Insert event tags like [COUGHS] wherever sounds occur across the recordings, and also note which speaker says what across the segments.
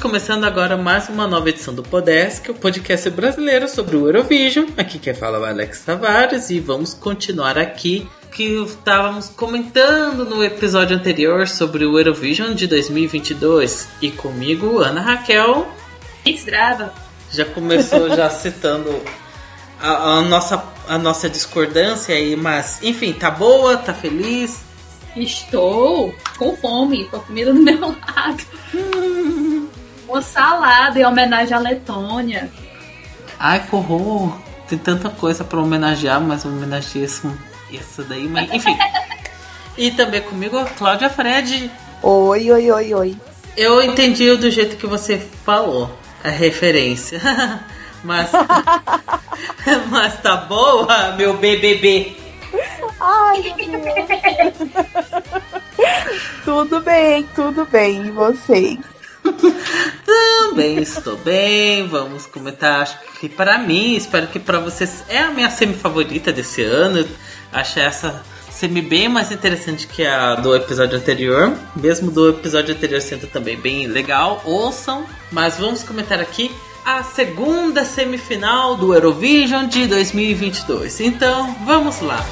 Speaker 1: começando agora mais uma nova edição do Podesk, o podcast brasileiro sobre o Eurovision. Aqui quem fala é o Alex Tavares e vamos continuar aqui que estávamos comentando no episódio anterior sobre o Eurovision de 2022 e comigo, Ana Raquel,
Speaker 2: Estrada.
Speaker 1: já começou já [LAUGHS] citando a, a nossa, a nossa discordância aí, mas enfim, tá boa, tá feliz?
Speaker 2: Estou com fome, com a comida do meu lado. Uma salada em homenagem à Letônia.
Speaker 1: Ai, que horror! Tem tanta coisa pra homenagear, mas eu homenageei isso, isso daí, mas enfim. e também comigo a Cláudia Fred.
Speaker 3: Oi, oi, oi, oi.
Speaker 1: Eu entendi do jeito que você falou a referência. [LAUGHS] mas. [LAUGHS] mas tá boa, meu BBB.
Speaker 3: Ai, meu Deus. [LAUGHS] tudo bem, tudo bem. E vocês?
Speaker 1: Também estou bem. Vamos comentar. Acho que para mim, espero que para vocês é a minha semi favorita desse ano. Acho essa semi bem mais interessante que a do episódio anterior. Mesmo do episódio anterior sendo também bem legal. Ouçam. Mas vamos comentar aqui a segunda semifinal do Eurovision de 2022. Então, vamos lá.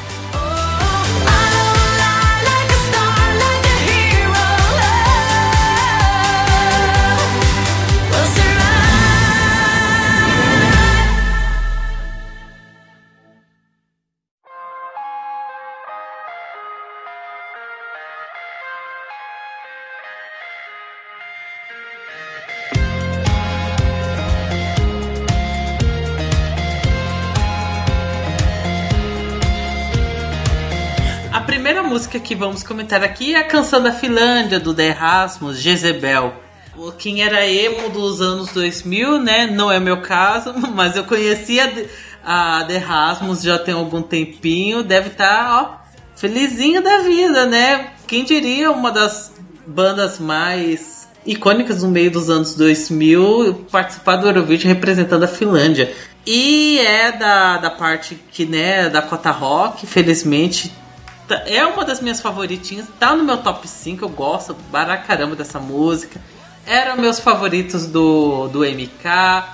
Speaker 1: Música que vamos comentar aqui é a canção da Finlândia, do The Erasmus, Jezebel. Quem era emo dos anos 2000, né? Não é meu caso, [LAUGHS] mas eu conhecia a The Erasmus já tem algum tempinho. Deve estar, ó, felizinho da vida, né? Quem diria uma das bandas mais icônicas no meio dos anos 2000 participar do Eurovision representando a Finlândia. E é da, da parte que, né, da Cota Rock, felizmente Tá- É uma das minhas favoritinhas, tá no meu top 5, eu gosto para caramba dessa música. Eram meus favoritos do, do MK.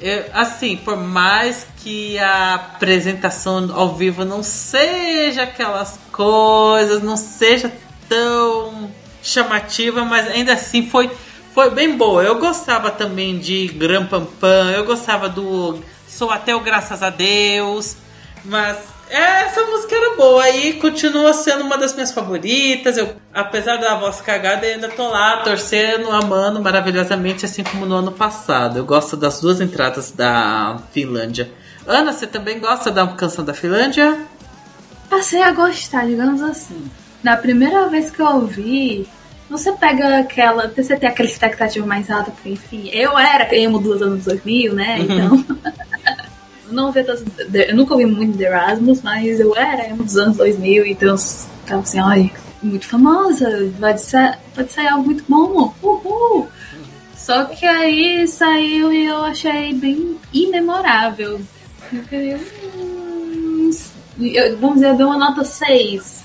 Speaker 1: Eu- assim, por mais que a apresentação ao vivo não seja aquelas coisas, não seja tão chamativa, mas ainda assim foi, foi bem boa. Eu gostava também de Gram Pam Pam, eu gostava do Sou Até o Graças a Deus, mas essa música era boa e continua sendo uma das minhas favoritas. Eu, apesar da voz cagada, eu ainda tô lá torcendo, amando maravilhosamente, assim como no ano passado. Eu gosto das duas entradas da Finlândia. Ana, você também gosta da canção da Finlândia?
Speaker 2: Passei a gostar, digamos assim. Na primeira vez que eu ouvi, você pega aquela. Você tem aquela expectativa mais alta, porque enfim, eu era emo dos anos 2000, né? Então. Não ouvi todos, eu nunca ouvi muito de Erasmus, mas eu era dos anos 2000, então eu tava assim, ai, muito famosa, vai ser, pode sair algo muito bom, uhul! Só que aí saiu e eu achei bem imemorável. Eu hum, eu- vamos dizer, eu dei uma nota 6.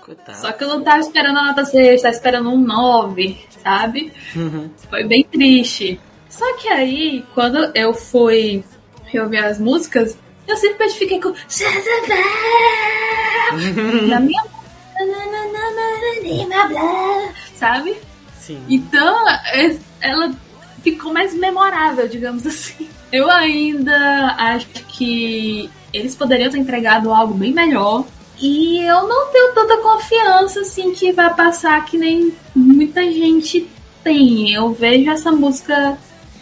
Speaker 1: Coitado.
Speaker 2: Só que eu não tava esperando a nota 6, tava esperando um 9, sabe?
Speaker 1: Uhum.
Speaker 2: Foi bem triste. Só que aí, quando eu fui reouvir as músicas, eu simplesmente fiquei com. Na minha. Sabe?
Speaker 1: Sim.
Speaker 2: Então, ela ficou mais memorável, digamos assim. Eu ainda acho que eles poderiam ter entregado algo bem melhor. E eu não tenho tanta confiança assim que vai passar que nem muita gente tem. Eu vejo essa música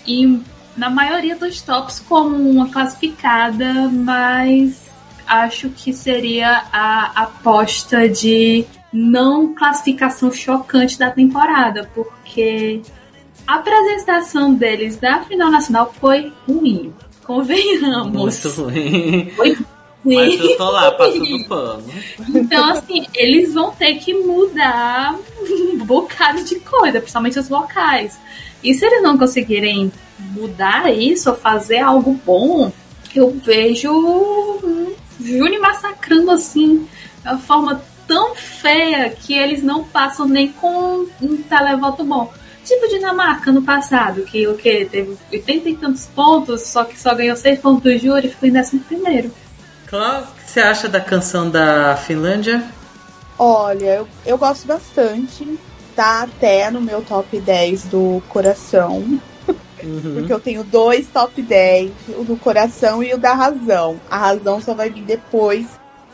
Speaker 2: em, na maioria dos tops como uma classificada, mas acho que seria a aposta de não classificação chocante da temporada, porque a apresentação deles na final nacional foi ruim. Convenhamos.
Speaker 1: Muito ruim.
Speaker 2: Foi
Speaker 1: Mas eu tô lá passando [LAUGHS] pano.
Speaker 2: Então, assim, eles vão ter que mudar um bocado de coisa, principalmente os vocais. E se eles não conseguirem mudar isso ou fazer algo bom, eu vejo Juni massacrando assim, de uma forma tão feia que eles não passam nem com um televoto bom. Tipo Dinamarca no passado, que o que? Teve 80 e tantos pontos, só que só ganhou 6 pontos do júri e ficou em 11 primeiro.
Speaker 1: Cláudio, o que você acha da canção da Finlândia?
Speaker 3: Olha, eu, eu gosto bastante. Tá até no meu top 10 do coração.
Speaker 1: Uhum.
Speaker 3: Porque eu tenho dois top 10, o do coração e o da razão. A razão só vai vir depois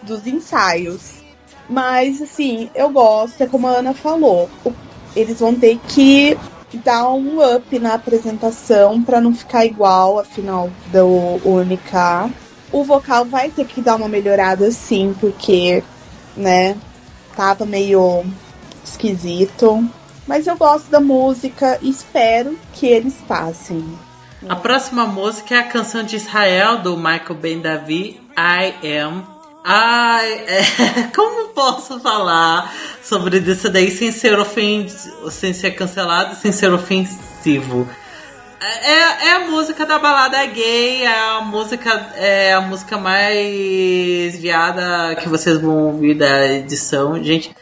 Speaker 3: dos ensaios. Mas, assim, eu gosto, é como a Ana falou. Eles vão ter que dar um up na apresentação pra não ficar igual a final do UNK. O vocal vai ter que dar uma melhorada, sim, porque, né, tava meio esquisito. Mas eu gosto da música e espero que eles passem.
Speaker 1: A próxima música é a canção de Israel do Michael Ben Davi, I Am. Ai, é, [LAUGHS] como posso falar sobre isso daí sem ser ofensivo, sem ser cancelado, sem ser ofensivo? É, é a música da balada gay, é a música, é a música mais viada que vocês vão ouvir da edição, gente.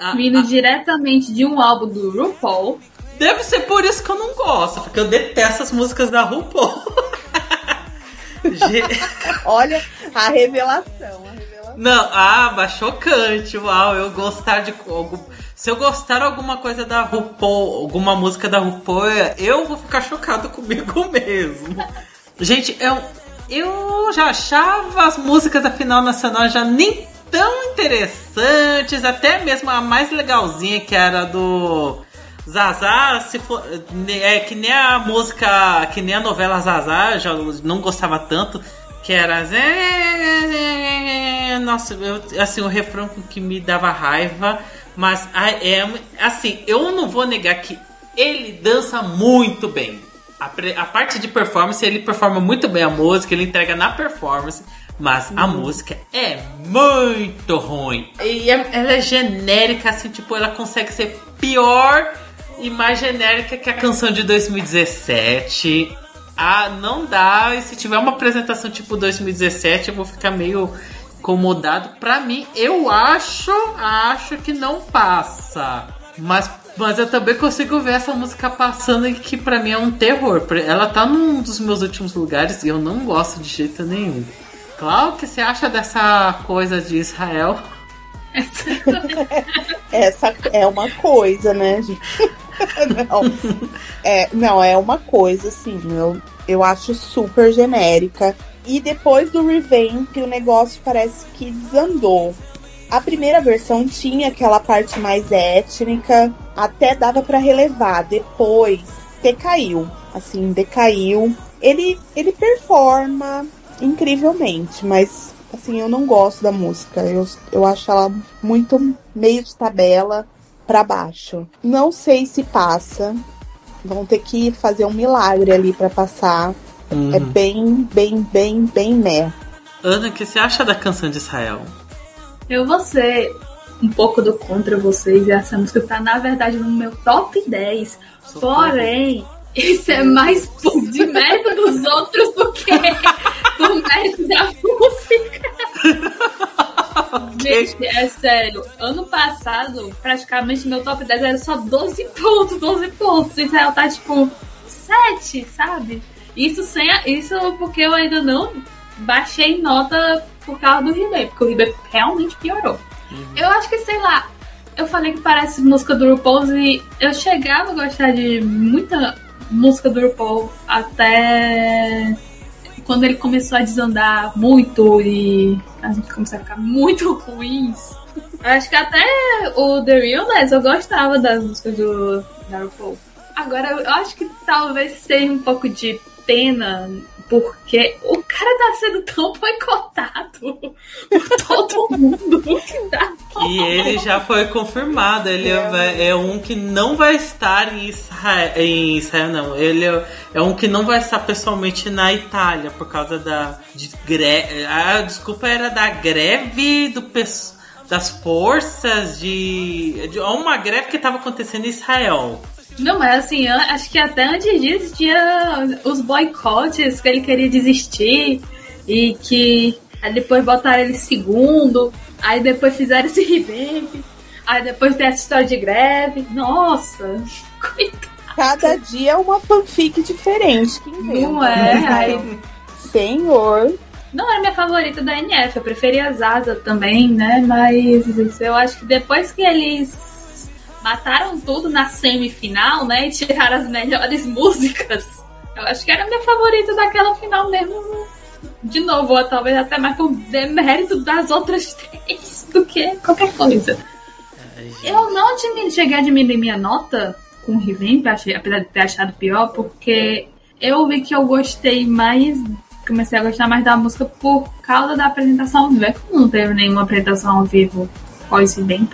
Speaker 1: A-
Speaker 2: Vindo
Speaker 1: a-
Speaker 2: diretamente de um álbum do RuPaul.
Speaker 1: Deve ser por isso que eu não gosto, porque eu detesto as músicas da RuPaul. [LAUGHS] [LAUGHS]
Speaker 3: Olha a revelação, a revelação.
Speaker 1: não, ah, mas chocante, uau, eu gostar de algum, se eu gostar alguma coisa da RuPaul, alguma música da RuPaul, eu vou ficar chocado comigo [LAUGHS] mesmo. Gente, eu, eu já achava as músicas da final nacional já nem tão interessantes, até mesmo a mais legalzinha que era do Zazá, se for, é que nem a música, que nem a novela Zazá, já não gostava tanto, que era nossa, eu, assim, o refrão que me dava raiva, mas I am, assim, eu não vou negar que ele dança muito bem. A, a parte de performance, ele performa muito bem a música, ele entrega na performance, mas a música é muito ruim. E é- ela é genérica, assim, tipo, ela consegue ser pior e mais genérica que a canção de 2017. Ah, não dá. E se tiver uma apresentação tipo 2017, eu vou ficar meio incomodado. Pra mim, eu acho, acho que não passa. Mas, mas eu também consigo ver essa música passando e que pra mim é um terror. Ela tá num dos meus últimos lugares e eu não gosto de jeito nenhum. Claro, o que você acha dessa coisa de Israel? [LAUGHS]
Speaker 3: Essa é uma coisa, né, gente? [LAUGHS] não. É, não, é uma coisa, assim, eu, eu acho super genérica. E depois do revamp, o negócio parece que desandou. A primeira versão tinha aquela parte mais étnica, até dava pra relevar. Depois decaiu, assim, decaiu. Ele ele performa incrivelmente, mas assim, eu não gosto da música. Eu, eu acho ela muito meio de tabela pra baixo. Não sei se passa. Vão ter que fazer um milagre ali pra passar. É bem, bem, bem, bem né.
Speaker 1: Ana, o que você acha da canção de Israel?
Speaker 2: Eu vou ser um pouco do contra vocês. e Essa música tá, na verdade, no meu top 10. Porém, isso é mais por de mérito dos outros do que por mérito da música. Gente, é sério. Ano passado, praticamente meu top 10 era só 12 pontos, 12 pontos. Israel tá tipo 7, sabe? Isso sem a- isso porque eu ainda não baixei nota por causa do Ribeiro, porque o Ribeiro realmente piorou. Eu acho que, sei lá, eu falei que parece música do RuPaul e eu chegava a gostar de muita música do RuPaul até quando ele começou a desandar muito e as músicas começaram a ficar muito [LAUGHS] ruins. Acho que até o The Realness eu gostava das músicas do da RuPaul. Agora, eu acho que talvez seja um pouco de pena, porque o cara tá sendo tão boicotado por todo mundo que tá
Speaker 1: E ele já foi confirmado. Ele é, é um que não vai estar em Israel. Em Israel, não. Ele é, é um que não vai estar pessoalmente na Itália por causa da de greve. A desculpa era da greve do pes- das forças de, de uma greve que estava acontecendo em Israel.
Speaker 2: Não, mas assim, acho que até antes disso tinha os boicotes que ele queria desistir e que Aí depois botaram ele segundo. Aí depois fizeram esse [LAUGHS] revamp. Aí depois tem essa história de greve. Nossa, [LAUGHS] coitado.
Speaker 3: Cada dia é uma fanfic diferente que inventa.
Speaker 2: Não é?
Speaker 3: né?
Speaker 2: Aí,
Speaker 3: Senhor.
Speaker 2: não era minha favorita da NF. Eu preferia a Zaza também, né? Mas eu acho que depois que eles mataram tudo na semifinal, né? E tiraram as melhores músicas. Eu acho que era a minha favorita daquela final mesmo. De novo, ou talvez até mais por demérito das outras [LAUGHS] três do que qualquer coisa. Eu não cheguei a diminuir minha nota com o Revamp, apesar de ter achado pior, porque eu vi que eu gostei mais, comecei a gostar mais da música por causa da apresentação ao vivo. É como não teve nenhuma apresentação ao vivo pós-Revamp,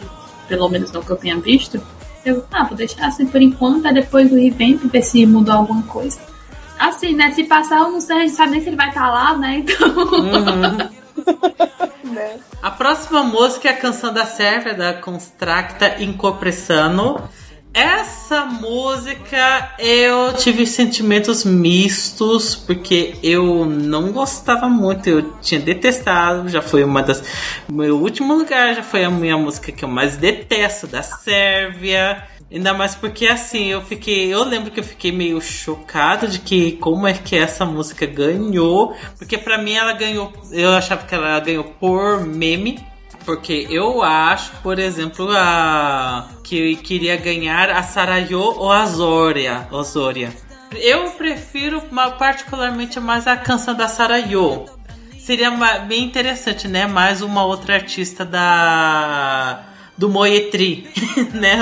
Speaker 2: pelo menos não que eu tenha visto, eu, ah, vou deixar assim por enquanto, aí depois do Revamp, ver se mudou alguma coisa. Assim, né, se passar, eu não sei, a gente sabe nem se ele vai estar lá, né, então... [LAUGHS]
Speaker 3: Né?
Speaker 1: A próxima música é a canção da Sérvia, da Constracta Incopressano. Essa música eu tive sentimentos mistos, porque eu não gostava muito, eu tinha detestado, já foi uma das. Meu último lugar já foi a minha música que eu mais detesto, da Sérvia. Ainda mais porque assim, eu fiquei. Eu lembro que eu fiquei meio chocado de que como é que essa música ganhou. Porque pra mim ela ganhou. Eu achava que ela ganhou por meme. Porque eu acho, por exemplo, a que queria ganhar a Sarayo ou a Zória. Osória. Eu prefiro particularmente mais a canção da Sarayo. Seria bem interessante, né? Mais uma outra artista da do Moetri, [LAUGHS] né?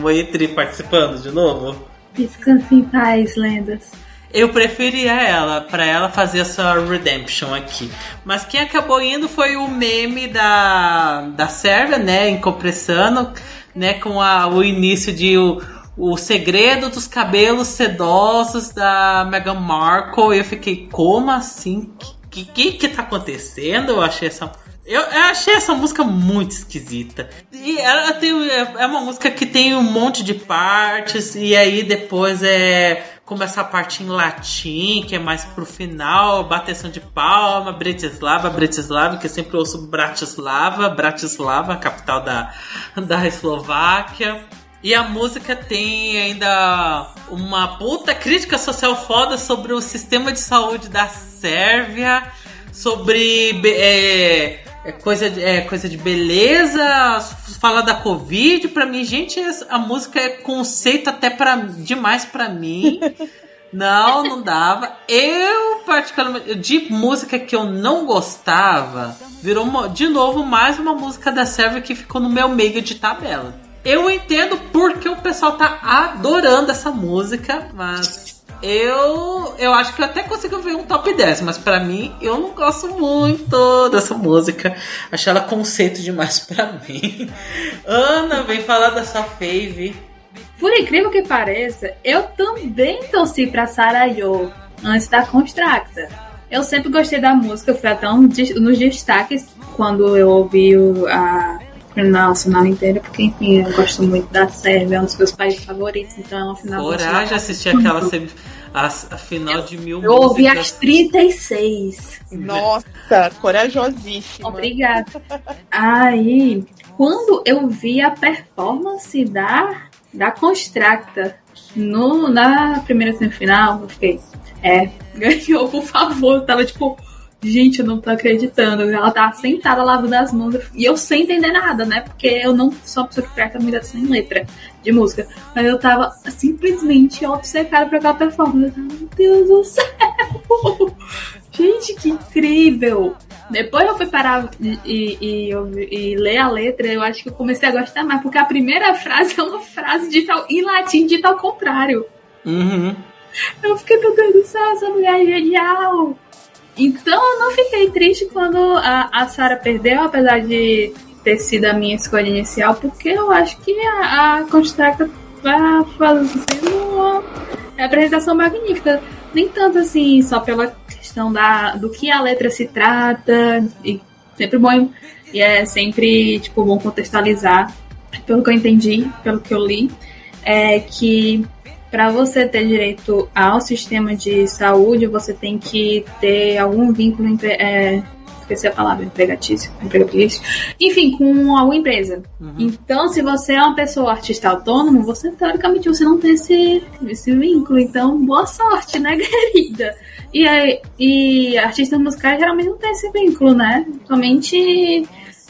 Speaker 1: Moetri participando de novo.
Speaker 2: Descanse em paz, lendas.
Speaker 1: Eu preferia ela, pra ela fazer essa redemption aqui. Mas quem acabou indo foi o meme da, da Sérvia, né? Em compressando, né? Com a, o início de o, o segredo dos cabelos sedosos da Meghan Markle. Eu fiquei, como assim? Que que, que tá acontecendo? Eu achei essa. Eu, eu achei essa música muito esquisita. E ela tem. É uma música que tem um monte de partes, e aí depois é. Começa a parte em latim, que é mais pro final, bateção de palma, Bratislava, Bratislava, que eu sempre ouço Bratislava, Bratislava, capital da, da Eslováquia. E a música tem ainda uma puta crítica social foda sobre o sistema de saúde da Sérvia, sobre é, é coisa, de- é, coisa de beleza, fala da Covid. Pra mim, gente, a música é conceito até pra, demais pra mim. [LAUGHS] Não, não dava. Eu, particularmente, de música que eu não gostava, virou uma- de novo mais uma música da Sérvia que ficou no meu meio de tabela. Eu entendo porque o pessoal tá adorando essa música, mas eu eu acho que eu até consigo ver um top 10, mas pra mim eu não gosto muito dessa música. Achei ela conceito demais [LAUGHS] pra mim. Ana, vem falar da sua fave.
Speaker 2: Por incrível que pareça, eu também torci pra Sarayo antes da Constracta. Eu sempre gostei da música, fui até um nos destaques quando eu ouvi a final nacional inteira, porque enfim, eu gosto muito da Sérvia, é um dos meus países favoritos, então é uma final
Speaker 1: Coragem assistir aquela semi- a, a final de mil
Speaker 2: Eu ouvi
Speaker 1: músicas.
Speaker 2: as 36.
Speaker 3: Nossa, corajosíssima.
Speaker 2: Obrigada. Aí, quando eu vi a performance da, da Constracta no, na primeira semifinal, eu fiquei, é, [LAUGHS] ganhou, por favor. Eu tava tipo, gente, eu não tô acreditando. Ela tava sentada lavando as mãos e eu sem entender nada, né? Porque eu não sou uma pessoa que presta muita atenção em letra de música. Mas eu tava simplesmente obcecada por aquela performance. Tava, Meu Deus do céu! [LAUGHS] Gente, que incrível! Depois eu fui parar e, e, e, e ler a letra, eu acho que eu comecei a gostar mais, porque a primeira frase é uma frase dita ao- em latim dita ao contrário.
Speaker 1: Uhum.
Speaker 2: Eu fiquei, meu Deus do céu, essa mulher é genial! Então eu não fiquei triste quando a, a Sarah perdeu, apesar de ter sido a minha escolha inicial, porque eu acho que a, a vai fazendo uma apresentação magnífica. Nem tanto assim, só pela questão da, do que a letra se trata, e sempre bom, e é sempre tipo, bom contextualizar, pelo que eu entendi, pelo que eu li, é que para você ter direito ao sistema de saúde, você tem que ter algum vínculo é, esqueci a palavra, empregatício, empregatício. Enfim, com alguma empresa. Então, se você é uma pessoa artista autônomo, você teoricamente você não tem esse, esse vínculo. Então, boa sorte, né, [LAUGHS] querida? E, aí- e artistas musicais geralmente não tem esse vínculo, né? Somente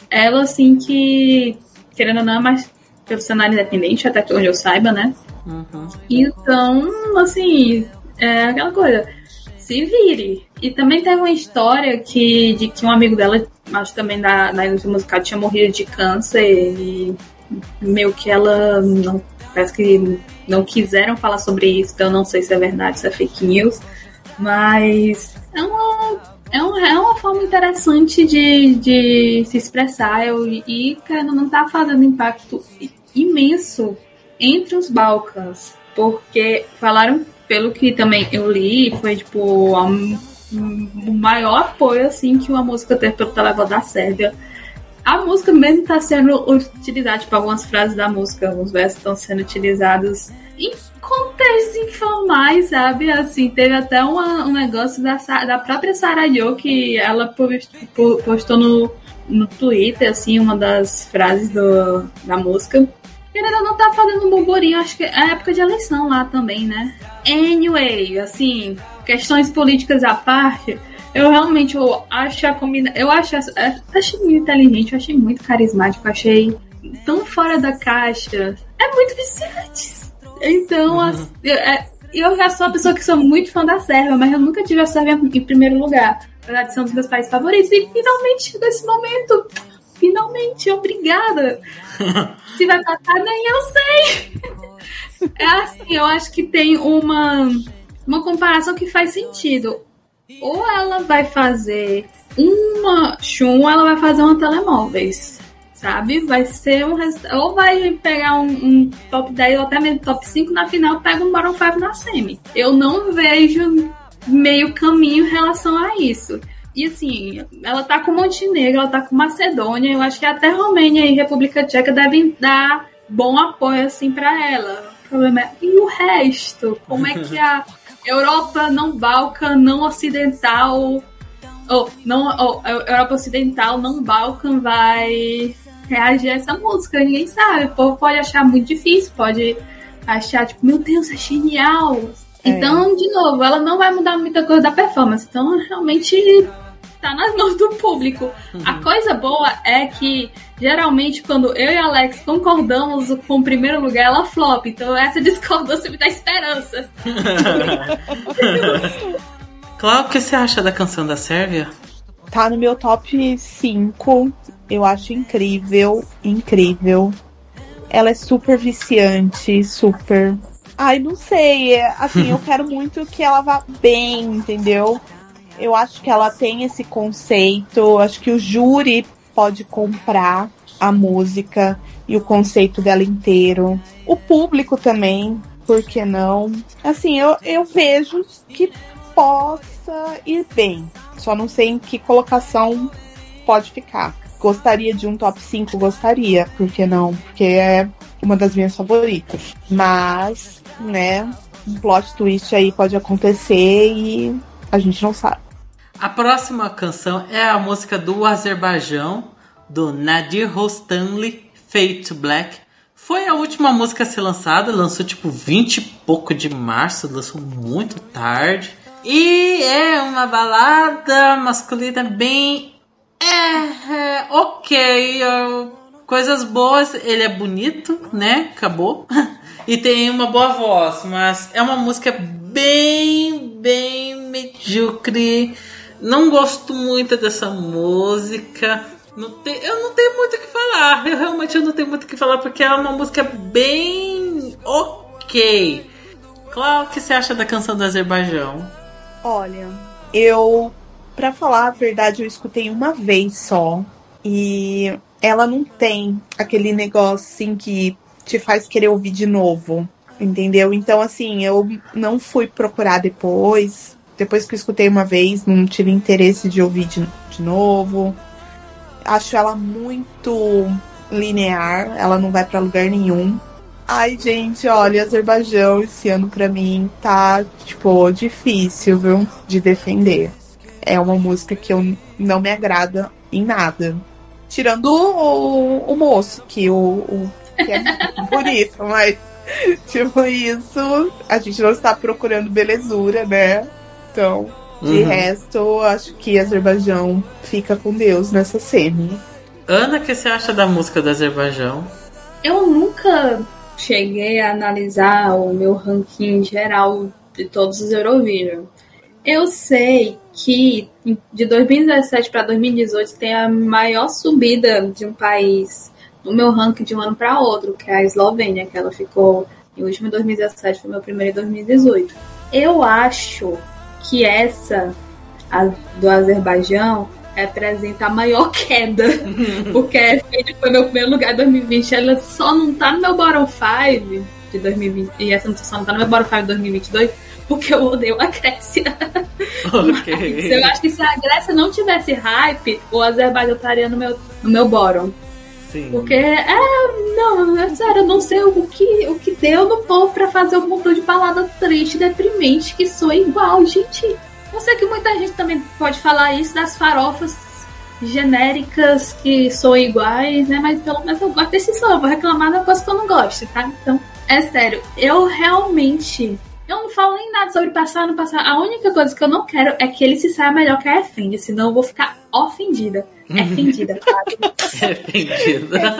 Speaker 2: ela, assim, que, querendo ou não, é mais profissional independente, até que onde eu saiba, né?
Speaker 1: Uhum.
Speaker 2: Então, assim, é aquela coisa. Se vire. E também teve uma história que, de que um amigo dela, acho também da, da indústria musical, tinha morrido de câncer e meio que ela não. Parece que não quiseram falar sobre isso, então não sei se é verdade, se é fake news. Mas é uma, é uma, é uma forma interessante de, de se expressar eu, e, cara, não tá fazendo impacto imenso entre os Balcãs, porque falaram, pelo que também eu li, foi tipo o maior apoio assim que uma música teve pelo televódio da Sérvia. A música mesmo está sendo utilizada, tipo, algumas frases da música, alguns versos estão sendo utilizados em contextos informais, sabe? Assim, teve até uma- um negócio da, da própria Sarah Jo que ela post- po- postou no, no Twitter, assim, uma das frases do, da música. Querendo ou não tá fazendo um burburinho, acho que é época de eleição lá também, né? Anyway, assim, questões políticas à parte, eu realmente eu acho a combina... Eu acho, essa- achei muito inteligente, eu achei muito carismático, achei tão fora da caixa. É muito viciante. Então, as- eu, é- eu já sou uma pessoa que sou muito fã da Sérvia, mas eu nunca tive a Sérvia em primeiro lugar. Apesar de ser um dos meus países favoritos. E finalmente chegou esse momento. Finalmente, obrigada. [LAUGHS] Se vai passar, nem eu sei. É assim, eu acho que tem uma, uma comparação que faz sentido. Ou ela vai fazer uma Shun, ou ela vai fazer uma telemóveis. Sabe? Vai ser um. Ou vai pegar um, um top 10 ou até mesmo top 5 na final, pega um Baron 5 na semi. Eu não vejo meio caminho em relação a isso. E assim, ela tá com Montenegro, ela tá com Macedônia, eu acho que até Romênia e República Tcheca devem dar bom apoio assim para ela. O problema é e o resto? Como é que a [LAUGHS] Europa não Balcan, não ocidental, ou não, ou, Europa ocidental, não Balcan vai reagir a essa música? Ninguém sabe. O povo pode achar muito difícil, pode achar tipo, meu Deus, é genial. Então, de novo, ela não vai mudar muita coisa da performance. Então, realmente tá nas mãos do público. A coisa boa é que geralmente quando eu e Alex concordamos com o primeiro lugar, ela flop. Então essa [LAUGHS] discordância me dá esperança. [LAUGHS]
Speaker 1: Cláudio, o que você acha da canção da Sérvia?
Speaker 3: Tá no meu top 5. Eu acho incrível, incrível. Ela é super viciante, super. Ai, não sei. é, Assim, eu [LAUGHS] quero muito que ela vá bem, entendeu? Eu acho que ela tem esse conceito. Acho que o júri pode comprar a música e o conceito dela inteiro. O público também, por que não? Assim, eu, eu vejo que possa ir bem. Só não sei em que colocação pode ficar. Gostaria de um top 5, gostaria, por que não? Porque é uma das minhas favoritas. Mas, né, um plot twist aí pode acontecer e a gente não sabe.
Speaker 1: A próxima canção é a música do Azerbaijão, do Nadir Rostanli, Fade to Black. Foi a última música a ser lançada, lançou tipo 20 e pouco de março, lançou muito tarde. E é uma balada masculina bem. É, é, ok. coisas boas, ele é bonito, né? Acabou. [LAUGHS] e tem uma boa voz, mas é uma música bem, bem medíocre. Não gosto muito dessa música. Não eu não tenho muito o que falar. Eu realmente não tenho muito o que falar porque é uma música bem ok. Claro, o que você acha da canção do Azerbaijão?
Speaker 3: Olha, eu, pra falar a verdade, eu escutei uma vez só. E ela não tem aquele negócio assim que te faz querer ouvir de novo. Entendeu? Então, assim, eu não fui procurar depois. Depois que eu escutei uma vez, não tive interesse de ouvir de, de novo. Acho ela muito linear, ela não vai pra lugar nenhum. Ai, gente, olha, Azerbaijão esse ano pra mim tá, tipo, difícil, viu? De defender. é uma música que eu não me agrada em nada. Tirando o, o moço, que, o, o- que é [LAUGHS] bonito, mas tipo isso, a gente não está procurando belezura, né? Então, de
Speaker 1: Uhum.
Speaker 3: resto, eu acho que Azerbaijão fica com Deus nessa semi.
Speaker 1: Ana, o que você acha da música do Azerbaijão?
Speaker 2: Eu nunca cheguei a analisar o meu ranking geral de todos os Eurovision. Eu sei que de 2017 para 2018 tem a maior subida de um país no meu ranking de um ano para outro, que é a Eslovênia, que ela ficou em último em 2017, foi meu primeiro em 2018. Eu acho que essa a do Azerbaijão representa a maior [LAUGHS] queda porque a Fade foi meu primeiro lugar em 2020. Ela só não tá no meu bottom 5 de 2020. E essa só não tá no meu bottom 5 de 2022 porque eu odeio a Grécia. Mas eu acho que se a Grécia não tivesse hype, o Azerbaijão estaria no meu, no meu bottom.
Speaker 1: Sim.
Speaker 2: Porque, é, não, é sério, eu não sei o que, o que deu no povo pra fazer um montão de balada triste, deprimente, que soa igual, gente. Eu sei que muita gente também pode falar isso das farofas genéricas que soam iguais, né? Mas pelo menos eu gosto desse som, eu vou reclamar da coisa que eu não gosto, tá? Então, é sério, eu realmente. Eu não falo nem nada sobre passar não passar. A única coisa que eu não quero é que ele se saia melhor que a Efendi, senão eu vou ficar ofendida. Ofendida, [LAUGHS] sabe?
Speaker 1: Arrependida.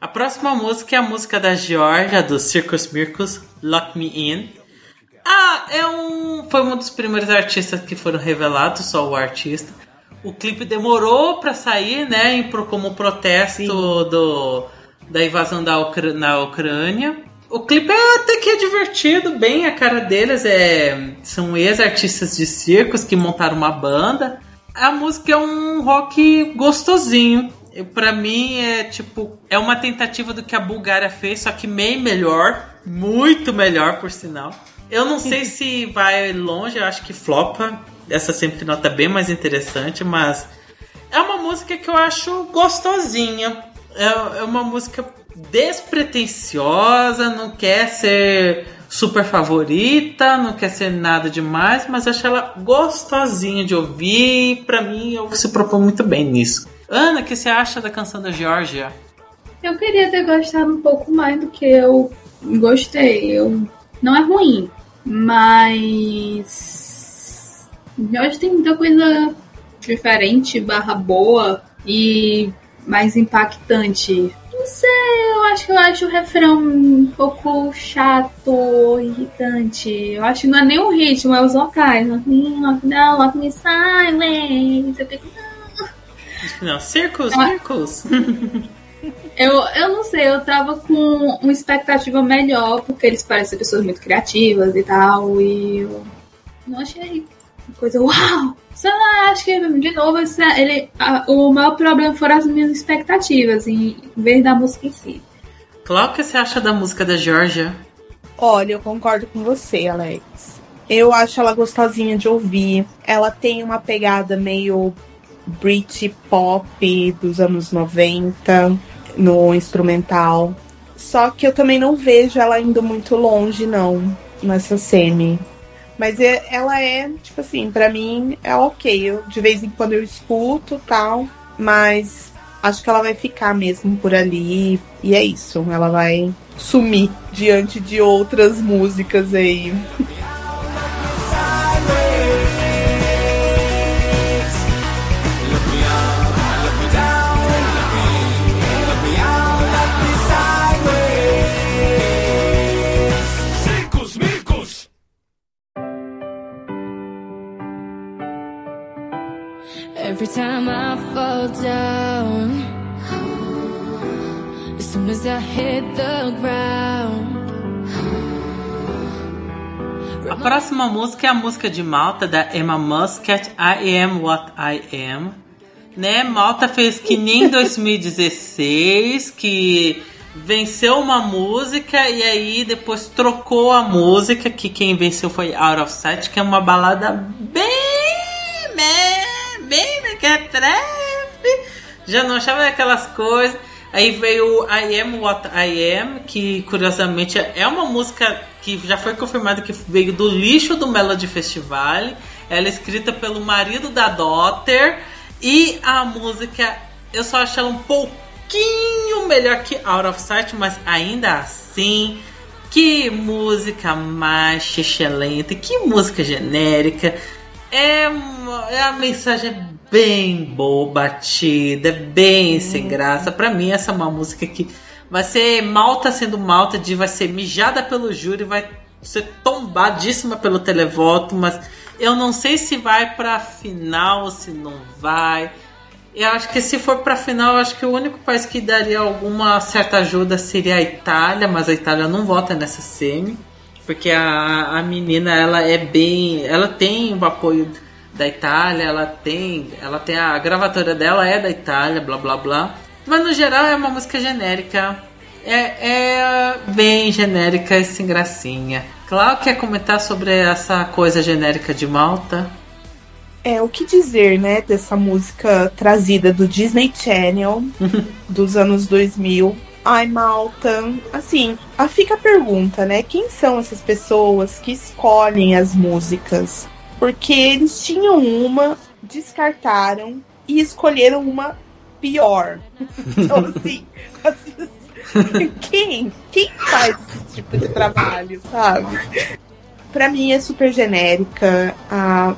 Speaker 1: A próxima música é a música da Georgia, do Circus Mircus, Lock Me In. Ah, é um. Foi um dos primeiros artistas que foram revelados, só o artista. O clipe demorou pra sair, né? Como protesto do, da invasão da Ucra- na Ucrânia. O clipe é até que é divertido, bem a cara deles. É, são ex-artistas de circos que montaram uma banda. A música é um rock gostosinho. Pra mim é tipo, é uma tentativa do que a Bulgária fez, só que meio melhor, muito melhor por sinal. Eu não sei [LAUGHS] se vai longe, eu acho que flopa. Essa semifinal é bem mais interessante, mas é uma música que eu acho gostosinha. É, é uma música despretensiosa, não quer ser super favorita, não quer ser nada demais, mas acho ela gostosinha de ouvir. Pra mim, eu se propõe muito bem nisso. Ana, o que você acha da canção da Georgia?
Speaker 2: Eu queria ter gostado um pouco mais do que eu gostei. Eu... Não é ruim, mas. Hoje tem muita coisa diferente, barra boa e mais impactante. Não sei, eu acho que eu acho o refrão um pouco chato, irritante. Eu acho que não é nem o ritmo, é os vocais. Lock me, lock down, lock me silence. Eu fico,
Speaker 1: Não, Circus,
Speaker 2: Ah.
Speaker 1: Circus. [LAUGHS]
Speaker 2: Eu, eu não sei, eu tava com uma expectativa melhor, porque eles parecem pessoas muito criativas e tal, e eu não achei coisa uau! Só acho que, de novo, esse- ele, a- o maior problema foram as minhas expectativas, em vez da música em si.
Speaker 1: Cláudio, o que você acha da música da Georgia?
Speaker 3: Olha, eu concordo com você, Alex. Eu acho ela gostosinha de ouvir. Ela tem uma pegada meio Brit pop dos anos 90 no instrumental. Só que eu também não vejo ela indo muito longe, não, nessa semi. Mas é- ela é, tipo assim, pra mim é ok. Eu, de vez em quando eu escuto tal, mas acho que ela vai ficar mesmo por ali. E é isso, ela vai sumir diante de outras músicas aí. [LAUGHS]
Speaker 4: Every time I fall down, as soon as I hit the ground.
Speaker 1: A próxima música é a música de Malta da Emma Muscat, I Am What I Am. Né? Malta fez que nem em 2016, que venceu uma música e aí depois trocou a música, que quem venceu foi Out of Sight, que é uma balada bem mequetrefe. Já não achava aquelas coisas. Aí veio I Am What I Am, que curiosamente é uma música que já foi confirmada que veio do lixo do Melody Festival. Ela é escrita pelo marido da Daughter. E a música, eu só acho ela um pouquinho melhor que Out of Sight, mas ainda assim, que música mais excelente, que música genérica. É, é a mensagem bem boa, batida, bem sem graça. Pra mim, essa é uma música que vai ser malta sendo malta, de vai ser mijada pelo júri, vai ser tombadíssima pelo televoto, mas eu não sei se vai pra final ou se não vai. Eu acho que se for pra final, eu acho que o único país que daria alguma certa ajuda seria a Itália, mas a Itália não vota nessa semi, porque a, a menina ela é bem, ela tem o apoio da Itália, ela tem, ela tem a gravatora dela é da Itália, blá blá blá. Mas no geral é uma música genérica. É, é bem genérica e sem gracinha. Claro quer comentar sobre essa coisa genérica de Malta?
Speaker 3: É, o que dizer, né, dessa música trazida do Disney Channel [LAUGHS] dos anos 2000. Ai, Malta. Assim, a fica a pergunta, né? Quem são essas pessoas que escolhem as músicas? Porque eles tinham uma, descartaram e escolheram uma pior. [LAUGHS] Então, assim, assim, quem? Quem faz esse tipo de trabalho, sabe? Pra mim é super genérica. A,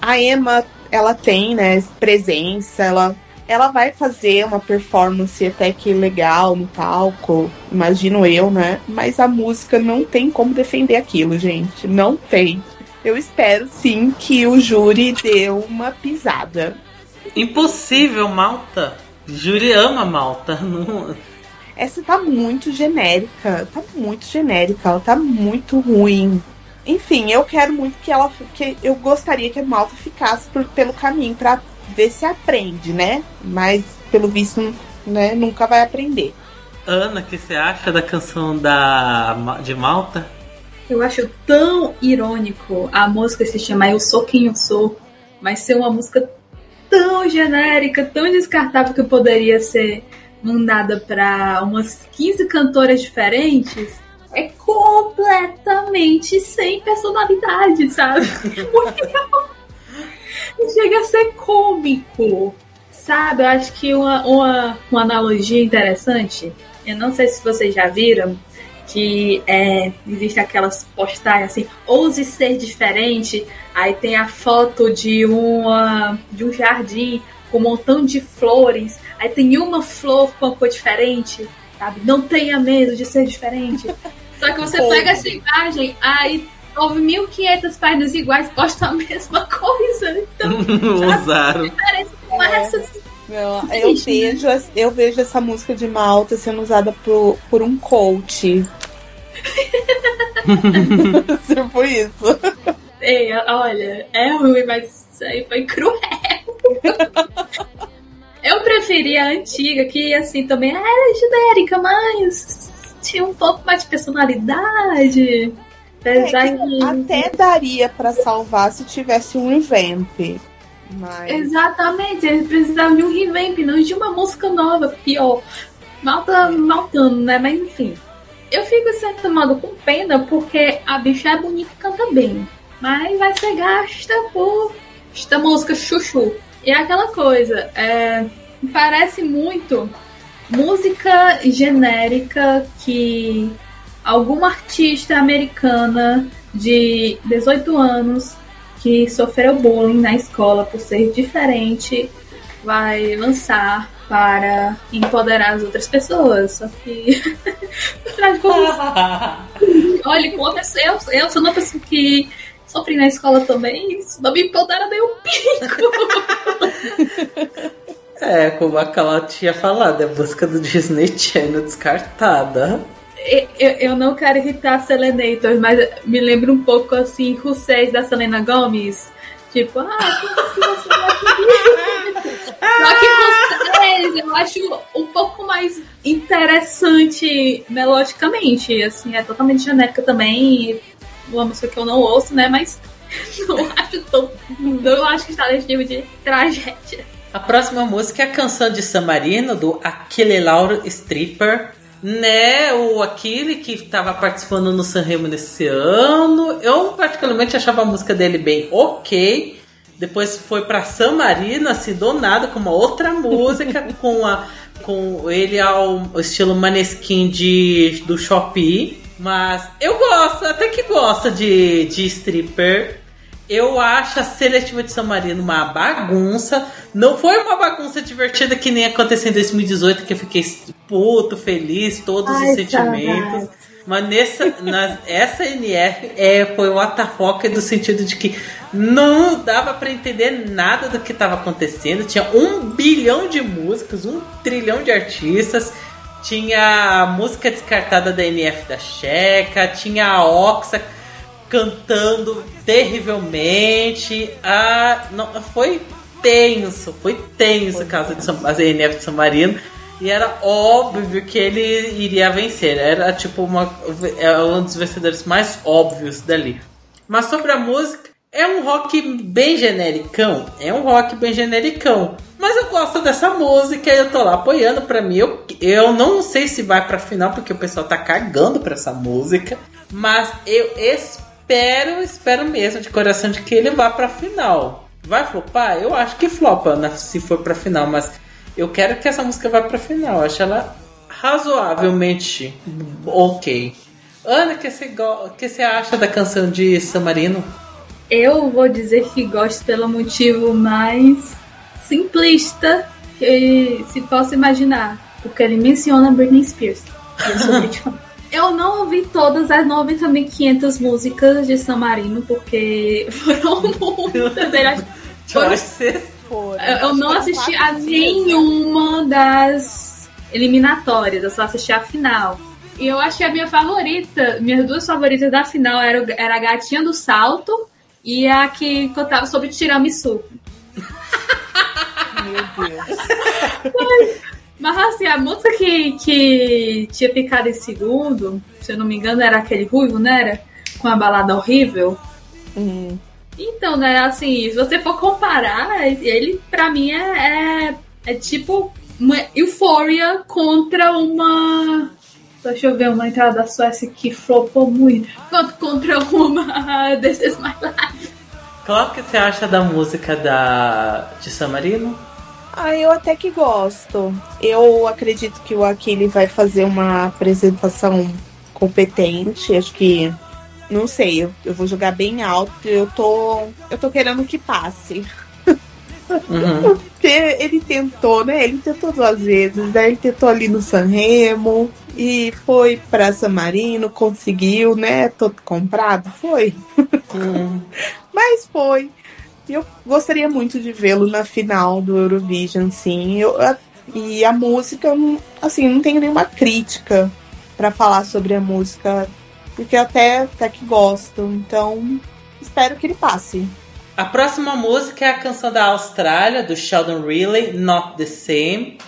Speaker 3: a Emma, ela tem, né, presença, ela, ela vai fazer uma performance até que legal no palco, imagino eu, né? Mas a música não tem como defender aquilo, gente. Não tem. Eu espero sim que o júri dê uma pisada.
Speaker 1: Impossível, Malta. Júri ama Malta. [LAUGHS] Não-
Speaker 3: Essa tá muito genérica, tá muito genérica, ela tá muito ruim. Enfim, eu quero muito que ela. que eu gostaria que a Malta ficasse por- pelo caminho pra ver se aprende, né? Mas, pelo visto, né, nunca vai aprender.
Speaker 1: Ana, o que você acha da canção da, de Malta?
Speaker 2: Eu acho tão irônico a música se chamar Eu Sou Quem Eu Sou, mas ser uma música tão genérica, tão descartável que poderia ser mandada para umas 15 cantoras diferentes. É completamente sem personalidade, sabe? [LAUGHS] Chega a ser cômico, sabe? Eu acho que uma, uma, uma analogia interessante, eu não sei se vocês já viram, que é, existe aquelas postagens assim, ouse ser diferente, aí tem a foto de uma de um jardim com um montão de flores, aí tem uma flor com uma cor diferente, sabe? Não tenha medo de ser diferente. [LAUGHS] Só que você pega essa imagem, aí houve 1500 páginas iguais, postam a mesma [LAUGHS] coisa. Então, [LAUGHS]
Speaker 1: Usaram.
Speaker 2: parece com
Speaker 3: É.
Speaker 2: essas
Speaker 3: Eu, vejo, eu vejo essa música de Malta sendo usada por, por um coach. [LAUGHS] tipo isso.
Speaker 2: Ei, olha, é ruim, mas isso aí foi cruel. Eu preferia a antiga, que assim também era genérica, mas tinha um pouco mais de personalidade.
Speaker 3: É, até daria pra salvar se tivesse um revamp. Mas.
Speaker 2: Exatamente, eles precisavam de um revamp, não de uma música nova, pior. Malta maltando, né? Mas enfim. Eu fico, de certo modo, com pena porque a bicha é bonita e canta bem. Mas vai ser gasta por esta música chuchu. E é aquela coisa, é, parece muito música genérica que alguma artista americana de 18 anos que sofreu bullying na escola por ser diferente vai lançar para empoderar as outras pessoas. Só que. [LAUGHS] olha, pessoa- eu, eu sou uma pessoa que sofri na escola também, isso não me empodera nem um pico.
Speaker 1: É, como a Cala tinha falado, é a música do Disney Channel descartada.
Speaker 2: Eu, eu- não quero irritar a Selenator, mas me lembra um pouco assim, Russéis da Selena Gomes. Tipo, ah, como se você vai Só que [LAUGHS] vocês, eu acho um pouco mais interessante melodicamente. Assim, é totalmente genérica também. Uma música que eu não ouço, né? Mas [LAUGHS] não acho tão. Não acho que está nesse nível de tragédia.
Speaker 1: A próxima música é a canção de San Marino, do Aquele Lauro Stripper. Né, o Aquile que estava participando no Sanremo nesse ano. Eu particularmente achava a música dele bem ok. Depois foi para San Marino, assim, do nada, com uma outra música, [LAUGHS] com a com ele ao estilo Maneskin de do Shopee. Mas eu gosto, até que gosto de, de stripper. Eu acho a seletiva de São Marino uma bagunça. Não foi uma bagunça divertida que nem aconteceu em 2018, que eu fiquei puto, feliz, todos
Speaker 2: Ai,
Speaker 1: os sentimentos.
Speaker 2: saudades.
Speaker 1: Mas nessa, na, essa NF é, foi o atafoca do sentido de que não dava pra entender nada do que estava acontecendo. Tinha um bilhão de músicas, um trilhão de artistas. Tinha a música descartada da NF da Checa, tinha a Oxa cantando terrivelmente. Ah, não, foi tenso, foi tenso o caso de São, a NF de São Marino. E era óbvio que ele iria vencer. Era tipo uma, é um dos vencedores mais óbvios dali. Mas sobre a música, é um rock bem genericão. É um rock bem genericão. Mas eu gosto dessa música e eu tô lá apoiando pra mim. Eu, eu não sei se vai pra final, porque o pessoal tá cagando pra essa música. Mas eu espero, espero mesmo de coração de que ele vá pra final. Vai flopar? Eu acho que flopa né, se for pra final, mas eu quero que essa música vá pra final. Eu acho ela razoavelmente ok. Ana, o que você que você acha da canção de San Marino?
Speaker 2: Eu vou dizer que gosto pelo motivo mais simplista que se possa imaginar. Porque ele menciona Britney Spears. Eu sou. [LAUGHS] Eu não ouvi todas as 90.500 músicas de San Marino, porque [LAUGHS] foram muitas. [LAUGHS]
Speaker 3: Foram.
Speaker 2: Eu, eu não assisti a
Speaker 3: vezes.
Speaker 2: nenhuma das eliminatórias, eu só assisti a final. E eu acho que a minha favorita, minhas duas favoritas da final era, era a Gatinha do Salto e a que contava sobre tiramisu.
Speaker 3: Meu Deus.
Speaker 2: Mas assim, a música que, que tinha ficado em segundo, se eu não me engano, era aquele ruivo, né? Era? Com a balada horrível.
Speaker 3: Hum.
Speaker 2: Então, né, assim, se você for comparar, ele pra mim é, é, é tipo uma Euphoria contra uma. Deixa eu ver uma entrada da Suécia que flopou muito. Contra, contra uma This Is My Life.
Speaker 1: Qual que você acha da música da de San Marino?
Speaker 3: Ah, eu até que gosto. Eu acredito que o Aquile vai fazer uma apresentação competente. Acho que. Não sei, eu, eu vou jogar bem alto. Eu tô. Eu tô querendo que passe.
Speaker 1: Uhum. [LAUGHS]
Speaker 3: Porque ele tentou, né? Ele tentou duas vezes, né? Ele tentou ali no Sanremo e foi pra San Marino, conseguiu, né? Todo comprado, foi.
Speaker 1: Hum. [LAUGHS]
Speaker 3: Mas foi. E Eu gostaria muito de vê-lo na final do Eurovision, sim. Eu, a- e a música, assim, não tenho nenhuma crítica pra falar sobre a música, porque até, até que gosto. Então, espero que ele passe.
Speaker 1: A próxima música é a canção da Austrália, do Sheldon Riley, Not the Same.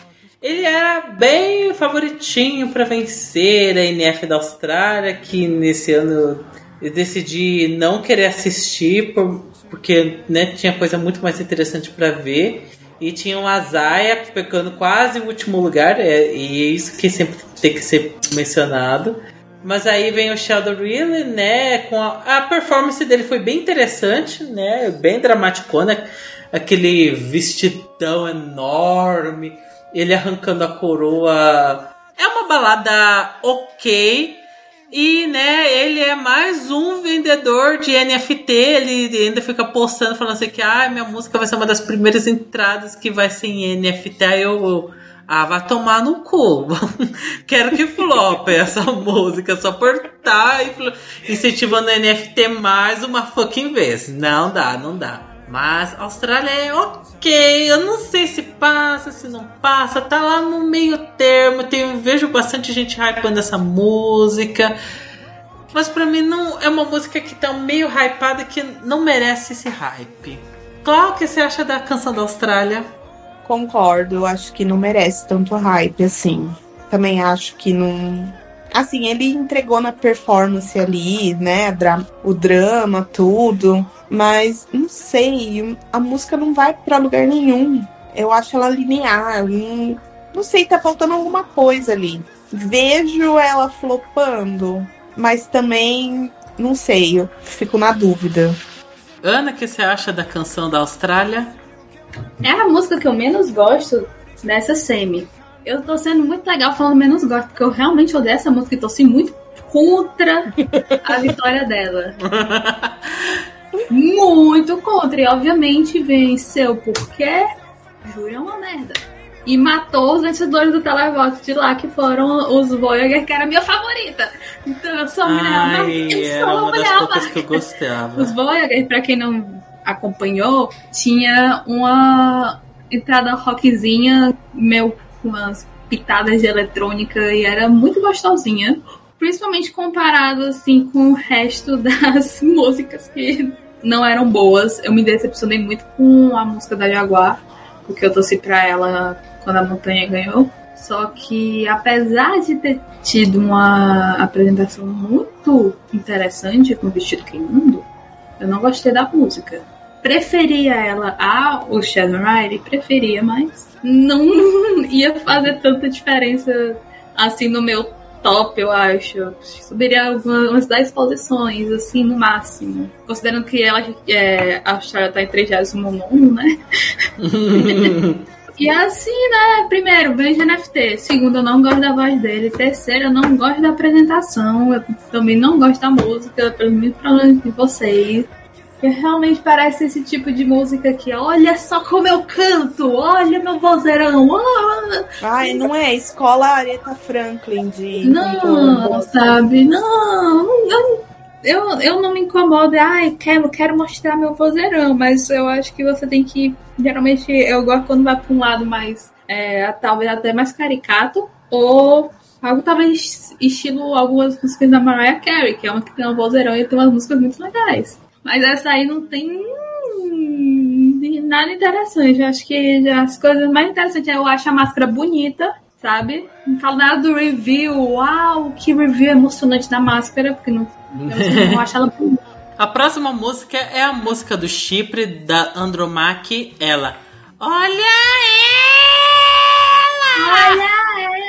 Speaker 1: Ele era bem favoritinho para vencer a NF da Austrália, que nesse ano eu decidi não querer assistir, por- porque né, tinha coisa muito mais interessante para ver. E tinha o Azaia pegando quase o último lugar, é, e é isso que sempre tem que ser mencionado. Mas aí vem o Sheldon Riley, né? Com a, a performance dele foi bem interessante, né? Bem dramaticona. Aquele vestidão enorme, ele arrancando a coroa. É uma balada ok. E, né, ele é mais um vendedor de NFT. Ele ainda fica postando, falando assim que ah, minha música vai ser uma das primeiras entradas que vai ser em NFT. Aí eu. Ah, vai tomar no cu. [LAUGHS] Quero que flop essa [LAUGHS] música só por estar incentivando a NFT mais uma fucking vez. Não dá, não dá. Mas Austrália é ok. Eu não sei se passa, se não passa. Tá lá no meio termo. Tem, vejo bastante gente hypando essa música. Mas pra mim não é uma música que tá meio hypada que não merece esse hype. Claro o que você acha da canção da Austrália?
Speaker 3: Concordo, eu acho que não merece tanto hype assim. Também acho que não. Assim, ele entregou na performance ali, né? dra- O drama, tudo. Mas não sei, a música não vai pra lugar nenhum. Eu acho ela linear. Não, não sei, tá faltando alguma coisa ali. vejo ela flopando, mas também não sei, eu fico na dúvida.
Speaker 1: Ana, o que você acha da canção da Austrália?
Speaker 2: É a música que eu menos gosto dessa semi. Eu tô sendo muito legal falando menos gosto, porque eu realmente odeio essa música e torci muito contra a vitória dela. [LAUGHS] Muito contra. E obviamente venceu porque Júlia é uma merda. E matou os vencedores do televoto de lá, que foram os Voyager, que era a minha favorita. Então eu sou mulher
Speaker 1: Ai.
Speaker 2: Eu sou
Speaker 1: uma
Speaker 2: mulher
Speaker 1: que eu gostava.
Speaker 2: Os Voyager, pra quem não acompanhou, tinha uma entrada rockzinha, meio umas pitadas de eletrônica e era muito gostosinha. Principalmente comparado assim com o resto [LAUGHS] das músicas que não eram boas. Eu me decepcionei muito com a música da Jaguar, porque eu torci pra ela quando a montanha ganhou. Só que apesar de ter tido uma apresentação muito interessante com o vestido queimando, eu não gostei da música. Preferia ela ao Shadow Rider, preferia, mas não [LAUGHS] ia fazer tanta diferença assim no meu top, eu acho. Subiria algumas 10 posições, assim, no máximo. Considerando que ela, é, a Austrália tá em 39, né? [LAUGHS] E assim, né? Primeiro, beijo NFT. Segundo, eu não gosto da voz dele. Terceiro, eu não gosto da apresentação. Eu também não gosto da música, pelos mesmos problemas de vocês. Realmente parece esse tipo de música que, olha só como eu canto, olha meu vozeirão. ah.
Speaker 3: Ai, não é escola Aretha Franklin de.
Speaker 2: Não, sabe? Não, eu, eu, eu não me incomodo. Ai, quero, quero mostrar meu vozeirão, mas eu acho que você tem que. Geralmente eu gosto quando vai pra um lado mais. é, talvez até mais caricato, ou algo talvez estilo algumas músicas da Mariah Carey, que é uma que tem um vozeirão e tem umas músicas muito legais. Mas essa aí não tem nada interessante. Eu acho que as coisas mais interessantes é eu acho a máscara bonita, sabe? Não falo nada do review. Uau, que review emocionante da máscara, porque não, eu não acho ela bonita. [LAUGHS]
Speaker 1: A próxima música é a música do Chipre da Andromaque, ela. Olha ela!
Speaker 2: Olha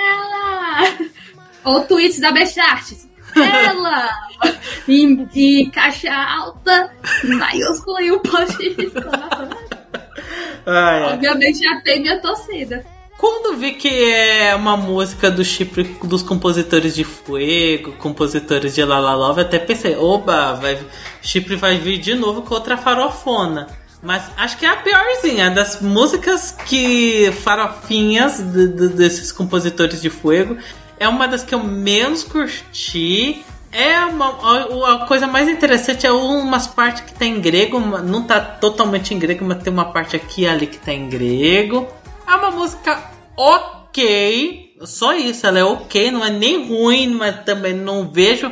Speaker 2: ela! [LAUGHS] Ou tweets da Best Arts. Ela! em, em caixa alta, maiúscula e o post de exclamação.
Speaker 1: Ai, ai.
Speaker 2: Obviamente já tem minha torcida.
Speaker 1: Quando vi que é uma música do Chipre dos compositores de Fuego, compositores de La La Love, até pensei, oba, vai, Chipre vai vir de novo com outra farofona. Mas acho que é a piorzinha das músicas que farofinhas de- de- desses compositores de Fuego. É uma das que eu menos curti. É uma, a, coisa mais interessante é umas partes que tá em grego, não tá totalmente em grego, mas tem uma parte aqui e ali que tá em grego. É uma música ok, só isso, ela é ok, não é nem ruim, mas também não vejo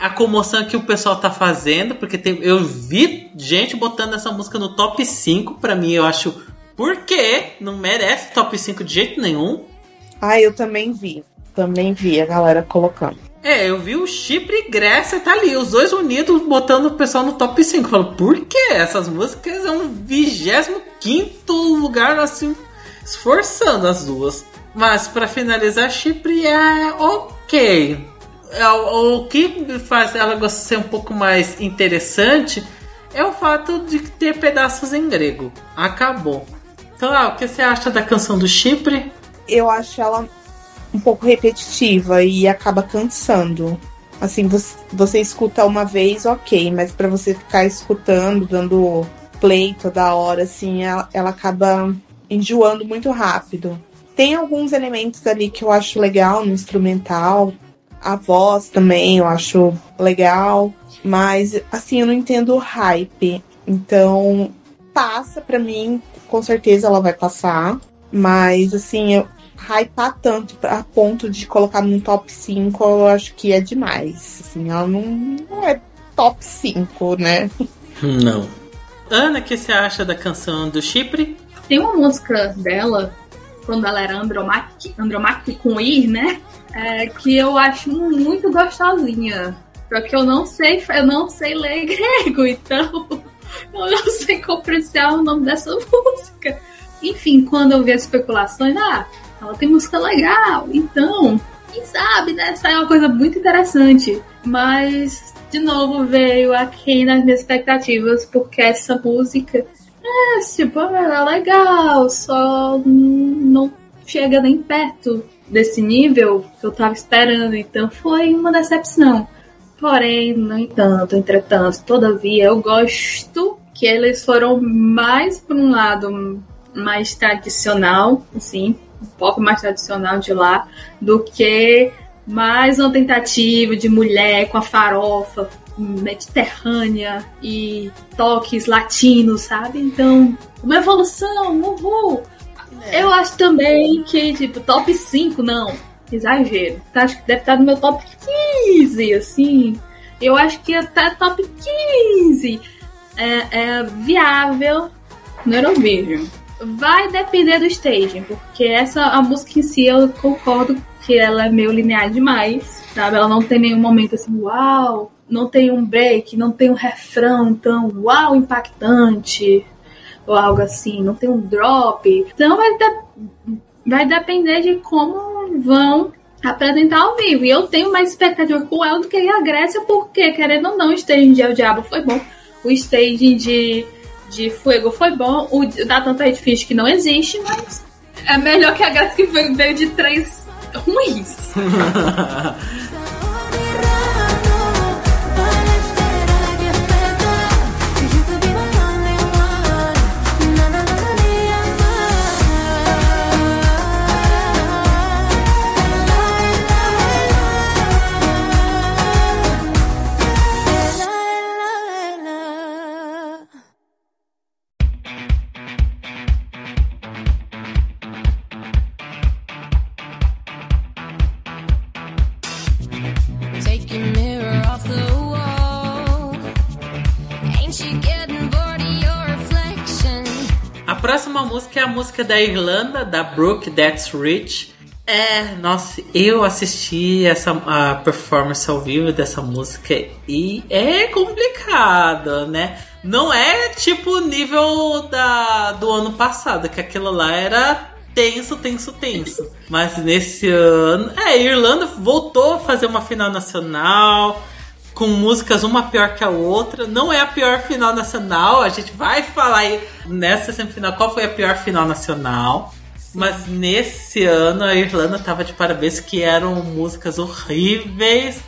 Speaker 1: a comoção que o pessoal tá fazendo, porque tem, eu vi gente botando essa música no top 5, pra mim eu acho, por quê? Não merece top 5 de jeito nenhum.
Speaker 3: Ai, eu também vi. Também vi a galera colocando.
Speaker 1: É, eu vi o Chipre e Grécia, tá ali, os dois unidos botando o pessoal no top 5. Eu falo, por que essas músicas é um 25 lugar, assim, esforçando as duas. Mas pra finalizar, Chipre é ok. É, O, o que faz ela ser um pouco mais interessante é o fato de ter pedaços em grego. Acabou. Então, ah, o que você acha da canção do Chipre?
Speaker 3: Eu acho ela um pouco repetitiva e acaba cansando. Assim, você, você escuta uma vez, ok, mas pra você ficar escutando, dando play toda hora, assim, ela, ela acaba enjoando muito rápido. Tem alguns elementos ali que eu acho legal no instrumental, a voz também eu acho legal, mas assim, eu não entendo o hype. Então, passa pra mim, com certeza ela vai passar, mas assim, eu hypar tanto a ponto de colocar num top 5, eu acho que é demais. Assim, ela não, não é top 5, né?
Speaker 1: Não. Ana, o que você acha da canção do Chipre?
Speaker 2: Tem uma música dela, quando ela era Andromaque, Andromaque com I, né? É, que eu acho muito gostosinha. Só que eu não sei, eu não sei ler [LAUGHS] grego, então eu não sei como pronunciar o nome dessa [LAUGHS] música. Enfim, quando eu vi as especulações, ah, ela tem música legal, então quem sabe, né? Sai uma coisa muito interessante. Mas, de novo, veio aqui nas minhas expectativas, porque essa música é, tipo, é legal, só não chega nem perto desse nível que eu tava esperando. Então foi uma decepção. Porém, no entanto, entretanto, todavia, eu gosto que eles foram mais para um lado mais tradicional, assim, um pouco mais tradicional de lá, do que mais uma tentativa de mulher com a farofa mediterrânea e toques latinos, sabe? Então, uma evolução, uhul!
Speaker 3: É.
Speaker 2: Eu acho também que, tipo, top 5, não. Exagero. Tá, Acho que deve estar no meu top 15, assim. Eu acho que até top 15 é, é viável no Eurovision. Vai depender do staging, porque essa a música em si eu concordo que ela é meio linear demais, sabe? Ela não tem nenhum momento assim, uau, não tem um break, não tem um refrão tão uau impactante ou algo assim, não tem um drop. Então vai, de- vai depender de como vão apresentar ao vivo. E eu tenho mais expectativa com ela do que a Grécia, porque, querendo ou não, o staging de El Diabo foi bom. O staging de, de Fuego foi bom. O da Tanta Red Fish que não existe, mas é melhor que a Grécia que veio de três ruins. [LAUGHS]
Speaker 1: música da Irlanda, da Brooke That's Rich. É, nossa, eu assisti essa a performance ao vivo dessa música e é complicado, né? Não é tipo nível da, do ano passado, que aquilo lá era tenso, tenso, tenso. Mas nesse ano, é, a Irlanda voltou a fazer uma final nacional com músicas uma pior que a outra. Não é a pior final nacional. A gente vai falar aí nessa semifinal qual foi a pior final nacional. Mas nesse ano a Irlanda tava de parabéns que eram músicas horríveis.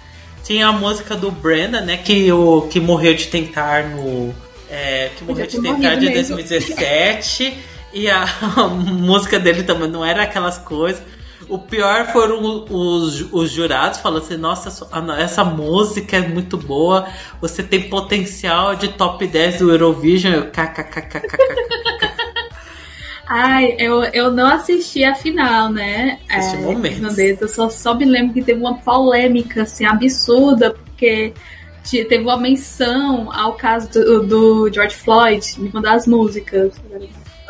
Speaker 1: Tinha a música do Brenda, né? Que, o, que morreu de tentar no. é, que morreu de tentar de
Speaker 2: mesmo.
Speaker 1: 2017. E a, [LAUGHS] música dele também não era aquelas coisas. O pior foram os, os jurados falando assim: nossa, essa música é muito boa, você tem potencial de top 10 do Eurovision. Eu, kkkkkk.
Speaker 2: Ai, eu, eu não assisti a final, né?
Speaker 1: Assisti momentos.
Speaker 2: irlandesa. Eu só, só me lembro que teve uma polêmica, assim, absurda, porque te- teve uma menção ao caso do, do George Floyd em uma das músicas.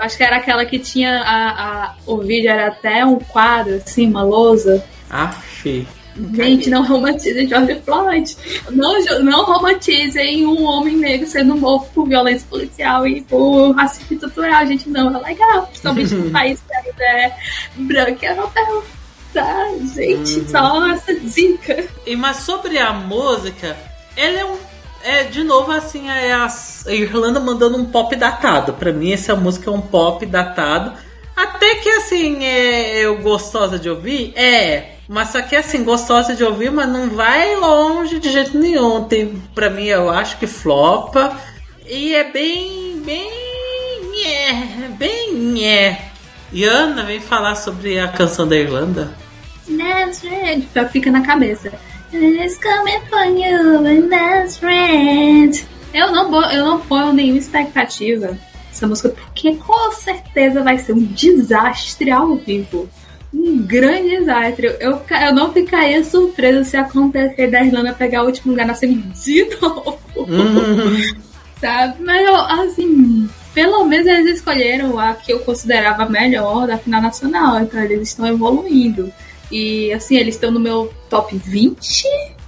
Speaker 2: Acho que era aquela que tinha a, a- o vídeo, era até um quadro, assim, uma lousa.
Speaker 1: Aff.
Speaker 2: Gente, não romantizem George Floyd. Não, não romantizem um homem negro sendo morto por violência policial e por racismo estrutural. Gente, não é legal. Principalmente [LAUGHS] num país que ainda é branco e europeu. Tá, gente, só essa dica.
Speaker 1: E mas sobre a música, ela é um. É, de novo, assim, é a, a Irlanda mandando um pop datado. Pra mim, essa música é um pop datado. Até que, assim, é eu gostosa de ouvir? É. Mas só que, assim, gostosa de ouvir, mas não vai longe de jeito nenhum. Tem, pra mim, eu acho que flopa. E é bem. bem. É, bem. É. E Ana vem falar sobre a canção da Irlanda.
Speaker 2: That's red. Fica na cabeça. It's coming for you, and that's red. Eu não, eu não ponho nenhuma expectativa nessa música, porque com certeza vai ser um desastre ao vivo. Um grande desastre. Eu, eu não ficaria surpresa se acontecer da Irlanda pegar o último lugar na semi de [LAUGHS] novo
Speaker 1: Hum.
Speaker 2: sabe? Mas eu, assim, pelo menos eles escolheram a que eu considerava melhor da final nacional, então eles estão evoluindo. E assim, eles estão no meu top 20,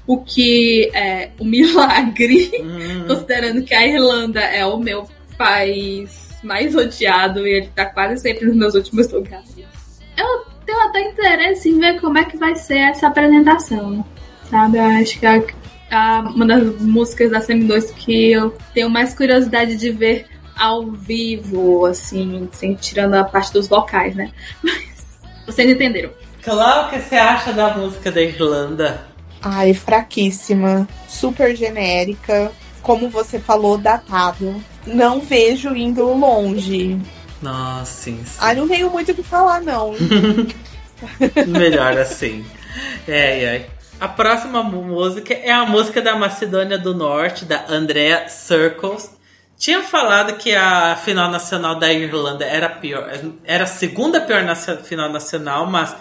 Speaker 2: o que é um [LAUGHS] milagre,
Speaker 1: Hum.
Speaker 2: considerando que a Irlanda é o meu país mais odiado e ele tá quase sempre nos meus últimos lugares. Eu tenho até interesse em ver como é que vai ser essa apresentação. Sabe? Eu acho que é uma das músicas da Semi2 que eu tenho mais curiosidade de ver ao vivo, assim, sem tirando a parte dos vocais, né? [LAUGHS] Mas vocês entenderam.
Speaker 1: Claro, o que você acha da música da Irlanda?
Speaker 3: Ai, fraquíssima, super genérica, como você falou, datado. Não vejo indo longe.
Speaker 1: Nossa, sim. sim.
Speaker 3: Ai, não tenho muito o que falar, não. [LAUGHS]
Speaker 1: Melhor assim. É, é. A próxima música é a música da Macedônia do Norte, da Andrea Circles. Tinha falado que a final nacional da Irlanda era pior, era a segunda pior nacio- final nacional, mas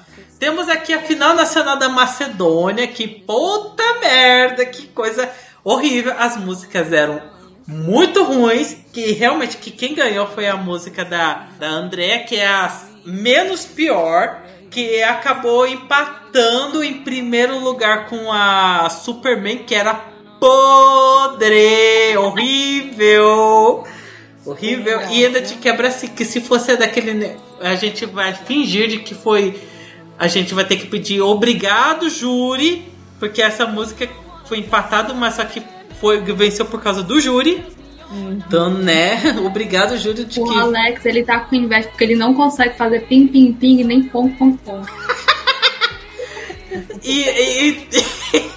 Speaker 1: temos aqui a final nacional da Macedônia, que puta merda, que coisa horrível. As músicas eram muito ruins, que realmente que quem ganhou foi a música da, da Andrea, que é a menos pior, que acabou empatando em primeiro lugar com a Superman, que era podre, horrível. Horrível. E ainda te quebra assim, que se fosse daquele. A gente vai fingir de que foi. A gente vai ter que pedir obrigado, júri, porque essa música foi empatada, mas só que foi, venceu por causa do júri. Então, né? [LAUGHS] Obrigado, júri, de
Speaker 2: O
Speaker 1: que.
Speaker 2: Alex, ele tá com inveja porque ele não consegue fazer pim, pim, pim, nem pom, pom, pom. [LAUGHS]
Speaker 1: E, e- e-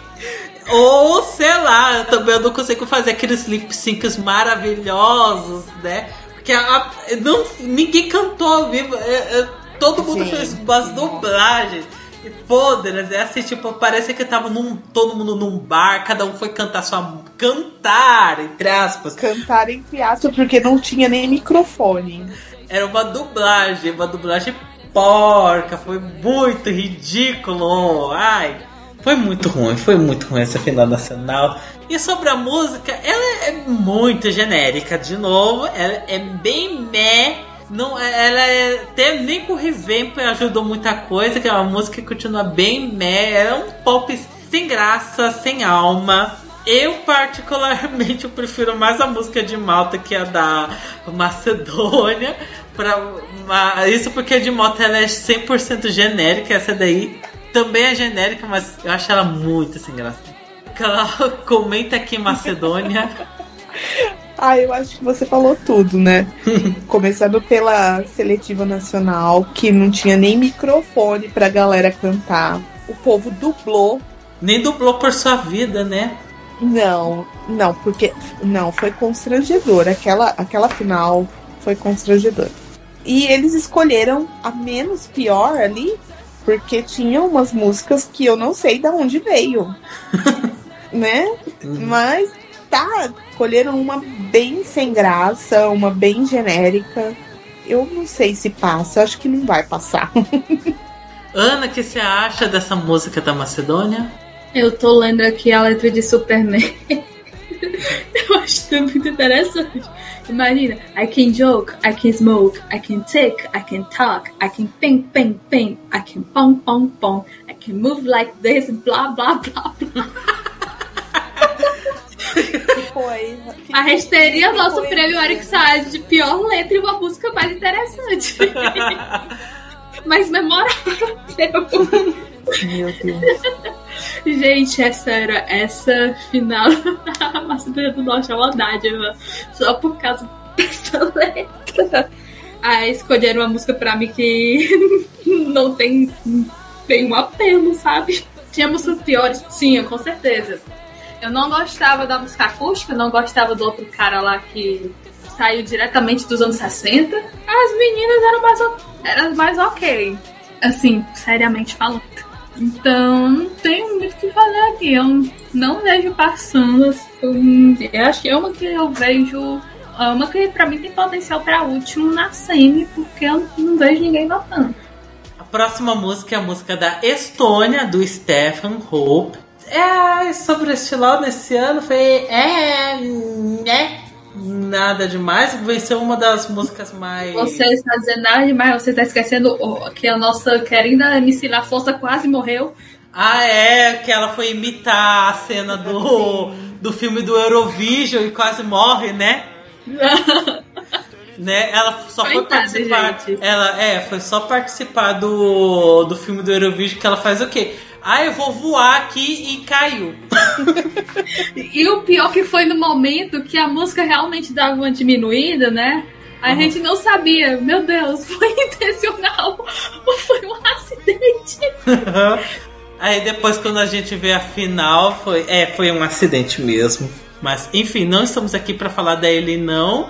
Speaker 1: [LAUGHS] ou sei lá, eu também eu não consigo fazer aqueles lip syncs maravilhosos, né? Porque a- a- não, ninguém cantou ao vivo, é- é- todo mundo
Speaker 3: Sim.
Speaker 1: fez umas dublagens. E podres, é assim, tipo, parece que tava num, todo mundo num bar, cada um foi cantar sua. cantar, entre aspas.
Speaker 3: Cantar entre aspas, porque não tinha nem microfone.
Speaker 1: Era uma dublagem, uma dublagem porca, foi muito ridículo. Ai, foi muito ruim, foi muito ruim essa final nacional. E sobre a música, ela é muito genérica, de novo, ela é bem meh. Não, ela é, nem com o revamp ajudou muita coisa, que é uma música que continua bem meh, ela é um pop sem graça, sem alma. Eu, particularmente, eu prefiro mais a música de Malta que a da Macedônia. Pra, ma- isso porque a de Malta ela é 100% genérica, essa daí também é genérica, mas eu acho ela muito sem graça. Clau, [LAUGHS] comenta aqui Macedônia. [LAUGHS]
Speaker 3: Ah, eu acho que você falou tudo, né? [LAUGHS] Começando pela seletiva nacional, que não tinha nem microfone pra galera cantar. O povo dublou.
Speaker 1: Nem dublou por sua vida, né?
Speaker 3: Não, não, porque. Não, foi constrangedor. Aquela, aquela final foi constrangedora. E eles escolheram a menos pior ali, porque tinha umas músicas que eu não sei de onde veio. [LAUGHS] né? Mas tá, escolheram uma bem sem graça, uma bem genérica. Eu não sei se passa, acho que não vai passar. [LAUGHS]
Speaker 1: Ana, o que você acha dessa música da Macedônia?
Speaker 2: Eu tô lendo aqui a letra de Superman. [LAUGHS] Eu acho isso muito interessante. Imagina, I can joke, I can smoke, I can tick, I can talk, I can ping, ping, ping, I can pong, pong, pong, I can move like this, blá, blá, blá, blá.
Speaker 3: Foi. [LAUGHS]
Speaker 2: A gente teria nosso
Speaker 3: Foi,
Speaker 2: prêmio? Eric Saad de pior letra e uma música mais interessante. [LAUGHS] mais memorável.
Speaker 3: Meu Deus.
Speaker 2: Gente, é sério, essa final da Macedônia do Norte é uma dádiva. Só por causa dessa letra. Aí escolheram uma música pra mim que [LAUGHS] não tem nenhum apelo, sabe? Tinha músicas piores? Tinha, com certeza. Eu não gostava da música acústica, não gostava do outro cara lá que saiu diretamente dos anos 60. As meninas eram mais, eram mais ok. Assim, seriamente falando. Então, não tenho muito o que fazer aqui. Eu não vejo passando. assim, Eu acho que é uma que eu vejo. é Uma que pra mim tem potencial pra último na semi, porque eu não vejo ninguém notando.
Speaker 1: A próxima música é a música da Estônia, do Stefan Hope. É, sobre estilão nesse ano foi. É. né? Nada demais. Venceu uma das músicas mais.
Speaker 2: Você está dizendo nada demais, você está esquecendo que a nossa querida MC La Força quase morreu.
Speaker 1: Ah, é, que ela foi imitar a cena do, do filme do Eurovision e quase morre, né? [LAUGHS] né? Ela só foi participar.
Speaker 2: gente.
Speaker 1: Ela é, foi só participar do, do filme do Eurovision que ela faz o quê? Ah, eu vou voar aqui e caiu.
Speaker 2: E o pior que foi no momento que a música realmente dava uma diminuída, né? A
Speaker 1: Uhum.
Speaker 2: gente não sabia, meu Deus, [LAUGHS] foi intencional ou foi um acidente? [LAUGHS]
Speaker 1: Aí depois quando a gente vê a final, foi, é, foi um acidente mesmo. Mas enfim, não estamos aqui pra falar da Ellie não.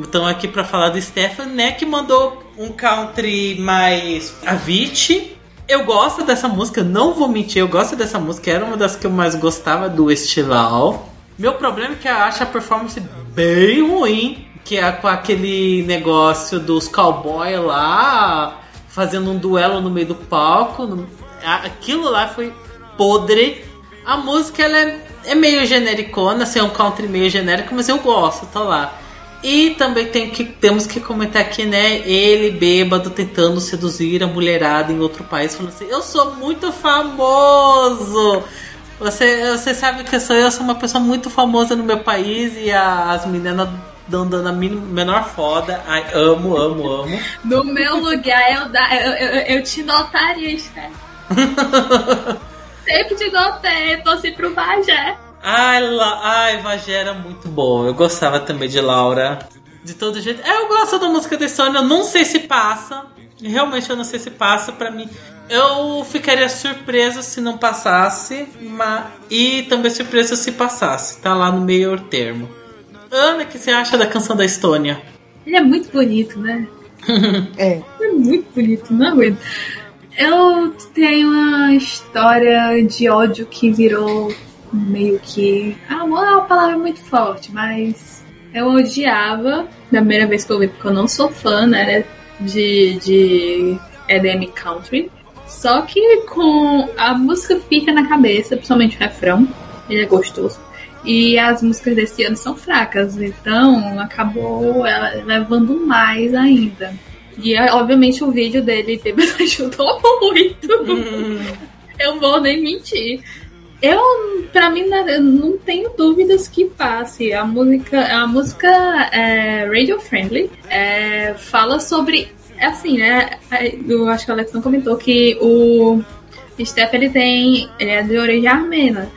Speaker 1: Estamos aqui pra falar do Stefan, né, que mandou um country mais Avicii. Eu gosto dessa música, não vou mentir, eu gosto dessa música, era uma das que eu mais gostava do Estival. Meu problema é que eu acho a performance bem ruim, que é com aquele negócio dos cowboys lá, fazendo um duelo no meio do palco. Aquilo lá foi podre. A música ela é, é meio genericona, assim, é um country meio genérico, mas eu gosto, tá lá. E também tem que, temos que comentar aqui, né? Ele bêbado tentando seduzir a mulherada em outro país, falando assim: Eu sou muito famoso! Você, você sabe que eu sou, eu sou uma pessoa muito famosa no meu país e a- as meninas dão dando a menor foda. Ai, amo, amo, amo.
Speaker 2: No meu lugar, eu, eu, eu, eu te notaria, Steph. [LAUGHS] Sempre te notei, torci pro Vajé.
Speaker 1: Ai, La... Ai, Vagé era muito bom. Eu gostava também de Laura. De todo jeito. É, eu gosto da música da Sônia. Eu não sei se passa. Realmente eu não sei se passa pra mim. Eu ficaria surpresa se não passasse. Mas... E também surpresa se passasse. Tá lá no meio termo. Ana, o que você acha da canção da Estônia?
Speaker 2: Ele é muito bonito, né? [LAUGHS]
Speaker 3: É.
Speaker 2: É muito bonito, não aguento. Eu tenho uma história de ódio que virou meio que. Amor é uma palavra muito forte, mas eu odiava da primeira vez que eu vi, porque eu não sou fã, né? De, de EDM Country. Só que com a música fica na cabeça, principalmente o refrão, ele é gostoso. E as músicas desse ano são fracas, então acabou ela levando mais ainda. E obviamente o vídeo dele bêbado [LAUGHS] ajudou muito. Eu vou nem mentir. Eu, pra mim, né, não tenho dúvidas que passe. A música, a música é radio friendly, é, fala sobre, assim, né? Eu acho que o Alex não comentou que o Steph ele tem, ele é de origem armena,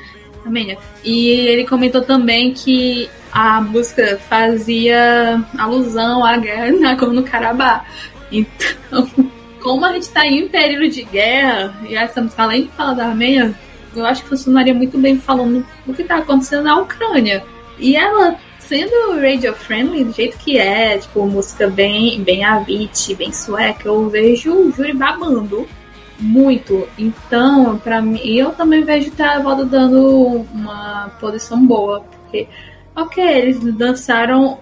Speaker 2: armênia. E ele comentou também que a música fazia alusão à guerra na Nagorno-Karabakh. Então, [LAUGHS] como a gente tá em um período de guerra, e essa música, além de falar da Armênia, eu acho que funcionaria muito bem falando do que tá acontecendo na Ucrânia. E ela, sendo radio friendly, do jeito que é, tipo, música bem, bem Avicii, bem sueca, eu vejo o júri babando muito. Então, pra mim, eu também vejo que a Volta dando uma posição boa, porque, ok, eles dançaram,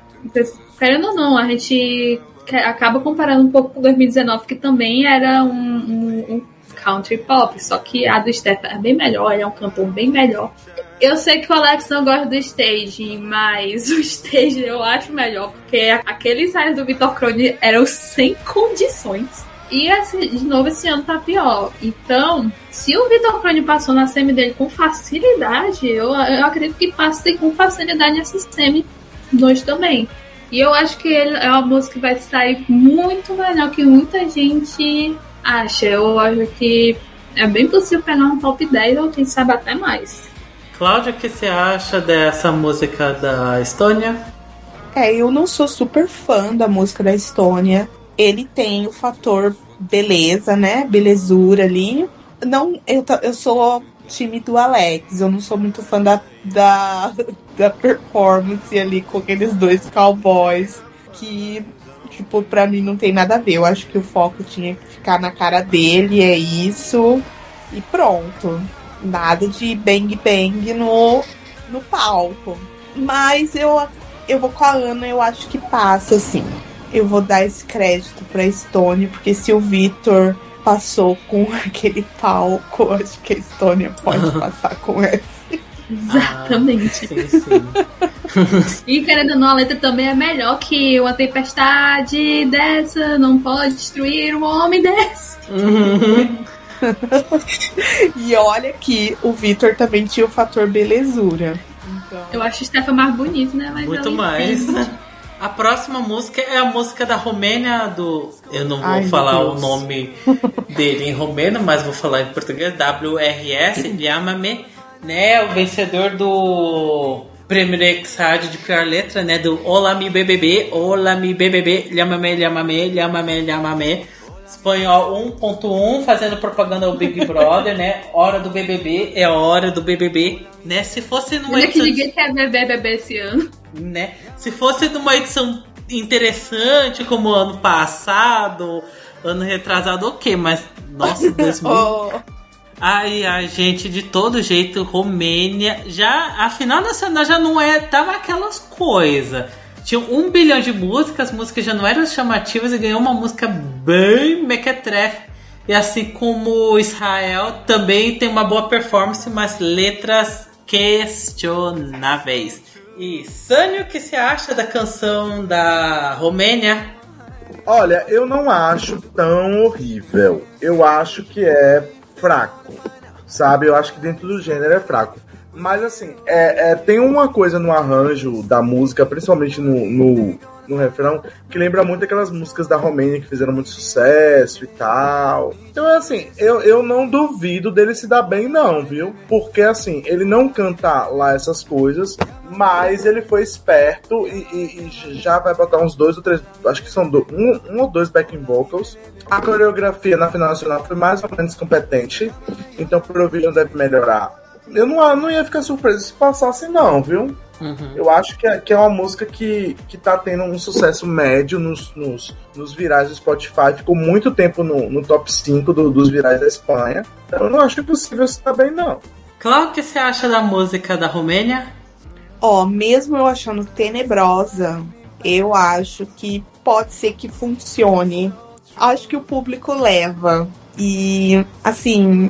Speaker 2: querendo ou não, a gente acaba comparando um pouco com 2019, que também era um, um- um country pop, só que a do Steph é bem melhor, ele é um cantor bem melhor. Eu sei que o Alex não gosta do stage, mas [LAUGHS] o stage eu acho melhor, porque aqueles ensaios do Vitor Crone eram sem condições. E de novo esse ano tá pior. Então, se o Vitor Crone passou na semi dele com facilidade, eu, eu acredito que passe com facilidade nessa semi 2 também. E eu acho que ele é uma música que vai sair muito melhor que muita gente acha. Eu acho que é bem possível pegar um top 10 ou quem sabe até mais.
Speaker 1: Cláudia, o que você acha dessa música da Estônia?
Speaker 3: É, eu não sou super fã da música da Estônia. Ele tem o fator beleza, né? Belezura ali. Não, eu, eu sou time do Alex. Eu não sou muito fã da, da, [LAUGHS] da performance ali com aqueles dois cowboys. Que, tipo, pra mim não tem nada a ver. Eu acho que o foco tinha que ficar na cara dele, é isso. E pronto. Nada de bang bang no, no palco. Mas eu, eu vou com a Ana, eu acho que passa, assim. Eu vou dar esse crédito pra Estônia, porque se o Vitor passou com [LAUGHS] aquele palco, acho que a Estônia pode [LAUGHS] passar com esse.
Speaker 2: Exatamente.
Speaker 1: Ah, sim, sim. [LAUGHS]
Speaker 2: E querendo ou não, a letra também é melhor que uma tempestade dessa não pode destruir um homem desse. [LAUGHS]
Speaker 3: E olha que o Vitor também tinha o fator belezura. Então,
Speaker 2: Eu acho o Stefan mais bonito, né? Mas
Speaker 1: Muito mais. A próxima música é a música da Romênia do. Eu não vou
Speaker 3: Ai,
Speaker 1: falar o nome dele em romeno, mas vou falar em português. WRS, [LAUGHS] Llámame, né? O vencedor do Prêmio Exard de pior letra, né? Do Olá mi BBB, Olá mi BBB, Llámame, Llámame, Llámame, Llámame. Espanhol 1.1 fazendo propaganda ao Big Brother, né? Hora do BBB é hora do BBB, né? Se fosse numa
Speaker 2: Olha que
Speaker 1: edição de-
Speaker 2: ninguém quer ver BBB esse ano.
Speaker 1: né? Se fosse numa edição interessante como ano passado, ano retrasado, ok, mas nossa, [LAUGHS] 2000.
Speaker 3: Oh,
Speaker 1: Ai, a gente, de todo jeito, Romênia, já a final nacional já não é, tava aquelas coisas. Tinha um bilhão de músicas, as músicas já não eram chamativas e ganhou uma música bem mequetrefe. E assim como Israel, também tem uma boa performance, mas letras questionáveis. E Sânio, o que você acha da canção da Romênia?
Speaker 5: Olha, eu não acho tão horrível. Eu acho que é fraco. Sabe? Eu acho que dentro do gênero é fraco. Mas assim, é, é, tem uma coisa no arranjo da música, principalmente no, no, no refrão, que lembra muito aquelas músicas da Romênia que fizeram muito sucesso e tal. Então, assim, eu, eu não duvido dele se dar bem, não, viu? Porque, assim, ele não canta lá essas coisas, mas ele foi esperto e, e- e já vai botar uns dois ou três, acho que são do- um, um ou dois backing vocals. A coreografia na final nacional foi mais ou menos competente, então pro Eurovision deve melhorar. Eu não, não ia ficar surpreso se passasse, não, viu?
Speaker 1: Uhum.
Speaker 5: Eu acho que é, que é uma música que, que tá tendo um sucesso médio nos, nos, nos virais do Spotify. Ficou muito tempo no, no top 5 do- dos virais da Espanha. Então eu não acho impossível se tá bem, não.
Speaker 1: Cláudio, o que você acha da música da Romênia?
Speaker 3: Ó, mesmo eu achando tenebrosa, eu acho que pode ser que funcione. Acho que o público leva. E, assim,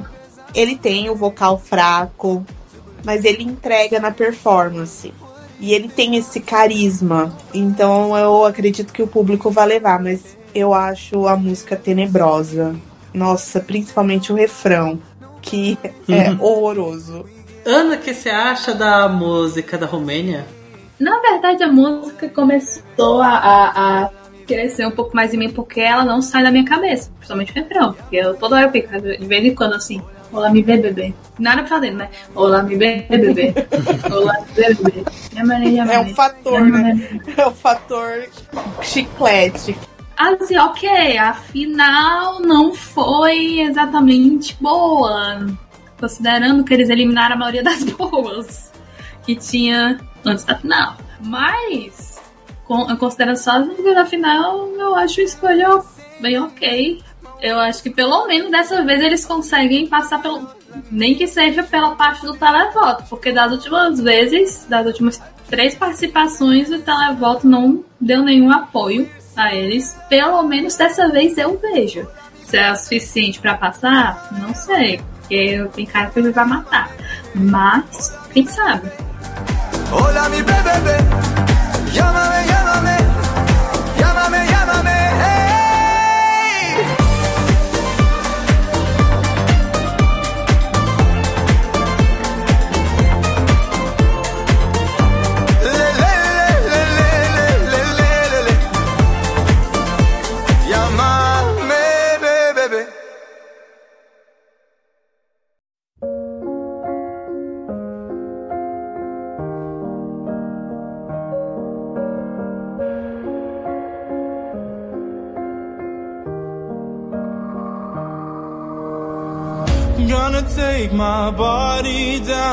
Speaker 3: ele tem o vocal fraco, mas ele entrega na performance. E ele tem esse carisma. Então eu acredito que o público vai levar, mas eu acho a música tenebrosa. Nossa, principalmente o refrão, que [LAUGHS] é horroroso.
Speaker 1: Ana, o que você acha da música da Romênia?
Speaker 2: Na verdade, a música começou a, a, a crescer um pouco mais em mim porque ela não sai da minha cabeça, principalmente o refrão. Porque eu toda hora eu fico, de vez em quando assim, olá me vê bebê. Nada pra fazer, né? Olá me vê bebê. Olá me bebê.
Speaker 3: É
Speaker 2: yamaré. [LAUGHS]
Speaker 3: um fator, né? É o fator chiclete.
Speaker 2: Assim, ok, a final não foi exatamente boa, considerando que eles eliminaram a maioria das [LAUGHS] boas que tinha antes da final. Mas, con- considerando só as da final, eu acho a escolha bem ok. Eu acho que pelo menos dessa vez eles conseguem passar pelo. Nem que seja pela parte do televoto, porque das últimas vezes, das últimas três participações, o televoto não deu nenhum apoio a eles. Pelo menos dessa vez eu vejo. Se é o suficiente pra passar, não sei. Porque tem cara que ele vai matar. Mas, quem sabe?
Speaker 6: Hola mi bebé, llámame,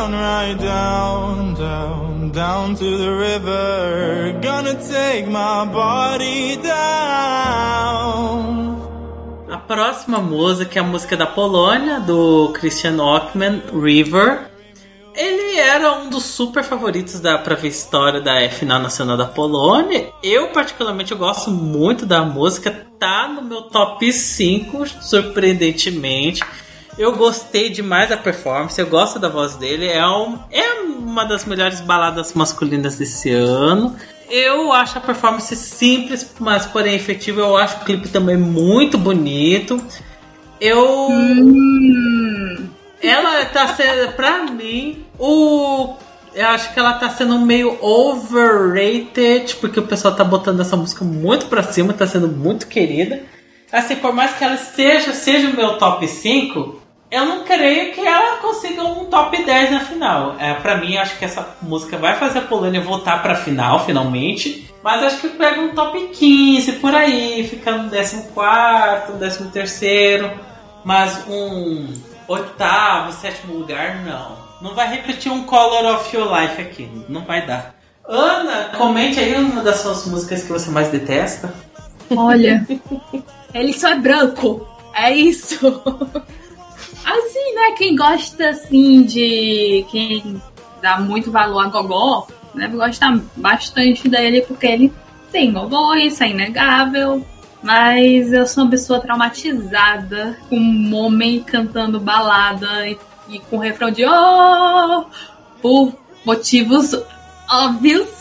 Speaker 6: down, right down, down, down to the river. Gonna take my body down.
Speaker 1: A próxima música é a música da Polônia, do Christian Ockman, River. Ele era um dos super favoritos da ver história da final nacional da Polônia. Eu, particularmente, eu gosto muito da música. Tá no meu top 5, surpreendentemente. Eu gostei demais da performance, eu gosto da voz dele. É, um, é uma das melhores baladas masculinas desse ano. Eu acho a performance simples, mas porém efetiva. Eu acho o clipe também muito bonito. Eu. Ela tá sendo, pra mim, o, Eu acho que ela tá sendo meio overrated, porque o pessoal tá botando essa música muito pra cima, tá sendo muito querida. Assim, por mais que ela esteja, seja o meu top 5, eu não creio que ela consiga um top 10 na final. É, para mim, acho que essa música vai fazer a Polônia voltar pra final, finalmente. Mas acho que pega um top 15 por aí, ficando no 14, 13. Mas um oitavo, sétimo lugar, não. Não vai repetir um Color of Your Life aqui, não vai dar. Ana, comente aí uma das suas músicas que você mais detesta.
Speaker 2: Olha, [LAUGHS] ele só é branco. É isso. [LAUGHS] Assim, né? Quem gosta assim de. Quem dá muito valor a Gogó, deve gostar bastante dele, porque ele tem Gogó, isso é inegável. Mas eu sou uma pessoa traumatizada com um homem cantando balada e, e com refrão de oh! por motivos óbvios. [LAUGHS]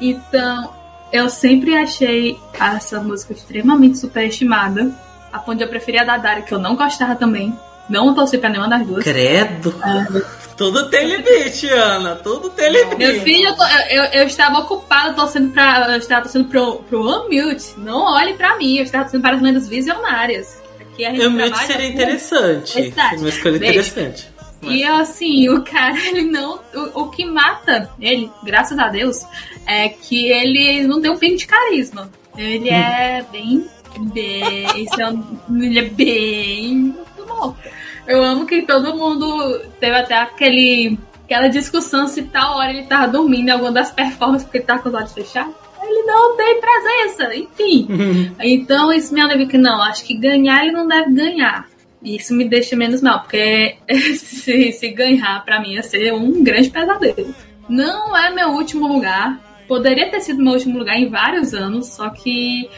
Speaker 2: Então, eu sempre achei essa música extremamente superestimada. A ponto de eu preferir a da Dari, que eu não gostava também. Não torci pra nenhuma das duas.
Speaker 1: Credo! Tudo tem limite, Ana. Tudo tem limite.
Speaker 2: Meu filho, eu, tô- eu, eu estava ocupada torcendo pra. Eu estava torcendo pro, pro Unmute. Não olhe pra mim, eu estava torcendo para as lendas visionárias. Aqui a gente trabalha
Speaker 1: seria
Speaker 2: com-
Speaker 1: interessante.
Speaker 2: Verdade.
Speaker 1: Uma escolha
Speaker 2: Beijo.
Speaker 1: interessante.
Speaker 2: E assim, o cara, ele não. O, o que mata ele, graças a Deus, é que ele não tem um pingo de carisma. Ele é bem. bem. é ele é bem. muito bom. Eu amo que todo mundo teve até aquele. aquela discussão se tal hora ele tava dormindo em alguma das performances porque ele tava com os olhos fechados. Ele não tem presença, enfim. [LAUGHS] Então isso me alivia que não, acho que ganhar ele não deve ganhar. Isso me deixa menos mal, porque [LAUGHS] se, se ganhar, pra mim ia ser um grande pesadelo. Não é meu último lugar. Poderia ter sido meu último lugar em vários anos, só que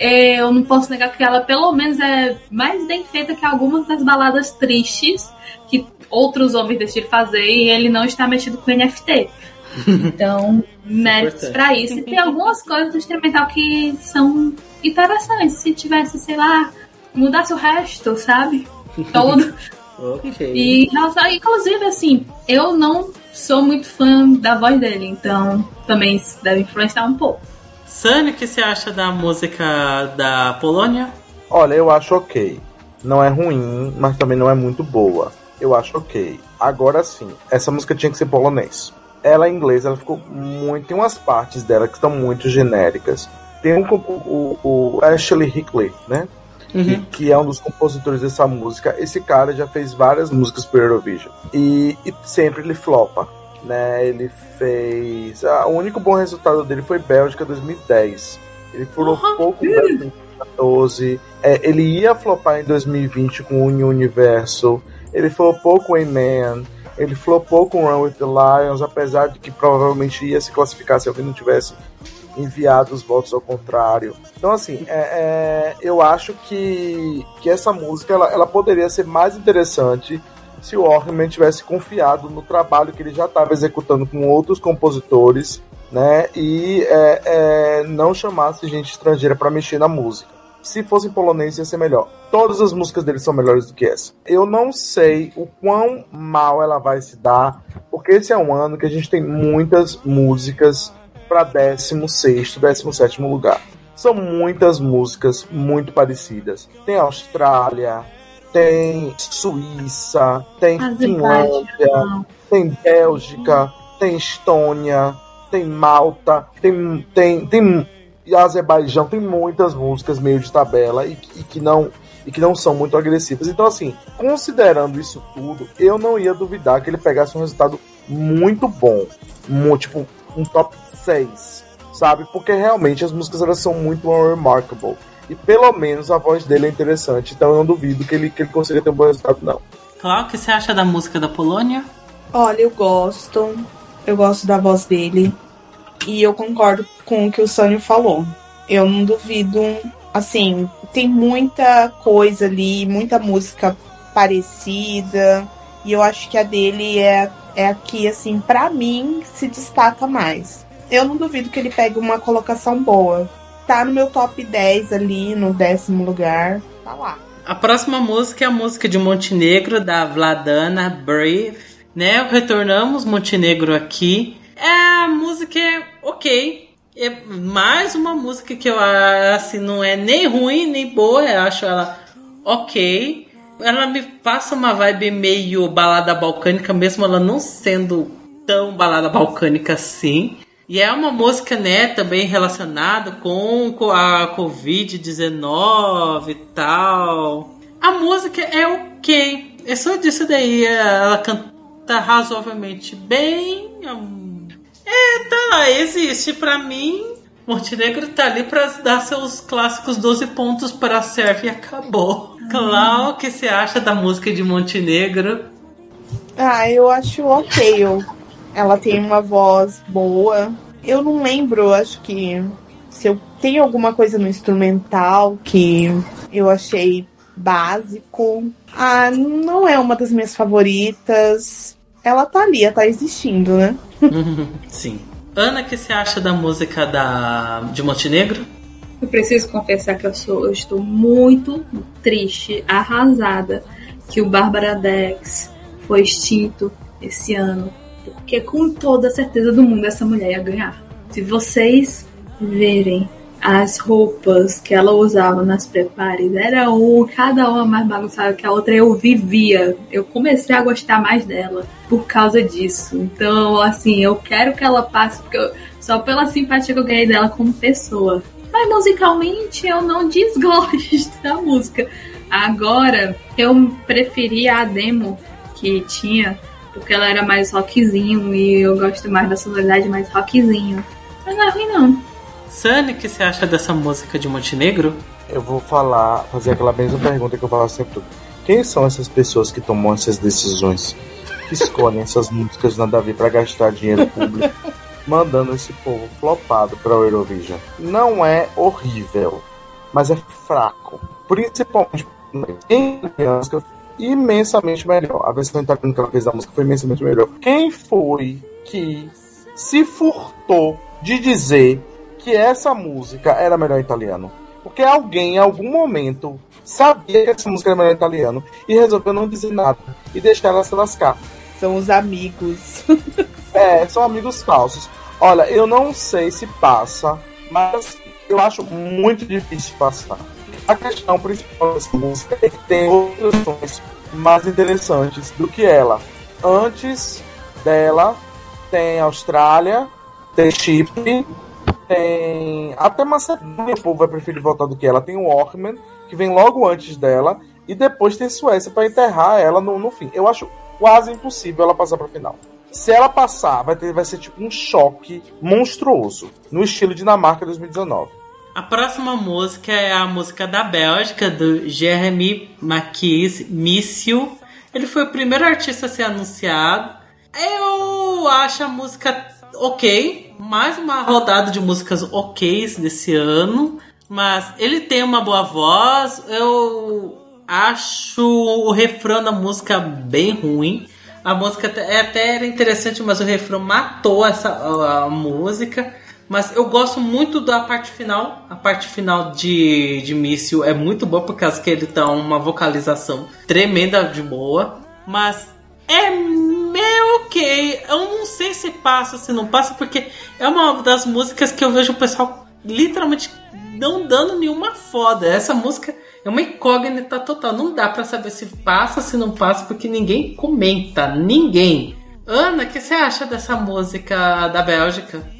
Speaker 2: eu não posso negar que ela, pelo menos, é mais bem feita que algumas das baladas tristes que outros homens decidiram fazer e ele não está mexido com NFT. [LAUGHS] Então, méritos pra isso. E tem algumas coisas do instrumental que são interessantes. Se tivesse, sei lá, mudasse o resto, sabe? [LAUGHS] Todo.
Speaker 1: Ok.
Speaker 2: E, inclusive, assim, eu não sou muito fã da voz dele, então também deve influenciar um pouco.
Speaker 1: Sunny, o que você acha da música da Polônia?
Speaker 5: Olha, eu acho ok. Não é ruim, mas também não é muito boa. Eu acho ok. Agora sim, essa música tinha que ser polonês. Ela é inglesa, ela ficou muito. Tem umas partes dela que estão muito genéricas. Tem um, o, o Ashley Hickley, né? que, que é um dos compositores dessa música. Esse cara já fez várias músicas pro Eurovision e, e sempre ele flopa, né? Ele fez. ah, o único bom resultado dele foi Bélgica 2010. Ele furou pouco em 2014. É, ele ia flopar em 2020 com o Universo. Ele flopou com A-Man. Ele flopou com Run with the Lions, apesar de que provavelmente ia se classificar se alguém não tivesse enviado os votos ao contrário. Então, assim, é, é, eu acho que, que essa música ela, ela poderia ser mais interessante se o Orman tivesse confiado no trabalho que ele já estava executando com outros compositores, né? E é, é, não chamasse gente estrangeira para mexer na música. Se fosse em polonês, ia ser melhor. Todas as músicas dele são melhores do que essa. Eu não sei o quão mal ela vai se dar, porque esse é um ano que a gente tem muitas músicas para 16, 17 lugar. São muitas músicas muito parecidas. Tem Austrália, tem Suíça, tem. Finlândia, tem Bélgica, tem Estônia, tem Malta, tem, tem, tem e Azerbaijão, tem muitas músicas meio de tabela e, que- e que não e que não são muito agressivas. Então, assim, considerando isso tudo, eu não ia duvidar que ele pegasse um resultado muito bom. Tipo, um top 6, sabe? Porque realmente as músicas elas são muito remarkable. E pelo menos a voz dele é interessante. Então eu não duvido que ele, que ele consiga ter um bom resultado, não.
Speaker 1: Cláudio, o que você acha da música da Polônia?
Speaker 3: Olha, eu gosto. Eu gosto da voz dele. E eu concordo com o que o Sânio falou. Eu não duvido. Assim, tem muita coisa ali, muita música parecida. E eu acho que a dele é, é a que, assim, pra mim, se destaca mais. Eu não duvido que ele pegue uma colocação boa. Tá no meu top 10 ali, no décimo lugar. Tá lá.
Speaker 1: A próxima música é a música de Montenegro, da Vladana Brave, né? Retornamos Montenegro aqui. É, a música é ok. É mais uma música que eu assim não é nem ruim nem boa, eu acho ela ok. Ela me passa uma vibe meio balada balcânica, mesmo ela não sendo tão balada balcânica assim. E é uma música, né, também relacionada com co- a Covid-19 e tal. A música é ok. É só disso daí. Ela canta razoavelmente bem. É, tá lá, existe. Pra mim, Montenegro tá ali pra dar seus clássicos 12 pontos pra Sérvia e acabou. Clau, o que você acha da música de Montenegro?
Speaker 3: Ah, eu acho ok. eu- Ela tem uma voz boa. Eu não lembro, acho que se eu tenho alguma coisa no instrumental que eu achei básico. Ah, não é uma das minhas favoritas. Ela tá ali, ela tá existindo, né? [LAUGHS]
Speaker 1: Sim. Ana, o que você acha da música da de Montenegro?
Speaker 2: Eu preciso confessar que eu sou, eu estou muito triste, arrasada que o Bárbara Dex foi extinto esse ano. Porque com toda a certeza do mundo essa mulher ia ganhar. Se vocês verem as roupas que ela usava nas prepares, era um, cada uma mais bagunçada que a outra, eu vivia. Eu comecei a gostar mais dela por causa disso. Então, assim, eu quero que ela passe, porque eu- só pela simpatia que eu ganhei dela como pessoa. Mas musicalmente eu não desgosto [LAUGHS] da música. Agora, eu preferi a demo que tinha, porque ela era mais rockzinho e eu gosto mais da sonoridade mais rockzinho. Mas não é ruim não.
Speaker 1: Sunny, o que você acha dessa música de Montenegro?
Speaker 5: Eu vou falar, fazer aquela mesma pergunta que eu falo sempre. Quem são essas pessoas que tomam essas decisões? Que escolhem essas músicas nada a ver pra gastar dinheiro público, mandando esse povo flopado pra Eurovision? Não é horrível, mas é fraco. Principalmente em música imensamente melhor. A versão italiana que ela fez da música foi imensamente melhor. Quem foi que se furtou de dizer que essa música era melhor em italiano? Porque alguém, em algum momento, sabia que essa música era melhor em italiano e resolveu não dizer nada e deixar ela se lascar.
Speaker 3: São os amigos. [LAUGHS]
Speaker 5: É, são amigos falsos. Olha, eu não sei se passa, mas eu acho muito difícil passar. A questão principal dessa música é que tem outros sons mais interessantes do que ela. Antes dela, tem Austrália, tem Chipre, tem até Macedônia, o povo vai preferir votar do que ela. Tem o Orkman, que vem logo antes dela, e depois tem Suécia para enterrar ela no, no fim. Eu acho quase impossível ela passar para final. Se ela passar, vai, ter, vai ser tipo um choque monstruoso, no estilo Dinamarca 2019.
Speaker 1: A próxima música é a música da Bélgica, do Jeremy Marquis Mício. Ele foi o primeiro artista a ser anunciado. Eu acho a música ok. Mais uma rodada de músicas ok desse ano. Mas ele tem uma boa voz. Eu acho o refrão da música bem ruim. A música até- até era interessante, mas o refrão matou essa a, a música. Mas eu gosto muito da parte final. A parte final de, de Míssil é muito boa por causa que ele tá uma vocalização tremenda de boa. Mas é meio ok. Eu não sei se passa, se não passa, porque é uma das músicas que eu vejo o pessoal literalmente não dando nenhuma foda. Essa música é uma incógnita total. Não dá pra saber se passa, se não passa, porque ninguém comenta. Ninguém. Ana, o que você acha dessa música da Bélgica?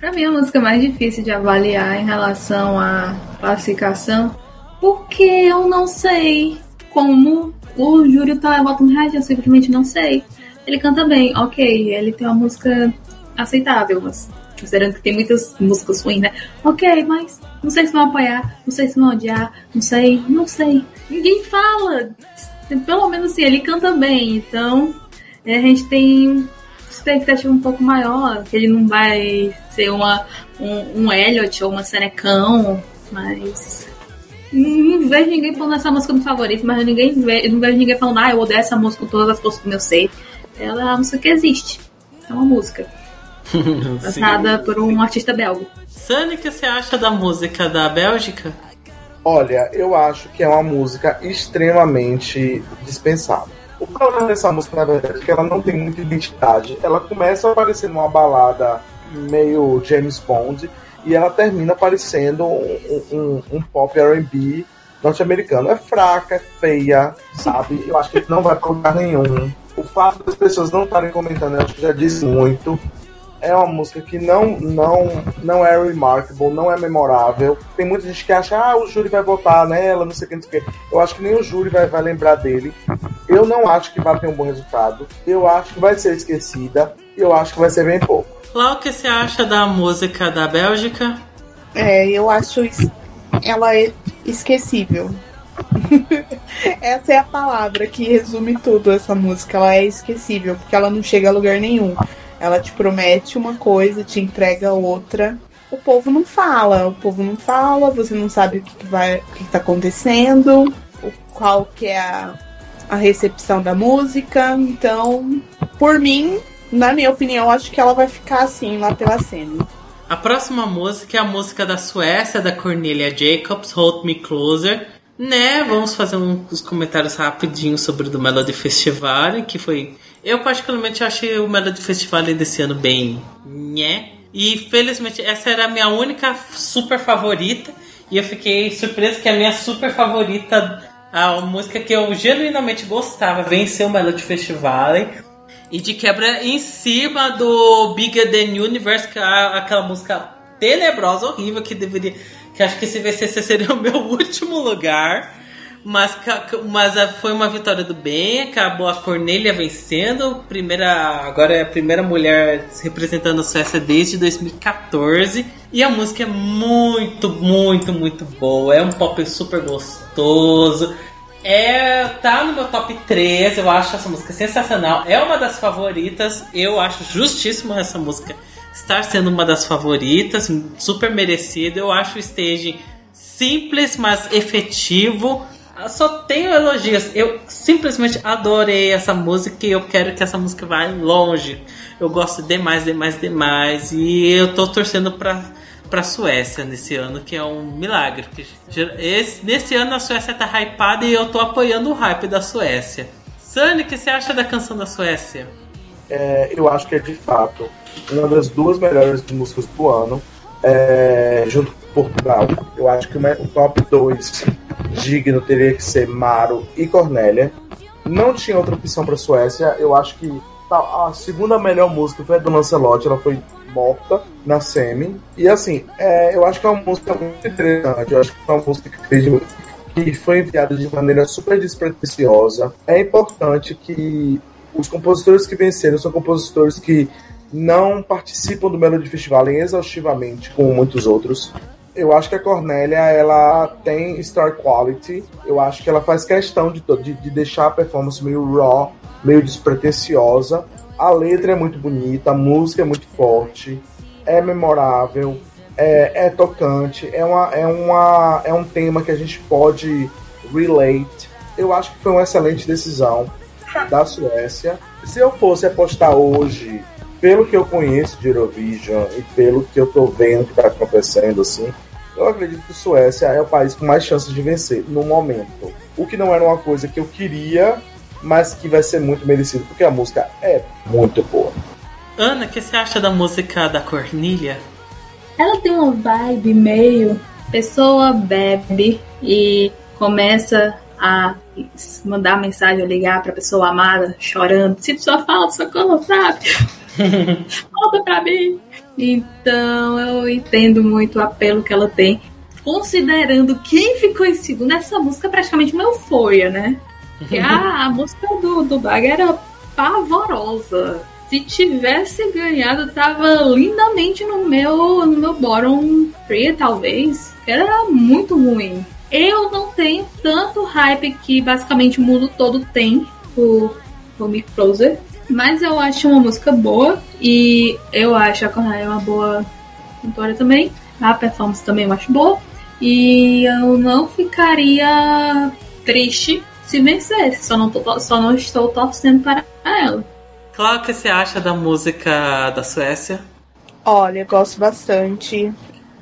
Speaker 2: Pra mim é a música mais difícil de avaliar em relação à classificação, porque eu não sei como o júri tá votando reagir, eu simplesmente não sei. Ele canta bem, ok, ele tem uma música aceitável, mas considerando que tem muitas músicas ruins, né? Ok, mas não sei se vão apoiar, não sei se vão odiar, não sei, não sei. Ninguém fala. Pelo menos assim, ele canta bem, então a gente tem expectativa um pouco maior, que ele não vai ser uma, um, um Elliot ou uma Senecão, mas. Não vejo ninguém falando essa música no favorito, mas ninguém não vejo ninguém falando, ah, eu odeio essa música com todas as forças do meu ser. Ela é uma música que existe. É uma música. [LAUGHS] Cantada por um artista belga.
Speaker 1: Sunny, o que você acha da música da Bélgica?
Speaker 5: Olha, eu acho que é uma música extremamente dispensável. O problema dessa música, na verdade, é que ela não tem muita identidade. Ela começa a aparecer numa balada meio James Bond e ela termina aparecendo um, um, um pop R&B norte-americano. É fraca, é feia, sabe? Eu acho que não vai lugar nenhum. O fato das pessoas não estarem comentando, eu acho que já diz muito. É uma música que não, não, não é remarkable, não é memorável. Tem muita gente que acha, ah, o júri vai votar nela, não sei o que, não sei o que. Eu acho que nem o júri vai, vai lembrar dele. Eu não acho que vai ter um bom resultado. Eu acho que vai ser esquecida. E eu acho que vai ser bem pouco.
Speaker 1: Clau, o que você acha da música da Bélgica?
Speaker 3: É, eu acho es- ela é esquecível. [LAUGHS] essa é a palavra que resume tudo essa música. Ela é esquecível, porque ela não chega a lugar nenhum. Ela te promete uma coisa, te entrega outra. O povo não fala, o povo não fala, você não sabe o que, que vai, o que, que tá acontecendo, o, qual que é a, a recepção da música. Então, por mim, na minha opinião, acho que ela vai ficar assim lá pela cena.
Speaker 1: A próxima música é a música da Suécia, da Cornelia Jacobs, Hold Me Closer. Né, vamos fazer uns comentários rapidinhos sobre o do Melody Festival, que foi... Eu particularmente achei o Melody Festival desse ano bem... Nhé. E felizmente essa era a minha única super favorita. E eu fiquei surpreso que a minha super favorita, a música que eu genuinamente gostava, venceu o Melody Festival. E de quebra em cima do Bigger Than Universe, que é aquela música tenebrosa, horrível, que deveria. Que acho que se vencesse [LAUGHS] seria o meu último lugar. Mas, mas foi uma vitória do bem, acabou a Cornélia vencendo. Primeira, agora é a primeira mulher representando a Suécia desde 2014. E a música é muito, muito, muito boa. É um pop super gostoso. É, tá no meu top 3, eu acho essa música sensacional. É uma das favoritas. Eu acho justíssimo essa música estar sendo uma das favoritas, super merecida. Eu acho o stage simples, mas efetivo. Só tenho elogios. Eu simplesmente adorei essa música e eu quero que essa música vá longe. Eu gosto demais, demais, demais. E eu tô torcendo pra, pra Suécia nesse ano, que é um milagre. Esse, nesse ano a Suécia tá hypada e eu tô apoiando o hype da Suécia. Sunny, o que você acha da canção da Suécia?
Speaker 5: É, eu acho que é de fato uma das duas melhores músicas do ano, é, junto Portugal. Eu acho que o top 2 digno teria que ser Maro e Cornélia. Não tinha outra opção para Suécia. Eu acho que tá, a segunda melhor música foi a do Lancelot, ela foi morta na semi. E assim, é, eu acho que é uma música muito interessante. Eu acho que foi uma música que que foi enviada de maneira super despretensiosa. É importante que os compositores que venceram são compositores que não participam do Melody Festival exaustivamente, como muitos outros. Eu acho que a Cornélia ela tem star quality. Eu acho que ela faz questão de, de, de deixar a performance meio raw, meio despretensiosa. A letra é muito bonita, a música é muito forte, é memorável, é, é tocante, é, uma, é, uma, é um tema que a gente pode relate. Eu acho que foi uma excelente decisão da Suécia. Se eu fosse apostar hoje, pelo que eu conheço de Eurovision e pelo que eu tô vendo que tá acontecendo, assim, eu acredito que a Suécia é o país com mais chances de vencer no momento. O que não era uma coisa que eu queria, mas que vai ser muito merecido, porque a música é muito boa.
Speaker 1: Ana, o que você acha da música da Cornélia?
Speaker 2: Ela tem uma vibe meio pessoa bebe e começa a mandar mensagem, ligar pra pessoa amada, chorando, sinto sua falta, socorro, sabe? [LAUGHS] Volta pra mim. Então eu entendo muito o apelo que ela tem. Considerando quem ficou em segundo, essa música é praticamente uma euforia, né? Porque a, a música do, do Bag era pavorosa. Se tivesse ganhado, tava lindamente no meu, no meu bottom 3, talvez. Era muito ruim. Eu não tenho tanto hype que basicamente o mundo todo tem por, por Me Closer. Mas eu acho uma música boa. E eu acho a Cornélia uma boa cantora também. A performance também eu acho boa. E eu não ficaria triste se vencesse. Só não, tô, só não estou torcendo para ela.
Speaker 1: Claro, o que você acha da música da Suécia?
Speaker 3: Olha, gosto bastante.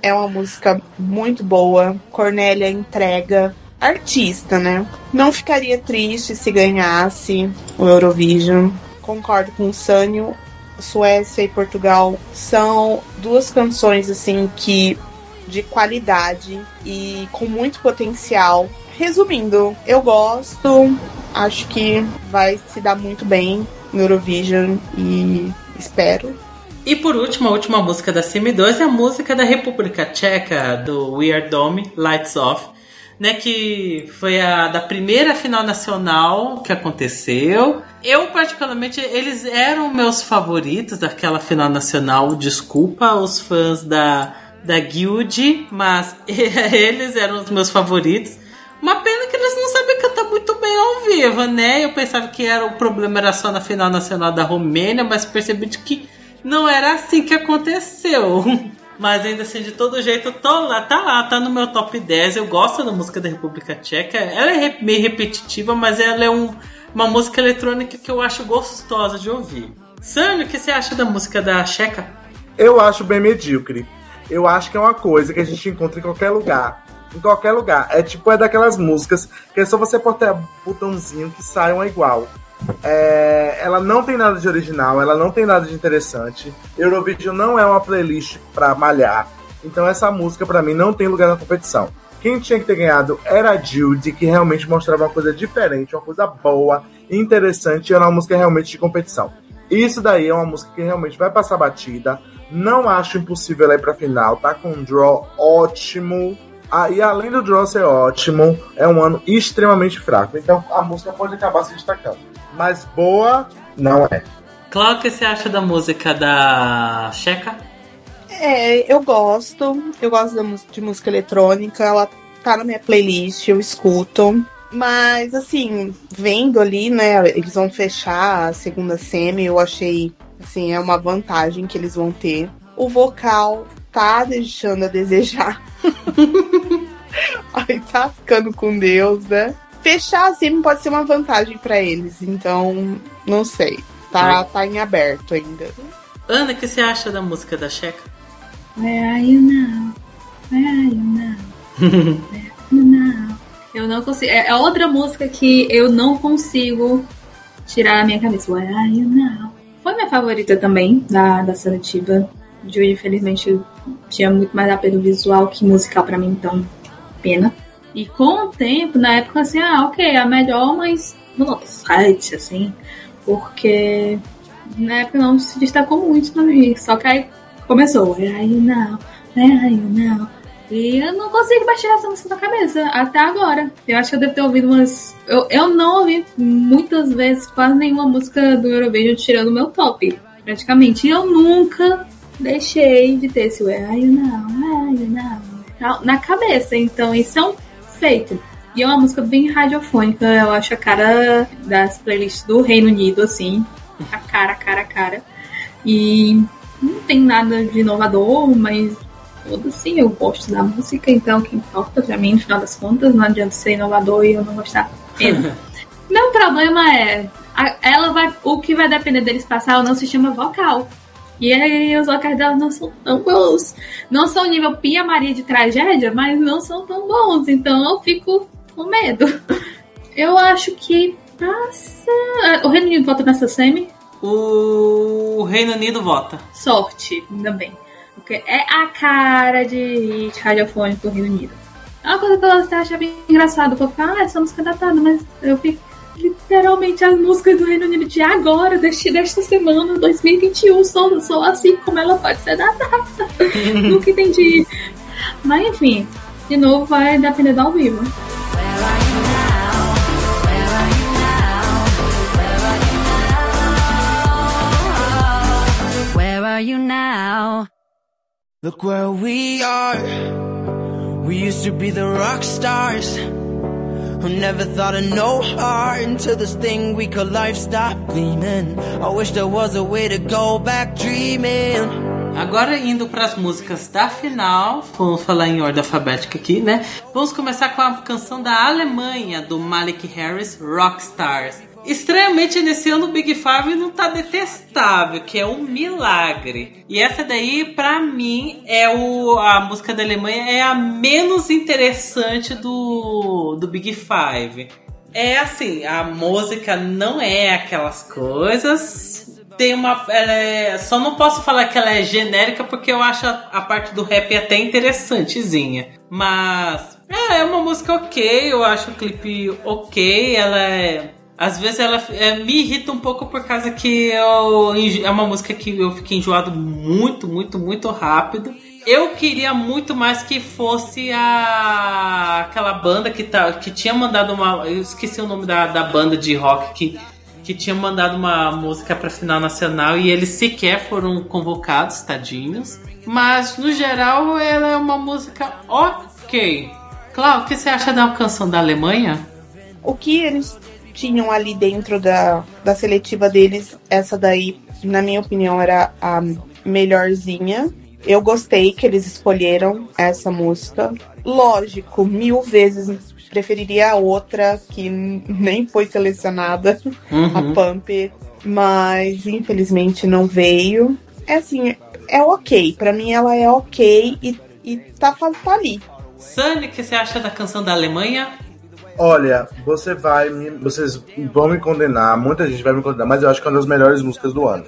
Speaker 3: É uma música muito boa. Cornélia entrega. artista, né? Não ficaria triste se ganhasse o Eurovision. Concordo com o Sânio. Suécia e Portugal são duas canções assim que de qualidade e com muito potencial. Resumindo, eu gosto, acho que vai se dar muito bem no Eurovision e espero.
Speaker 1: E por último, a última música da Semi 2 é a música da República Tcheca, do We Are Dome, Lights Off, né, que foi a da primeira final nacional que aconteceu. Eu, particularmente, eles eram meus favoritos daquela final nacional. Desculpa os fãs da, da Guild, mas [LAUGHS] eles eram os meus favoritos. Uma pena que eles não sabem cantar muito bem ao vivo, né? Eu pensava que era o problema era só na final nacional da Romênia, mas percebi de que não era assim que aconteceu. [LAUGHS] Mas ainda assim, de todo jeito, tô lá, tá lá, tá no meu top 10. Eu gosto da música da República Tcheca. Ela é meio repetitiva, mas ela é um- uma música eletrônica que eu acho gostosa de ouvir. Sânio, o que você acha da música da Tcheca?
Speaker 5: Eu acho bem medíocre. Eu acho que é uma coisa que a gente encontra em qualquer lugar. Em qualquer lugar. É tipo, é daquelas músicas que é só você apertar botãozinho que sai uma igual. É, ela não tem nada de original, ela não tem nada de interessante. Eurovision não é uma playlist pra malhar. Então essa música pra mim não tem lugar na competição. Quem tinha que ter ganhado era a Judy, que realmente mostrava uma coisa diferente, uma coisa boa, interessante, e era uma música realmente de competição. Isso daí é uma música que realmente vai passar batida. Não acho impossível ela ir pra final, tá com um draw ótimo. Ah, e além do draw ser ótimo, é um ano extremamente fraco. Então a música pode acabar se destacando. Mas boa, não é.
Speaker 1: Claro, o que você acha da música da Tcheca?
Speaker 3: É, eu gosto. Eu gosto de música eletrônica. Ela tá na minha playlist, eu escuto. Mas, assim, vendo ali, né, eles vão fechar a segunda semi, eu achei, assim, é uma vantagem que eles vão ter. O vocal tá deixando a desejar. [LAUGHS] Aí tá ficando com Deus, né? Fechar a semi pode ser uma vantagem pra eles, então, não sei. Tá, tá em aberto ainda.
Speaker 1: Ana, o que você acha da música da Tcheca?
Speaker 2: Where are you now? Where are you now? Where [LAUGHS] are you now? Eu não consigo. É é outra música que eu não consigo tirar da minha cabeça. Where are you now? Foi minha favorita também, da, da seletiva. Judy, infelizmente, tinha muito mais apelo visual que musical pra mim, então, pena. E com o tempo, na época, assim, ah, ok, a melhor, mas no 7, assim, porque na época não se destacou muito pra mim. Só que aí começou, you now? Where are you now? E eu não consigo tirar essa música da cabeça até agora. Eu acho que eu devo ter ouvido umas. Eu, eu não ouvi muitas vezes quase nenhuma música do Eurovision tirando o meu top, praticamente. E eu nunca deixei de ter esse Where are you now? Where are you now? Na cabeça. Então, isso é um feito. E é uma música bem radiofônica, eu acho a cara das playlists do Reino Unido, assim. A cara, a cara, a cara. E não tem nada de inovador, mas foda-se, eu gosto da música, então o que importa pra mim, no final das contas, não adianta ser inovador e eu não gostar. Pena. [LAUGHS] Meu problema é, ela vai, o que vai depender deles passar ou não se chama vocal. E aí os vocais dela não são tão bons. Não são nível Pia Maria de tragédia, mas não são tão bons. Então eu fico com medo. [LAUGHS] Eu acho que passa. O Reino Unido volta nessa semi.
Speaker 1: O Reino Unido vota.
Speaker 2: Sorte, ainda bem. Porque é a cara de hit radiofônico do Reino Unido. É uma coisa que eu até achava engraçado, porque ah, é datada, mas eu fico literalmente as músicas do Reino Unido de agora, deste, desta semana, 2021, são, são assim como ela pode ser datada. [LAUGHS] Nunca entendi. Mas enfim, de novo vai depender do ao vivo.
Speaker 4: Where are you now?
Speaker 6: Look where we are. We used to be the rock stars. Who never thought of no heart until this thing we call life stopped gleaming. I wish there was a way to go back dreaming.
Speaker 1: Agora indo para as músicas da final, vamos falar em ordem alfabética aqui, né? Vamos começar com a canção da Alemanha do Malik Harris, Rockstars. Estranhamente, nesse ano o Big Five não tá detestável, que é um milagre. E essa daí, pra mim, é o a música da Alemanha é a menos interessante do, do Big Five. É assim, a música não é aquelas coisas. Tem uma. É, só não posso falar que ela é genérica porque eu acho a, a parte do rap até interessantezinha. Mas. É, é uma música ok, eu acho o clipe ok. Ela é. Às vezes ela é, me irrita um pouco por causa que eu, é uma música que eu fiquei enjoado muito, muito, muito rápido. Eu queria muito mais que fosse a aquela banda que, tá, que tinha mandado uma. Eu esqueci o nome da, da banda de rock que, que tinha mandado uma música pra final nacional e eles sequer foram convocados, tadinhos. Mas no geral ela é uma música ok. Cláudio, o que você acha da canção da Alemanha?
Speaker 3: O que eles tinham ali dentro da, da seletiva deles, essa daí, na minha opinião, era a melhorzinha. Eu gostei que eles escolheram essa música. Lógico, mil vezes preferiria a outra que [LAUGHS] nem foi selecionada,
Speaker 1: Uhum.
Speaker 3: a Pump, mas infelizmente não veio. É assim, é ok. Pra mim ela é ok e, e tá, tá ali.
Speaker 1: Sunny, o que você acha da canção da Alemanha?
Speaker 5: Olha, você vai me, vocês vão me condenar, muita gente vai me condenar, mas eu acho que é uma das melhores músicas do ano.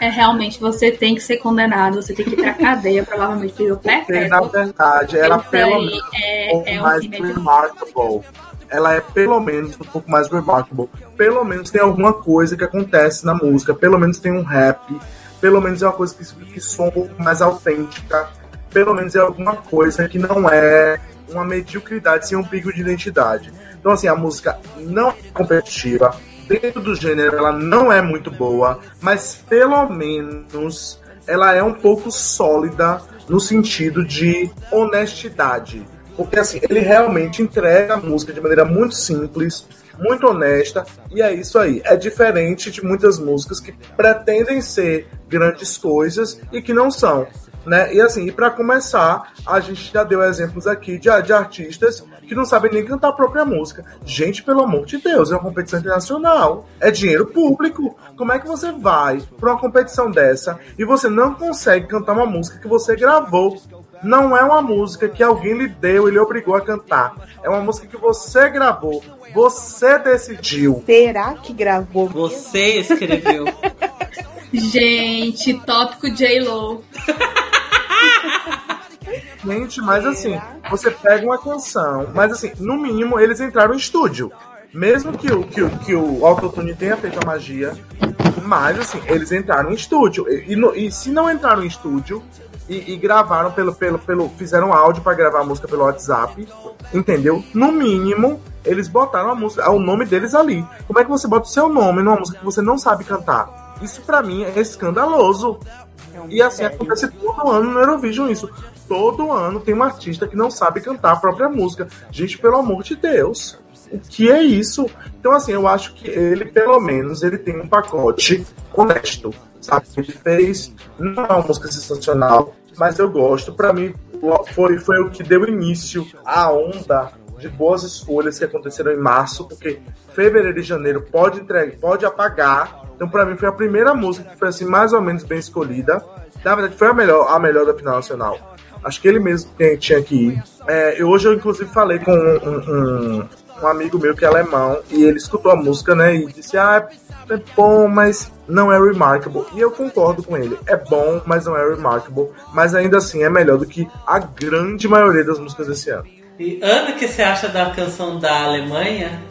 Speaker 2: É realmente, você tem que ser condenado, você tem que ir pra cadeia, provavelmente pelo perpétuo.
Speaker 5: na verdade, ela
Speaker 2: Isso
Speaker 5: pelo menos
Speaker 2: é-
Speaker 5: um pouco
Speaker 2: é um
Speaker 5: mais remarkable. Ela é pelo menos um pouco mais remarkable. Pelo menos tem alguma coisa que acontece na música. Pelo menos tem um rap. Pelo menos é uma coisa que, que soa um pouco mais autêntica. Pelo menos é alguma coisa que não é uma mediocridade sem um pico de identidade. Então, assim, a música não é competitiva. Dentro do gênero, ela não é muito boa, mas pelo menos ela é um pouco sólida no sentido de honestidade. Porque assim, ele realmente entrega a música de maneira muito simples, muito honesta, e é isso aí. É diferente de muitas músicas que pretendem ser grandes coisas e que não são. Né? E assim, e para começar, a gente já deu exemplos aqui de, de artistas que não sabem nem cantar a própria música. Gente, pelo amor de Deus, é uma competição internacional. É dinheiro público. Como é que você vai para uma competição dessa e você não consegue cantar uma música que você gravou? Não é uma música que alguém lhe deu e lhe obrigou a cantar. É uma música que você gravou, você decidiu.
Speaker 3: Será que gravou?
Speaker 1: Você escreveu. [LAUGHS]
Speaker 2: Gente, tópico J-Lo. [LAUGHS]
Speaker 5: Gente, mas assim, você pega uma canção, mas assim, no mínimo eles entraram em estúdio. Mesmo que o, que, o- que o Autotune tenha feito a magia, mas assim, eles entraram em estúdio. E, e e se não entraram em estúdio e, e gravaram pelo, pelo, pelo. fizeram áudio pra gravar a música pelo WhatsApp, entendeu? No mínimo, eles botaram a música, o nome deles ali. Como é que você bota o seu nome numa música que você não sabe cantar? Isso pra mim é escandaloso. E assim acontece todo ano no Eurovision isso. Todo ano tem um artista que não sabe cantar a própria música. Gente, pelo amor de Deus. O que é isso? Então, assim, eu acho que ele, pelo menos, ele tem um pacote honesto. Sabe? Ele fez. Não é uma música sensacional, mas eu gosto. Pra mim, foi, foi o que deu início à onda de boas escolhas que aconteceram em março, porque fevereiro e janeiro pode entregar, pode apagar. Então, pra mim, foi a primeira música que foi assim, mais ou menos bem escolhida. Na verdade, foi a melhor, a melhor da final nacional. Acho que ele mesmo que tinha que ir. É, eu- hoje eu, inclusive, falei com um, um- um amigo meu que é alemão e ele escutou a música, né? E disse: Ah, é bom, mas não é remarkable. E eu concordo com ele. É bom, mas não é remarkable. Mas ainda assim é melhor do que a grande maioria das músicas desse ano.
Speaker 1: E Ana, o que você acha da canção da Alemanha?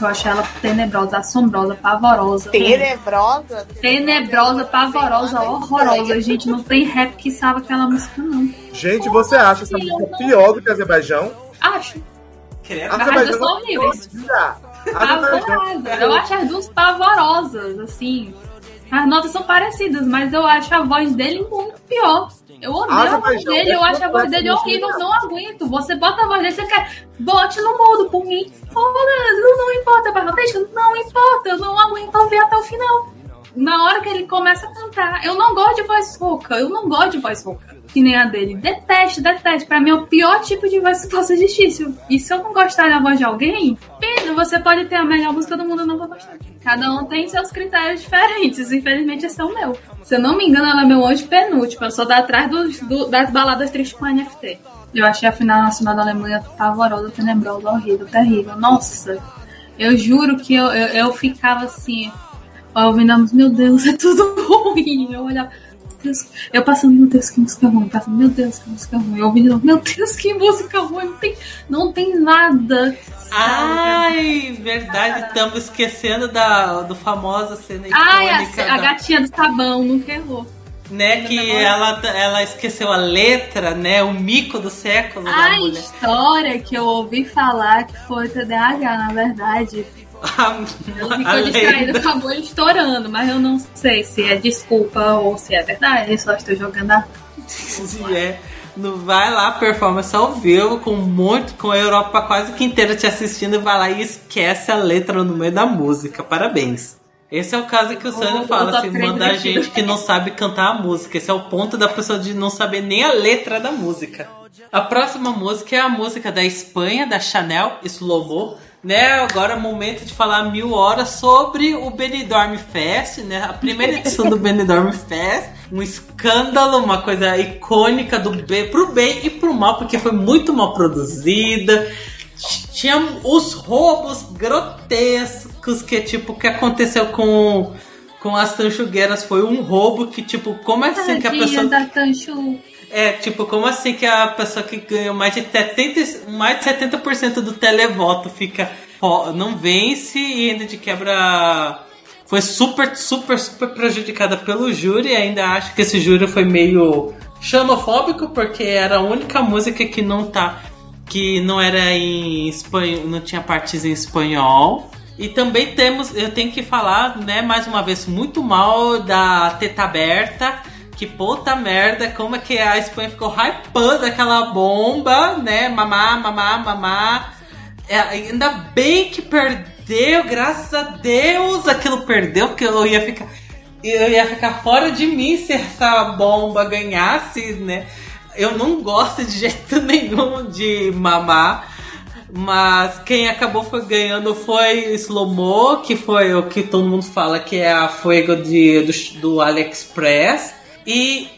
Speaker 2: Eu achei ela tenebrosa, assombrosa, pavorosa.
Speaker 3: Tenebrosa?
Speaker 2: Tenebrosa, pavorosa, horrorosa. Gente, não tem rap que salva aquela música, não.
Speaker 5: Gente, você acha essa música pior do que Azerbaijão?
Speaker 2: Acho. Duas são horríveis.
Speaker 5: Azerbaijão.
Speaker 2: Eu acho as duas pavorosas, assim. As notas são parecidas, mas eu acho a voz dele muito pior. Eu odeio a voz
Speaker 5: Azerbaijão
Speaker 2: dele, eu acho a voz dele horrível, não aguento. Você bota a voz dele, você quer. Bote no mudo por mim. Foda-se, não importa, Barrotesca, não importa, eu não aguento ouvir até o final. Na hora que ele começa a cantar, eu não gosto de voz rouca, eu não gosto de voz rouca. Que nem a dele. Detesto, detesto. Pra mim é o pior tipo de voz que possa existir. E se eu não gostar da voz de alguém, pena, você pode ter a melhor música do mundo, eu não vou gostar. Cada um tem seus critérios diferentes. Infelizmente, esse é o meu. Se eu não me engano, ela é meu anjo penúltimo. Eu sou da atrás do- das baladas tristes com a NFT. Eu achei a final nacional da Alemanha pavorosa, tenebrosa, horrível, terrível. Nossa, eu juro que eu, eu, eu ficava assim, ouvindo meu Deus, é tudo [LAUGHS] ruim. Eu olhava, Deus, eu passando, meu Deus, que música ruim. Passando, meu Deus, que música ruim. Eu ouvindo, meu Deus, que música ruim. Não tem, não tem nada.
Speaker 1: Ai, verdade, estamos esquecendo da do famosa cena
Speaker 2: Ai,
Speaker 1: icônica
Speaker 2: a, a
Speaker 1: da-
Speaker 2: gatinha do sabão, nunca errou.
Speaker 1: né, que ela, ela esqueceu a letra, né, o mico do século da
Speaker 2: A
Speaker 1: mulher.
Speaker 2: história que eu ouvi falar que foi TDAH, na verdade.
Speaker 1: A,
Speaker 2: Ela [LAUGHS]
Speaker 1: a
Speaker 2: ficou distraída,
Speaker 1: lenda.
Speaker 2: acabou estourando, mas eu não sei se é desculpa ou se é verdade. Eu só estou jogando a. [LAUGHS]
Speaker 1: Se é, no, vai lá, performance ao vivo, com muito, com a Europa quase que inteira te assistindo, e vai lá e esquece a letra no meio da música. Parabéns. Esse é o caso que o Sandro
Speaker 2: O-
Speaker 1: fala,
Speaker 2: o
Speaker 1: assim, mandar gente que não sabe cantar a música. Esse é o ponto da pessoa de não saber nem a letra da música. A próxima música é a música da Espanha, da Chanel, Slow Mo. Né, agora é o momento de falar mil horas sobre o Benidorm Fest, né? A primeira edição do Benidorm Fest, um escândalo, uma coisa icônica do bem, pro bem e pro mal, porque foi muito mal produzida. Tinha os roubos grotescos que tipo que aconteceu com com as tanchugueiras foi um roubo que tipo como é assim que a pessoa
Speaker 2: da Tanchu.
Speaker 1: É, tipo, como assim que a pessoa que ganhou mais de 70%, mais de 70% do televoto fica não vence e ainda de quebra foi super, super, super prejudicada pelo júri. Ainda acho que esse júri foi meio xenofóbico porque era a única música que não tá que não era em espanhol, não tinha partes em espanhol. E também temos, eu tenho que falar, né, mais uma vez, muito mal da Teta Aberta. Que puta merda, como é que a Espanha ficou hypando aquela bomba, né? Mamá, mamá, mamá. É, ainda bem que perdeu, graças a Deus aquilo perdeu, porque eu ia ficar. Eu ia ficar fora de mim se essa bomba ganhasse, né? Eu não gosto de jeito [LAUGHS] nenhum de mamar. Mas quem acabou foi ganhando foi Slow Mo, que foi o que todo mundo fala que é a Fuego de, do, do AliExpress. E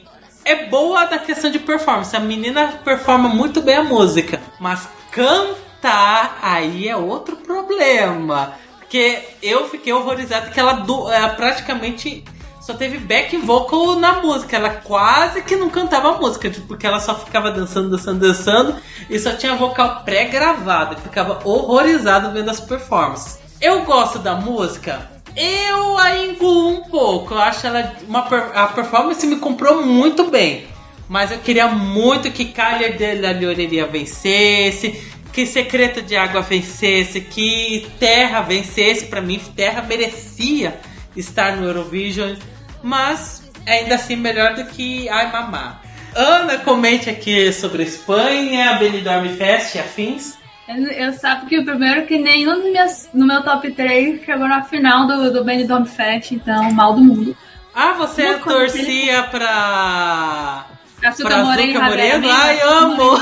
Speaker 1: é boa da questão de performance. A menina performa muito bem a música, mas cantar aí é outro problema. Porque eu fiquei horrorizado que ela, du- ela praticamente só teve back vocal na música. Ela quase que não cantava a música, tipo, porque ela só ficava dançando, dançando, dançando e só tinha vocal pré-gravado. Ficava horrorizado vendo as performances. Eu gosto da música. Eu a engulo um pouco. Eu acho ela uma a performance me comprou muito bem. Mas eu queria muito que Calha de la Lloreria vencesse, que Secreto de Água vencesse, que Terra vencesse. Pra mim, Terra merecia estar no Eurovision, mas ainda assim melhor do que Ai Mamá. Ana, comente aqui sobre a Espanha, Benidorm Fest e afins.
Speaker 2: Eu, eu sabe que o primeiro que nenhum dos meus, no meu top 3 chegou na final do, do Benidorm Fest, então mal do mundo.
Speaker 1: Ah, você
Speaker 2: Uma coisa
Speaker 1: torcia pra
Speaker 2: Açúcar
Speaker 1: Pra Açúcar
Speaker 2: Javiera
Speaker 1: Moreno? Ai, amo!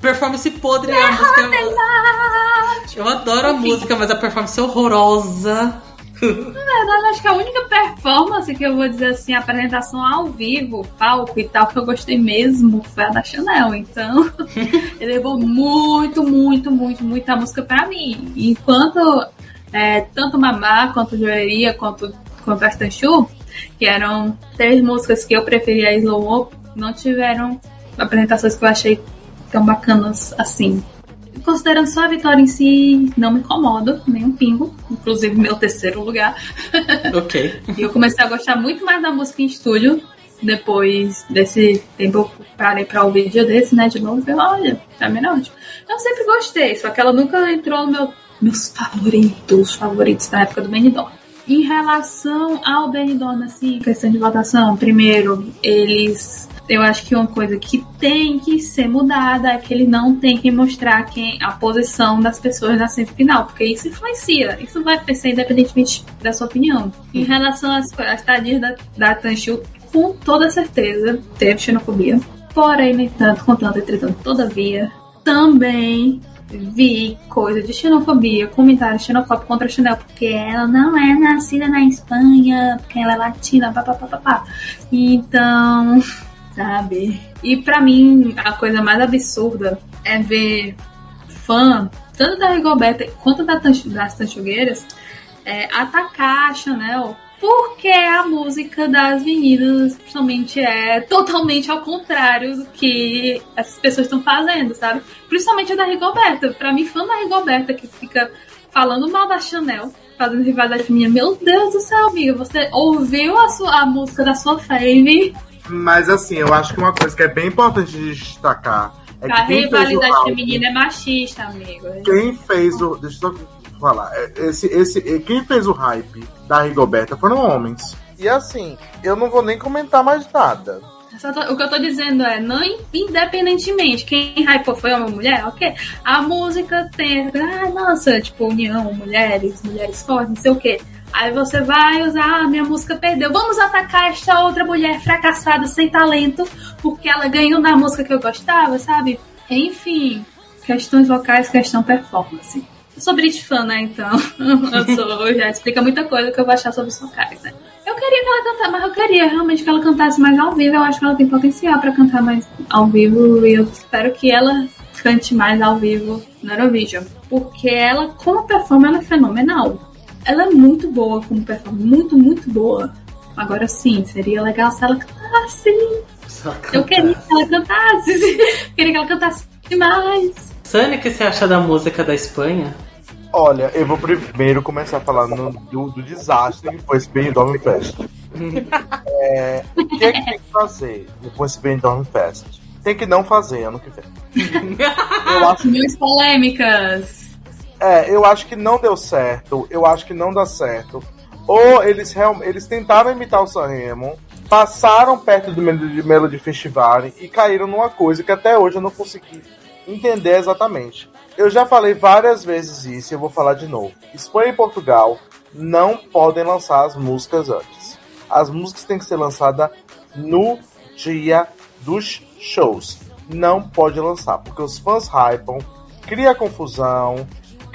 Speaker 1: Performance podre é a música. Eu adoro a música, mas a performance é horrorosa.
Speaker 2: Na verdade, acho que a única performance que eu vou dizer assim, apresentação ao vivo, palco e tal, que eu gostei mesmo foi a da Chanel. Então, [LAUGHS] ele levou muito, muito, muito, muita música pra mim. Enquanto é, tanto Mamá, quanto Joelheria, quanto, quanto Astanchu, que eram três músicas que eu preferia a Slow Mo, não tiveram apresentações que eu achei tão bacanas assim. Considerando só a vitória em si, não me incomodo, nem um pingo. Inclusive, meu terceiro lugar. [LAUGHS]
Speaker 1: ok.
Speaker 2: E eu comecei a gostar muito mais da música em estúdio. Depois desse tempo, eu parei pra ouvir vídeo desse, né? De novo, e eu, olha, tá melhor. ótimo. Eu sempre gostei, só que ela nunca entrou no meu, meus favoritos, favoritos da época do Benidorm. Em relação ao Benidorm, assim, questão de votação, primeiro, eles. Eu acho que uma coisa que tem que ser mudada é que ele não tem que mostrar quem a posição das pessoas na semifinal, porque isso influencia. Isso vai ser independentemente da sua opinião. Em relação às, às tadinhas da, da Tanchu, com toda certeza teve xenofobia. Porém, nem tanto, contanto, entretanto, todavia, também vi coisa de xenofobia, comentário xenofóbico contra a Chanel, porque ela não é nascida na Espanha, porque ela é latina, papapá. Então, sabe? E pra mim, a coisa mais absurda é ver fã, tanto da Rigoberta quanto da das Tanchugueiras, é, atacar a Chanel porque a música das meninas principalmente é totalmente ao contrário do que essas pessoas estão fazendo, sabe? Principalmente a da Rigoberta. Pra mim, fã da Rigoberta que fica falando mal da Chanel, fazendo rivalidade feminina. Meu Deus do céu, amiga, você ouviu a, sua, a música da sua fave?
Speaker 5: Mas assim, eu acho que uma coisa que é bem importante de destacar é que
Speaker 2: a rivalidade
Speaker 5: álbum-
Speaker 2: feminina é machista, amigo.
Speaker 5: Quem fez o. Deixa eu só falar. É, Esse, esse, quem fez o hype da Rigoberta foram homens. E assim, eu não vou nem comentar mais nada.
Speaker 2: Tô- o que eu tô dizendo é, não in- independentemente, quem hypou foi homem ou mulher, ok? A música tem, ah, nossa, tipo, união, mulheres, mulheres fortes, não sei o quê. Aí você vai usar, ah, minha música perdeu. Vamos atacar esta outra mulher fracassada, sem talento, porque ela ganhou na música que eu gostava, sabe? Enfim, questões vocais, questão performance. Eu sou Brit fã, né? Então, [LAUGHS] eu sou, já explica muita coisa que eu vou achar sobre os vocais, né? Eu queria que ela cantasse, mas eu queria realmente que ela cantasse mais ao vivo. Eu acho que ela tem potencial pra cantar mais ao vivo e eu espero que ela cante mais ao vivo no Eurovision. Porque ela, como performer, ela é fenomenal. Ela é muito boa como performer, muito, muito boa. Agora sim, seria legal se ela cantasse. Eu queria que ela cantasse. [LAUGHS] queria que ela cantasse mais.
Speaker 1: Sânia, o que você acha da música da Espanha?
Speaker 5: Olha, eu vou primeiro começar falando do, do desastre que foi esse Benidorm Fest. [LAUGHS] É, o que é que tem que fazer com esse Benidorm Fest? Tem que não fazer ano que vem. [LAUGHS] Eu acho
Speaker 2: Opiniões polêmicas.
Speaker 5: É, eu acho que não deu certo. Eu acho que não dá certo. Ou eles eles tentaram imitar o Sanremo, passaram perto do Melody Festival e caíram numa coisa que até hoje eu não consegui entender exatamente. Eu já falei várias vezes isso e eu vou falar de novo. Espanha e Portugal não podem lançar as músicas antes. As músicas têm que ser lançadas no dia dos shows. Não pode lançar, porque os fãs hypam, cria confusão,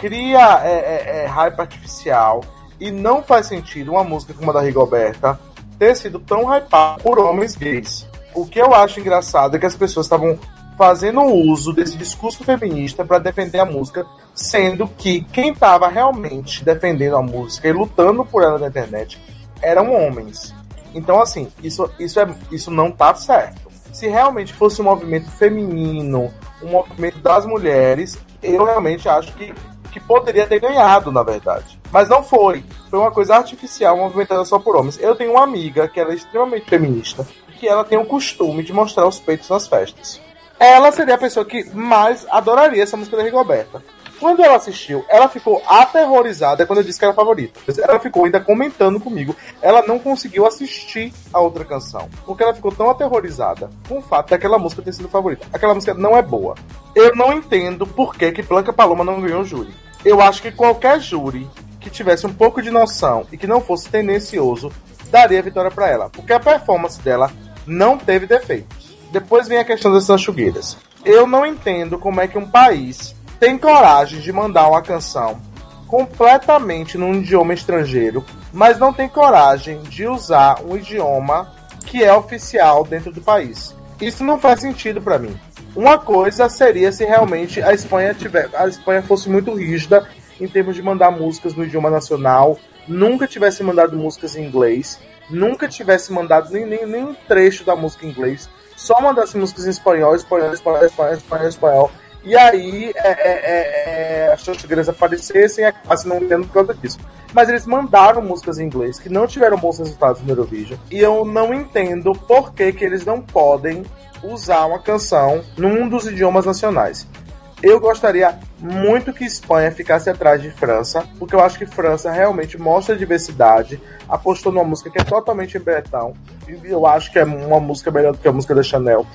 Speaker 5: cria é, é, é, hype artificial e não faz sentido uma música como a da Rigoberta ter sido tão hypada por homens gays. O que eu acho engraçado é que as pessoas estavam fazendo uso desse discurso feminista para defender a música, sendo que quem estava realmente defendendo a música e lutando por ela na internet eram homens. Então, assim, isso, isso, é, isso não tá certo. Se realmente fosse um movimento feminino, um movimento das mulheres, eu realmente acho que, que poderia ter ganhado, na verdade. Mas não foi. Foi uma coisa artificial, movimentada só por homens. Eu tenho uma amiga que ela é extremamente feminista, que ela tem o costume de mostrar os peitos nas festas. Ela seria a pessoa que mais adoraria essa música da Rigoberta. Quando ela assistiu, ela ficou aterrorizada quando eu disse que era favorita. Ela ficou ainda comentando comigo. Ela não conseguiu assistir a outra canção. Porque ela ficou tão aterrorizada com o fato daquela música ter sido favorita. Aquela música não é boa. Eu não entendo por que, que Blanca Paloma não ganhou o júri. Eu acho que qualquer júri que tivesse um pouco de noção e que não fosse tendencioso daria vitória para ela. Porque a performance dela não teve defeitos. Depois vem a questão das sanchugueiras. Eu não entendo como é que um país tem coragem de mandar uma canção completamente num idioma estrangeiro, mas não tem coragem de usar um idioma que é oficial dentro do país. Isso não faz sentido para mim. Uma coisa seria se realmente a Espanha tiver, a Espanha fosse muito rígida em termos de mandar músicas no idioma nacional, nunca tivesse mandado músicas em inglês, nunca tivesse mandado nem, nem, nem um trecho da música em inglês, só mandasse músicas em espanhol, espanhol, espanhol, espanhol, espanhol, espanhol. E aí é, é, é, é, as chanchugueiras aparecessem e acabassem não tendo por disso. Mas eles mandaram músicas em inglês que não tiveram bons resultados no Eurovision. E eu não entendo por que, que eles não podem usar uma canção num dos idiomas nacionais. Eu gostaria muito que Espanha ficasse atrás de França, porque eu acho que França realmente mostra diversidade, apostou numa música que é totalmente em bretão, e eu acho que é uma música melhor do que a música da Chanel.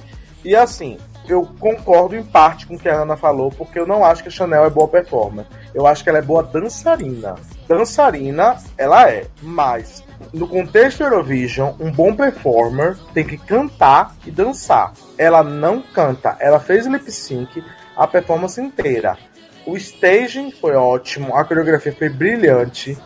Speaker 5: E assim, eu concordo em parte com o que a Ana falou, porque eu não acho que a Chanel é boa performer. Eu acho que ela é boa dançarina. Dançarina, ela é, mas no contexto Eurovision, um bom performer tem que cantar e dançar. Ela não canta, ela fez lip sync a performance inteira. O staging foi ótimo, a coreografia foi brilhante.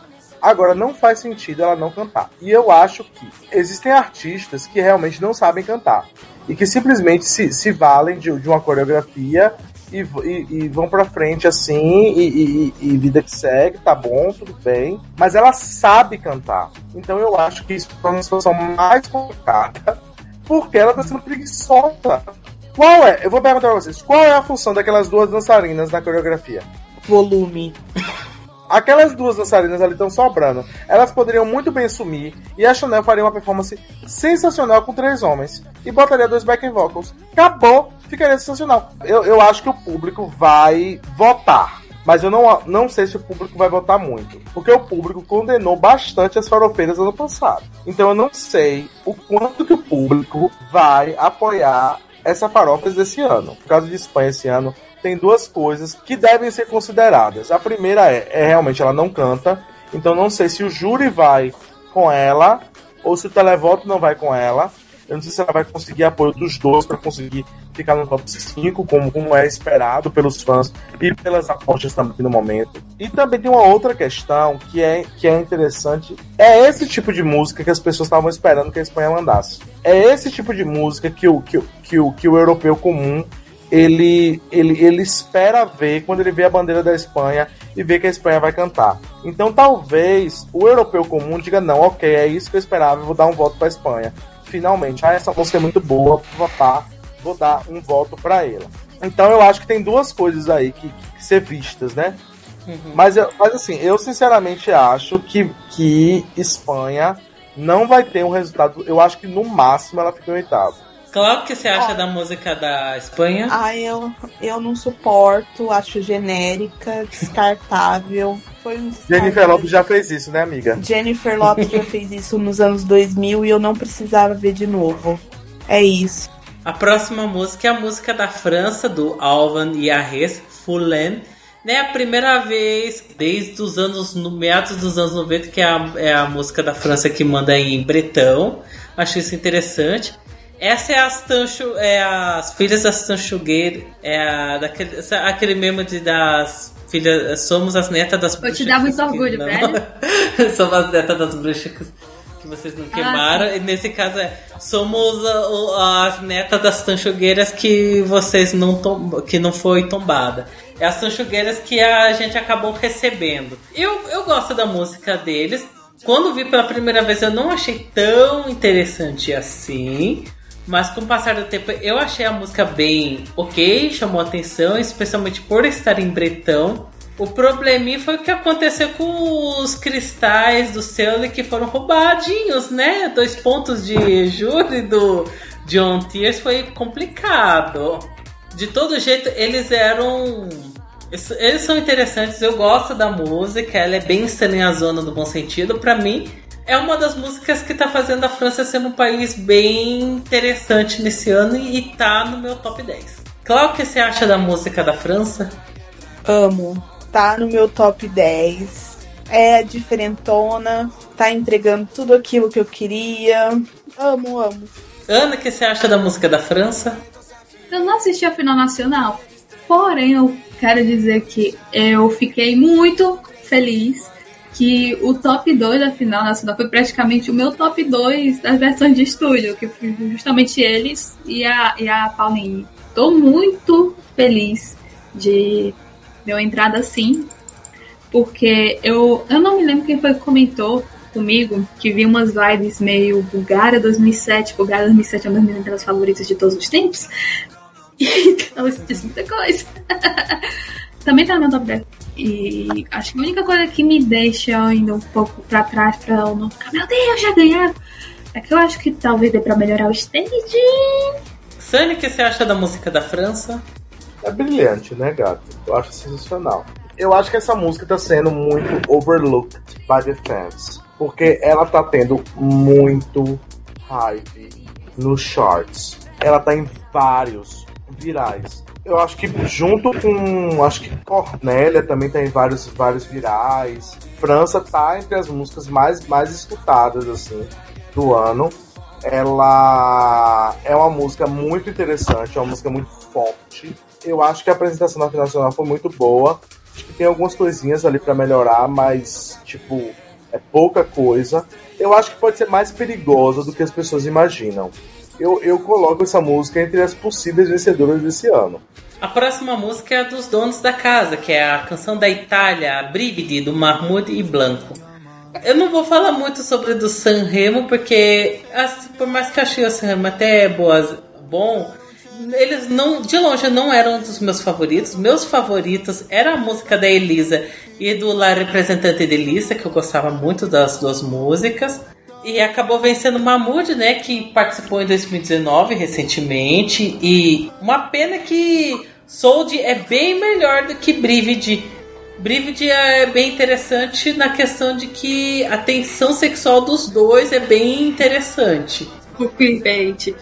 Speaker 5: Agora, não faz sentido ela não cantar. E eu acho que existem artistas que realmente não sabem cantar. E que simplesmente se, se valem de, de uma coreografia e, e, e vão pra frente assim, e, e, vida que segue, tá bom, tudo bem. Mas ela sabe cantar. Então eu acho que isso torna a situação mais complicada, porque ela tá sendo preguiçosa. Qual é? Eu vou perguntar pra vocês, qual é a função daquelas duas dançarinas na coreografia?
Speaker 3: Volume.
Speaker 5: Aquelas duas dançarinas ali estão sobrando. Elas poderiam muito bem sumir e a Chanel faria uma performance sensacional com três homens e botaria dois backing vocals. Acabou, ficaria sensacional. Eu, eu acho que o público vai votar. Mas eu não, não sei se o público vai votar muito. Porque o público condenou bastante as farofeiras ano passado. Então eu não sei o quanto que o público vai apoiar essa farofas desse ano. Por causa de Espanha esse ano, tem duas coisas que devem ser consideradas. A primeira é, é realmente ela não canta, então não sei se o júri vai com ela ou se o televoto não vai com ela. Eu não sei se ela vai conseguir apoio dos dois para conseguir ficar no top 5, como, como é esperado pelos fãs e pelas apostas também no momento. E também tem uma outra questão que é, que é interessante. É esse tipo de música que as pessoas estavam esperando que a Espanha mandasse. É esse tipo de música que o, que, que o, que o europeu comum ele, ele, ele espera ver quando ele vê a bandeira da Espanha e vê que a Espanha vai cantar. Então talvez o europeu comum diga, não, ok, é isso que eu esperava, eu vou dar um voto para a Espanha. Finalmente, ah, essa música é muito boa, vou votar, vou dar um voto para ela. Então eu acho que tem duas coisas aí que, que ser vistas, né? Mas, eu- mas assim, eu sinceramente acho que, que Espanha não vai ter um resultado. Eu acho que no máximo ela fica em oitavo.
Speaker 1: Claro que você acha
Speaker 3: Ó.
Speaker 1: da música da Espanha.
Speaker 3: Ah, eu, eu não suporto, acho genérica, descartável. Foi um descarte.
Speaker 5: Jennifer Lopes já fez isso, né, amiga?
Speaker 3: Jennifer Lopes já fez isso nos anos 2000 e eu não precisava ver de novo. É isso.
Speaker 1: A próxima música é a música da França, do Alvan e Arres, Fulen. Né, a primeira vez desde os anos, no meados dos anos 90, que é a, é a música da França que manda em bretão. Acho isso interessante. Essa é as Tancho, é as filhas das Tanchugueiras, é a, daquele, aquele meme de das filhas, somos as netas das
Speaker 2: Vou te dar muito orgulho,
Speaker 1: não.
Speaker 2: velho. [LAUGHS]
Speaker 1: somos as netas das bruxas que, vocês não queimaram. e nesse caso é, somos a- o- as netas das tanchugueiras que vocês não tom, que não foi tombada. É as tanchugueiras que a gente acabou recebendo. Eu, eu gosto da música deles. Quando vi pela primeira vez eu não achei tão interessante assim. Mas com o passar do tempo eu achei a música bem ok, chamou atenção, especialmente por estar em bretão. O probleminha foi o que aconteceu com os cristais do Seule que foram roubadinhos, né? Dois pontos de júri do John Tears foi complicado. De todo jeito, eles eram. Eles são interessantes, eu gosto da música, ela é bem zona no bom sentido. Pra mim, é uma das músicas que tá fazendo a França ser um país bem interessante nesse ano e tá no meu top 10. Claro o que você acha da música da França?
Speaker 3: Amo. Tá no meu top 10. É diferentona. Tá entregando tudo aquilo que eu queria. Amo, amo.
Speaker 1: Ana, o que você acha da música da França?
Speaker 2: Eu não assisti a final nacional, porém eu quero dizer que eu fiquei muito feliz que o top 2 da final nacional foi praticamente o meu top 2 das versões de estúdio, que foi justamente eles e a, e a Pauline. Tô muito feliz de deu entrada assim, porque eu, eu não me lembro quem foi que comentou comigo que vi umas vibes meio Bulgária 2007. Bulgária 2007 é uma das minhas entradas favoritas de todos os tempos. [LAUGHS] Então isso diz muita coisa. [LAUGHS] Também tá no meu top 10. E acho que a única coisa que me deixa ainda um pouco pra trás pra eu não ficar, meu Deus, já ganharam. É que eu acho que talvez dê pra melhorar o stage.
Speaker 1: Sunny, o que você acha da música da França?
Speaker 5: É brilhante, né, gato? Eu acho sensacional. Eu acho que essa música tá sendo muito overlooked by the fans. Porque ela tá tendo muito hype nos charts. Ela tá em vários virais. Eu acho que junto com. Acho que Cornélia também tá em vários, vários virais. França tá entre as músicas mais, mais escutadas, assim, do ano. ela é uma música muito interessante, é uma música muito forte. Eu acho que a apresentação na final nacional foi muito boa. Acho que tem algumas coisinhas ali para melhorar, mas, tipo, é pouca coisa. Eu acho que pode ser mais perigosa do que as pessoas imaginam. Eu, eu coloco essa música entre as possíveis vencedoras desse ano.
Speaker 1: A próxima música é a dos donos da casa, que é a canção da Itália, a Brividi, do Mahmoud e Blanco. Eu não vou falar muito sobre do Sanremo, porque assim, por mais que eu achei o Sanremo até boas, bom, eles não, de longe não eram um dos meus favoritos. Meus favoritos era a música da Elisa e do La Representante de Elisa, que eu gostava muito das duas músicas. E acabou vencendo o Mahmoud, né, que participou em 2019 recentemente. E uma pena que Sold é bem melhor do que Brividi. Brividi é bem interessante na questão de que a tensão sexual dos dois é bem interessante.
Speaker 2: O clickbait.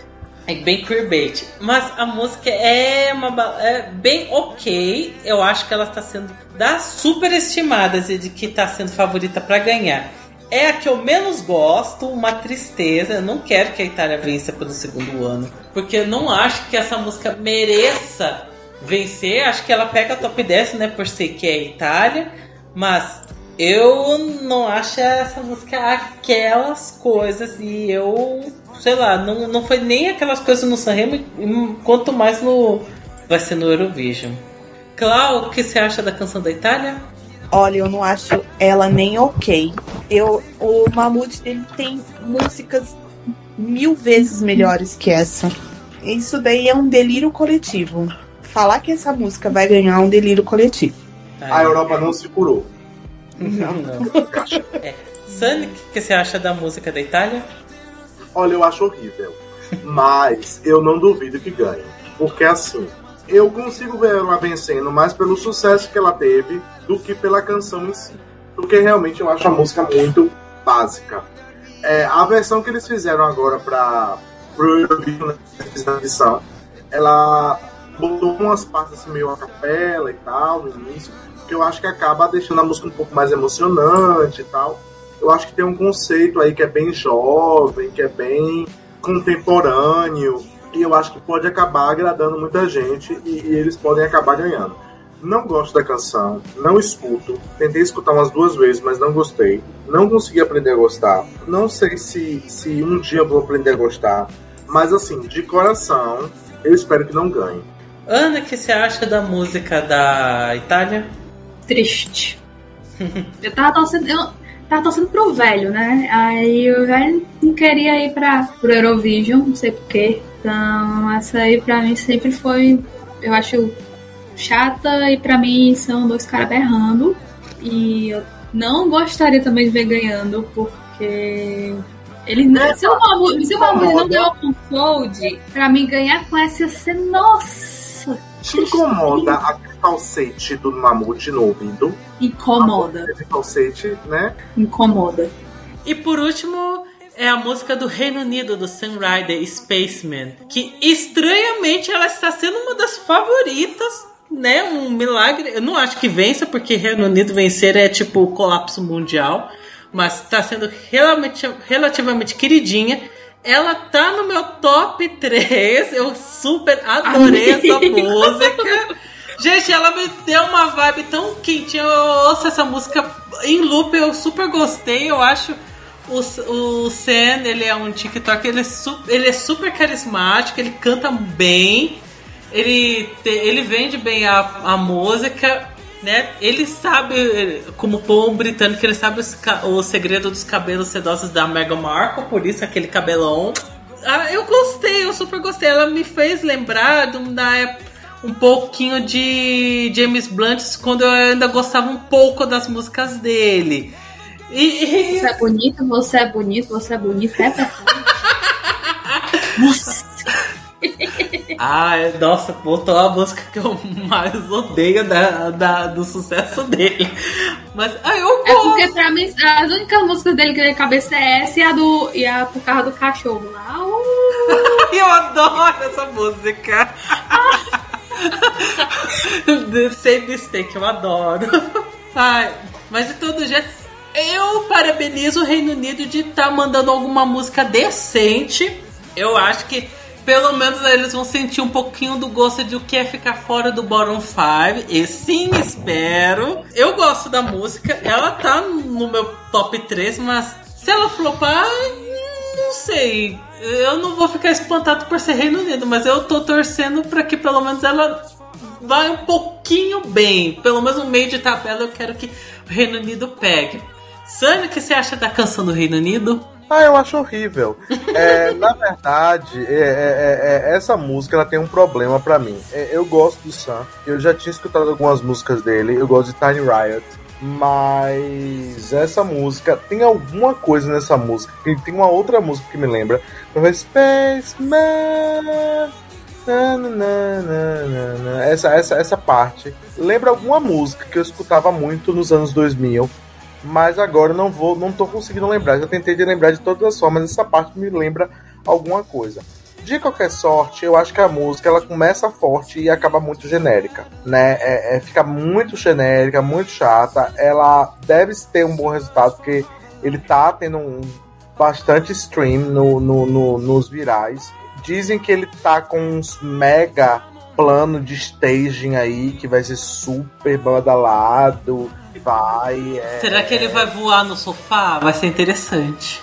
Speaker 1: É bem queerbait. Mas a música é uma é bem ok. Eu acho que ela está sendo das superestimadas e de que está sendo favorita para ganhar. É a que eu menos gosto, uma tristeza. Eu não quero que a Itália vença pelo segundo ano. Porque eu não acho que essa música mereça vencer. Acho que ela pega top 10, né? Por ser que é a Itália. Mas eu não acho essa música aquelas coisas. E eu, sei lá, não, não foi nem aquelas coisas no Sanremo, quanto mais no. Vai ser no Eurovision. Clau, o que você acha da canção da Itália?
Speaker 3: Olha, eu não acho ela nem ok. Eu, o Mamute ele tem músicas mil vezes melhores que essa. Isso daí é um delírio coletivo. Falar que essa música vai ganhar é um delírio coletivo.
Speaker 5: A Europa não se curou.
Speaker 1: Não. [LAUGHS] É. Sunny, o que você acha da música da Itália?
Speaker 5: Olha, eu acho horrível. Mas eu não duvido que ganhe. Porque assim, eu consigo ver ela vencendo mais pelo sucesso que ela teve do que pela canção em si. Porque realmente eu acho a música muito básica. É, a versão que eles fizeram agora para pro Eurovision, né, ela botou umas partes assim, meio a capela e tal no início, que eu acho que acaba deixando a música um pouco mais emocionante e tal. Eu acho que tem um conceito aí que é bem jovem, que é bem contemporâneo, e eu acho que pode acabar agradando muita gente e, e eles podem acabar ganhando. Não gosto da canção, não escuto. Tentei escutar umas duas vezes, mas não gostei. Não consegui aprender a gostar. Não sei se, se um dia eu vou aprender a gostar. Mas assim, de coração, eu espero que não ganhe.
Speaker 1: Ana, o que você acha da música da Itália?
Speaker 2: Triste. [LAUGHS] eu tava torcendo. Eu tava torcendo pro velho, né? Aí o velho não queria ir pra, pro Eurovision, não sei porquê. Então, essa aí pra mim sempre foi. Eu acho chata e pra mim são dois caras berrando. E eu não gostaria também de ver ganhando, porque. Ele não, se o Mahmoud, se o Mahmoud não ganhou com Fold, pra mim ganhar com essa ia ser. Nossa!
Speaker 5: Te incomoda aquele falsete do Mamute no ouvido?
Speaker 2: Incomoda.
Speaker 5: Aquele falsete, né?
Speaker 2: Incomoda.
Speaker 1: E por último, é a música do Reino Unido, do Sun Rider Spaceman. Que estranhamente ela está sendo uma das favoritas, né? Um milagre. Eu não acho que vença, porque Reino Unido vencer é tipo colapso mundial. Mas está sendo realmente, relativamente queridinha. Ela tá no meu top 3. Eu super adorei essa música. Gente, ela me deu uma vibe tão quentinha. Eu ouço essa música em loop, eu super gostei. Eu acho o, o Sen, ele é um TikTok, ele é, su, ele é super carismático, ele canta bem, ele, te, ele vende bem a, a música, né? Ele sabe, como bom britânico, ele sabe os, o segredo dos cabelos sedosos da Meghan Markle, por isso aquele cabelão. Ah, eu gostei, eu super gostei. Ela me fez lembrar de, da época um pouquinho de James Blunt quando eu ainda gostava um pouco das músicas dele. E.
Speaker 2: Você é bonito, você é bonito, você é bonito, é [LAUGHS] Nossa!
Speaker 1: Ai, nossa, botou a música que eu mais odeio da, da, do sucesso dele. Mas ai, eu
Speaker 2: É porque pra mim as únicas músicas dele que na cabeça é essa e a do. e a por causa do cachorro lá. Uh! [LAUGHS]
Speaker 1: eu adoro essa música. [LAUGHS] Sem mistake, eu adoro. Ai, mas de todo jeito. Eu parabenizo o Reino Unido de estar mandando alguma música decente. Eu acho que pelo menos eles vão sentir um pouquinho do gosto de o que é ficar fora do bottom 5. E sim, espero. Eu gosto da música, ela tá no meu top 3, mas se ela flopar, não sei. Eu não vou ficar espantado por ser Reino Unido, mas eu tô torcendo para que pelo menos ela vá um pouquinho bem. Pelo menos no meio de tabela eu quero que o Reino Unido pegue. Sânia, o que você acha da canção do Reino Unido?
Speaker 5: Ah, eu acho horrível. É, na verdade, é, é, é, essa música ela tem um problema pra mim. É, eu gosto do Sam, eu já tinha escutado algumas músicas dele, eu gosto de Tiny Riot, mas essa música tem alguma coisa nessa música. Tem uma outra música que me lembra. Spaceman. Na, na, na, essa, essa, essa parte lembra alguma música que eu escutava muito nos anos 2000 mas agora não vou, não tô conseguindo lembrar. Já tentei de lembrar de todas as formas, essa parte me lembra alguma coisa. De qualquer sorte, eu acho que a música ela começa forte e acaba muito genérica, né? É, é, fica muito genérica, muito chata. Ela deve ter um bom resultado porque ele tá tendo um bastante stream no, no, no, nos virais. Dizem que ele tá com uns mega plano de staging aí que vai ser super badalado vai. É...
Speaker 1: Será que ele vai voar no sofá? Vai ser interessante.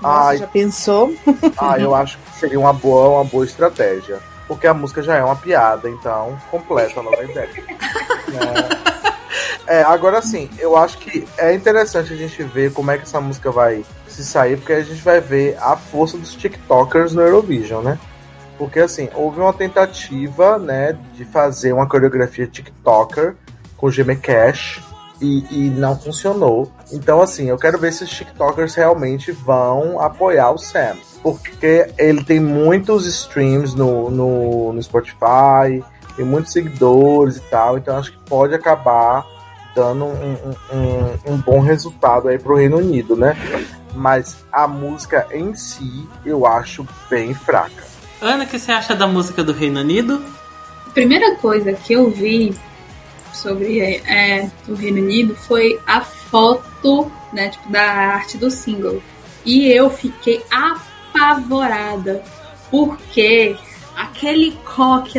Speaker 3: Nossa,
Speaker 5: Ai.
Speaker 3: já pensou? [LAUGHS]
Speaker 5: Ah, eu acho que seria uma boa, uma boa estratégia. Porque a música já é uma piada, então completa a nova ideia. É, é, agora sim, eu acho que é interessante a gente ver como é que essa música vai se sair, porque a gente vai ver a força dos TikTokers no Eurovision, né? Porque assim, houve uma tentativa, né, de fazer uma coreografia TikToker com Gmail Cash e, e não funcionou. Então, assim, eu quero ver se os TikTokers realmente vão apoiar o Sam. Porque ele tem muitos streams no, no, no Spotify, tem muitos seguidores e tal, então acho que pode acabar dando um, um, um, um bom resultado aí pro Reino Unido, né? Mas a música em si eu acho bem fraca.
Speaker 1: Ana, o que você acha da música do Reino Unido?
Speaker 2: A primeira coisa que eu vi sobre é, o Reino Unido foi a foto né, tipo, da arte do single. E eu fiquei apavorada, porque aquele coque,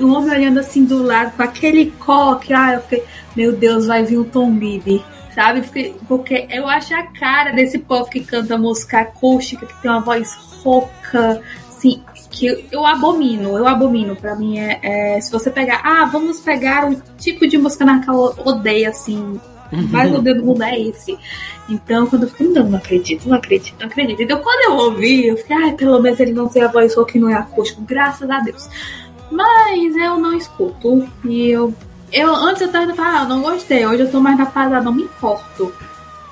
Speaker 2: o homem olhando assim do lado, com aquele coque, ah, eu fiquei, meu Deus, vai vir o Tom Bibi. Sabe? Porque eu acho a cara desse povo que canta música acústica, que tem uma voz rouca, assim, que eu abomino, eu abomino. Pra mim é, é- se você pegar, ah, vamos pegar um tipo de música na qual eu odeio, assim, mais odeio do mundo é esse. Então, quando eu fiquei, não, não acredito, não acredito, não acredito. Então, quando eu ouvi, eu fiquei, ai, pelo menos ele não tem a voz rouca e não é acústico, graças a Deus. Mas eu não escuto e eu. Eu antes eu tava ah, não gostei, hoje eu tô mais na fase, ah, não me importo.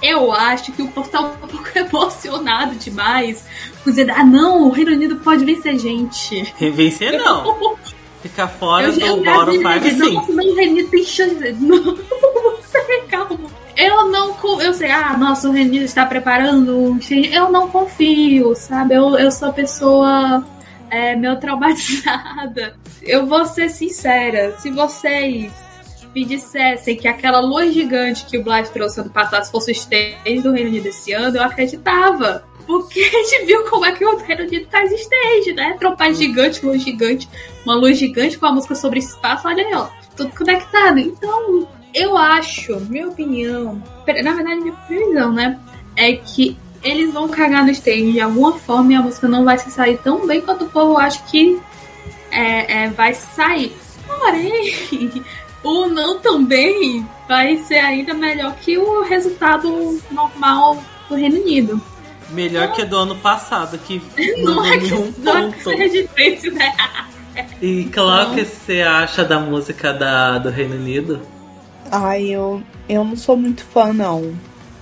Speaker 2: Eu acho que o povo tá [LAUGHS] um pouco emocionado demais. Dizendo, ah não, o Reino Unido pode vencer gente.
Speaker 1: Vencer não. [LAUGHS] Ficar fora
Speaker 2: Eu
Speaker 1: do Bottom 5 sim.
Speaker 2: Não, o Reino Unido tem chance. [LAUGHS] Não, calma. Eu não. Eu sei, ah, nossa, o Reino Unido está preparando. um. Eu não confio, sabe? Eu, eu sou pessoa é, meio traumatizada. Eu vou ser sincera. Se vocês me dissessem que aquela luz gigante que o Blas trouxe ano passado fosse o stage do Reino Unido esse ano, eu acreditava. Porque a gente viu como é que o Reino Unido faz stage, né? Trompar gigante, luz gigante, uma luz gigante com a música sobre espaço, olha aí, ó. Tudo conectado. Então, eu acho, minha opinião, na verdade, minha previsão, né? É que eles vão cagar no stage de alguma forma e a música não vai se sair tão bem quanto o povo acha que é, é, vai sair. Porém, [LAUGHS] o não também vai ser ainda melhor que o resultado normal do Reino Unido.
Speaker 1: Melhor que do ano passado, que [LAUGHS]
Speaker 2: Não
Speaker 1: não
Speaker 2: é
Speaker 1: deu
Speaker 2: que
Speaker 1: nenhum
Speaker 2: não é que
Speaker 1: ponto.
Speaker 2: seja difícil, né?
Speaker 1: E claro que você acha da música da, do Reino Unido?
Speaker 3: Ai, eu, eu não sou muito fã, não.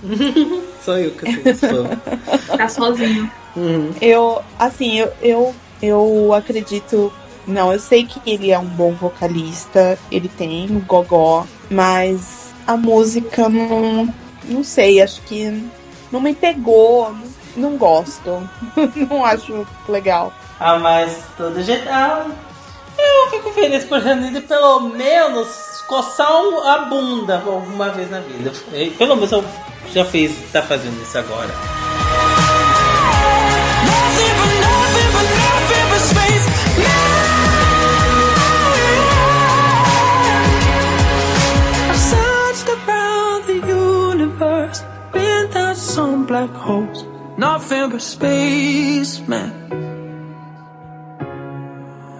Speaker 3: [LAUGHS]
Speaker 1: Sou eu que sou fã. [LAUGHS]
Speaker 2: Tá sozinho.
Speaker 1: Uhum.
Speaker 3: Eu, assim, eu, eu, eu acredito. Não, eu sei que ele é um bom vocalista, ele tem o gogó, mas a música não. Não sei, acho que não me pegou, não, não gosto. [LAUGHS] não acho legal.
Speaker 1: Ah, mas todo jeito. Ah, eu fico feliz por Unido pelo menos coçar a bunda alguma vez na vida. Pelo menos eu já fiz, tá fazendo isso agora.
Speaker 6: Been some black holes. Nothing but space, man.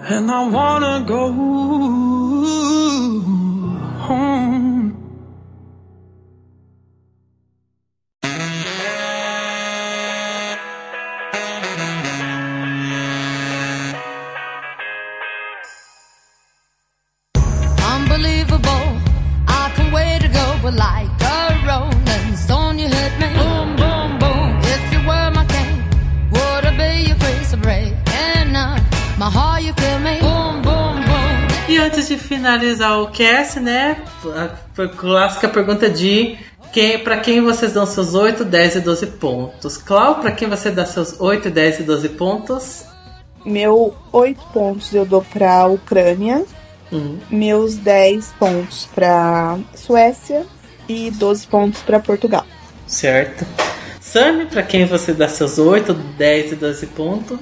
Speaker 6: And I wanna go home.
Speaker 1: Finalizar o cast, né? A a clássica pergunta de quem, pra quem vocês dão seus 8, 10 e 12 pontos. Clau, pra quem você dá seus 8, 10 e 12 pontos?
Speaker 3: Meu 8 pontos eu dou pra Ucrânia,
Speaker 1: Hum.
Speaker 3: meus 10 pontos pra Suécia e 12 pontos pra Portugal.
Speaker 1: Certo. Sammy, pra quem você dá seus 8, 10 e 12 pontos?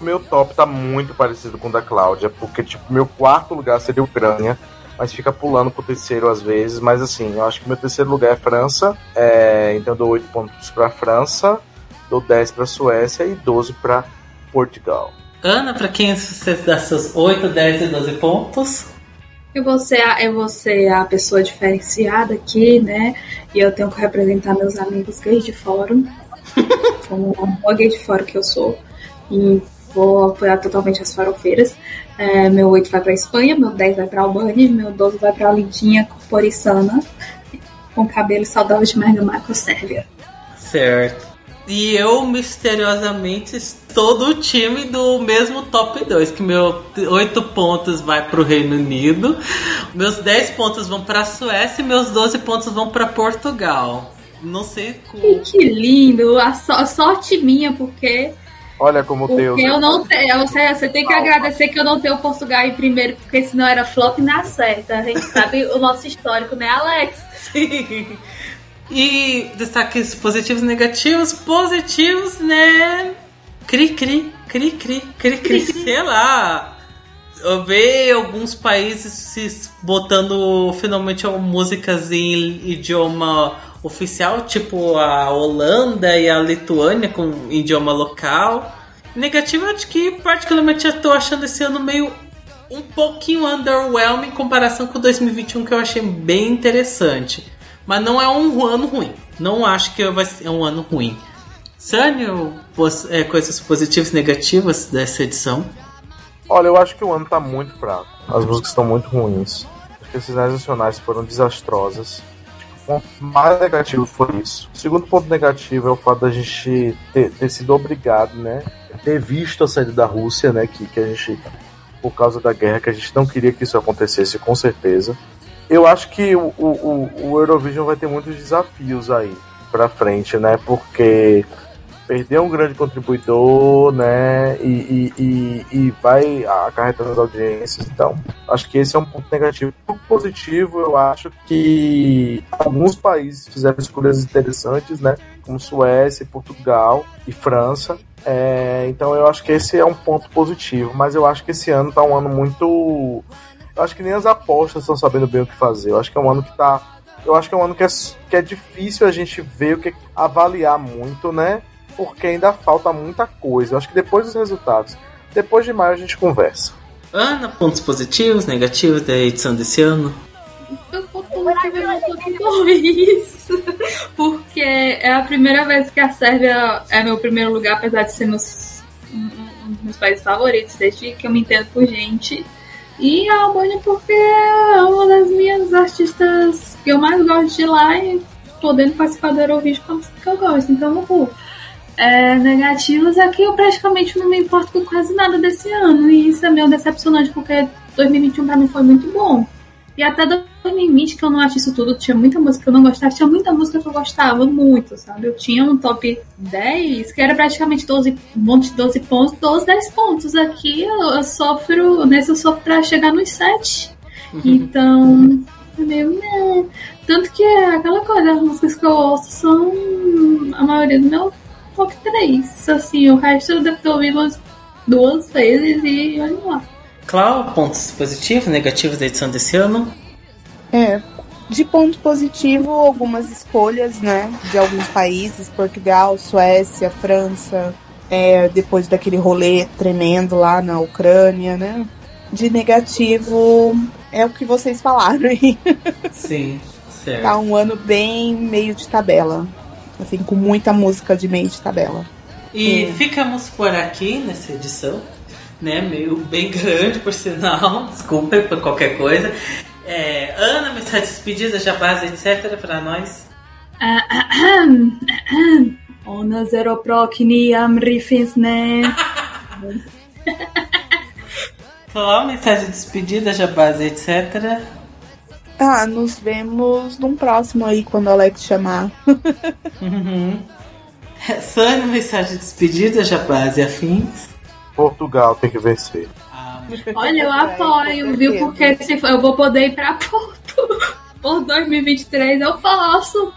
Speaker 5: Meu top tá muito parecido com o da Cláudia, porque, tipo, meu quarto lugar seria Ucrânia, mas fica pulando pro terceiro às vezes. Mas, assim, eu acho que meu terceiro lugar é França, é, então eu dou 8 pontos pra França, dou 10 pra Suécia e 12 pra Portugal.
Speaker 1: Ana, pra quem você dá seus 8, 10 e 12 pontos?
Speaker 2: Eu vou, ser a, eu vou ser a pessoa diferenciada aqui, né? E eu tenho que representar meus amigos gays de fórum. [LAUGHS] Como uma boa gay de fórum que eu sou. E vou apoiar totalmente as farofeiras. É, meu 8 vai pra Espanha, meu 10 vai pra Albânia, meu 12 vai pra Lindinha Corporissana. Com cabelo saudável de Mega Marco Sérvia.
Speaker 1: Certo. E eu, misteriosamente, estou do time do mesmo top 2, que meu 8 pontos vai pro Reino Unido, meus 10 pontos vão pra Suécia e meus 12 pontos vão pra Portugal. Não sei como.
Speaker 2: que lindo! A, so- a sorte minha, porque
Speaker 5: Olha como Deus.
Speaker 2: Porque eu não tenho. Você, você tem que agradecer que eu não tenho Portugal em primeiro, porque senão era flop na certa. A gente sabe o nosso histórico, né, Alex?
Speaker 1: Sim. [LAUGHS] E destaques positivos e negativos. Positivos, né? Cri, cri, cri, cri, cri, cri, sei lá. Eu vejo alguns países se botando finalmente músicas em idioma oficial, tipo a Holanda e a Lituânia com idioma local. Negativo, acho que particularmente eu tô achando esse ano meio um pouquinho underwhelming em comparação com 2021, que eu achei bem interessante. Mas não é um ano ruim. Não acho que vai ser um ano ruim. Sânio, é, coisas positivas e negativas dessa edição?
Speaker 5: Olha, eu acho que o ano tá muito fraco. As músicas estão muito ruins. Acho que as finais nacionais foram desastrosas. O ponto mais negativo foi isso. O segundo ponto negativo é o fato da gente ter, ter sido obrigado, né? Ter visto a saída da Rússia, né? Que, que a gente, por causa da guerra, que a gente não queria que isso acontecesse, com certeza. Eu acho que o, o- o Eurovision vai ter muitos desafios aí pra frente, né? Porque perder um grande contribuidor, né? E, e, e, e vai acarretando as audiências. Então, acho que esse é um ponto negativo. Ponto positivo, eu acho que alguns países fizeram escolhas interessantes, né? Como Suécia, Portugal e França. É, então, eu acho que esse é um ponto positivo. Mas eu acho que esse ano tá um ano muito. Eu acho que nem as apostas estão sabendo bem o que fazer. Eu acho que é um ano que tá. Eu acho que é um ano que é, que é difícil a gente ver o que avaliar muito, né? Porque ainda falta muita coisa. Eu acho que depois dos resultados, depois de maio a gente conversa.
Speaker 1: Ana, pontos positivos, negativos da edição desse ano?
Speaker 2: Eu tô tudo isso. [LAUGHS] Porque é a primeira vez que a Sérvia é meu primeiro lugar, apesar de ser meus, um um dos meus países favoritos, desde que eu me entendo por gente. E a Albânia porque é uma das minhas artistas que eu mais gosto de lá e podendo participar do Eurovision com a música que eu gosto. Então, uhul. É, negativos é que eu praticamente não me importo com quase nada desse ano. E isso é meio decepcionante, porque 2021 pra mim foi muito bom. E até 2020, que eu não acho isso tudo, tinha muita música que eu não gostava, tinha muita música que eu gostava muito, sabe? Eu tinha um top 10, que era praticamente 12, um monte de 12 pontos, 12, 10 pontos. Aqui eu, eu sofro, nesse eu sofro pra chegar nos 7. Então, é meio. Né. Tanto que é aquela coisa, as músicas que eu ouço são a maioria do meu top 3. Assim, o resto eu devo ter ouvido umas duas vezes e olha lá.
Speaker 1: Clau, pontos positivos, negativos da edição desse ano?
Speaker 3: É, de ponto positivo, algumas escolhas, né? De alguns países, Portugal, Suécia, França, é, depois daquele rolê tremendo lá na Ucrânia, né? De negativo, é o que vocês falaram aí.
Speaker 1: Sim, certo.
Speaker 3: Tá um ano bem meio de tabela. Assim, com muita música de meio de tabela.
Speaker 1: E
Speaker 3: Sim.
Speaker 1: ficamos por aqui nessa edição, né? Meio bem [LAUGHS] grande, por sinal. Desculpa por qualquer coisa. É, Ana, mensagem de despedida, jabás, etc. para nós. [COUGHS]
Speaker 2: Ona zero prokni amrifis, né?
Speaker 1: Clau, [LAUGHS] mensagem de despedida, jabás, etc.
Speaker 3: Ah, nos vemos num próximo aí, quando o Alex chamar.
Speaker 1: Uhum. Sânia, mensagem de despedida, jabás e afins.
Speaker 5: Portugal tem que vencer.
Speaker 1: Ah,
Speaker 2: Olha, eu
Speaker 3: É,
Speaker 2: apoio, viu? Porque se for- eu vou poder ir pra Porto. [LAUGHS] Por 2023 eu posso.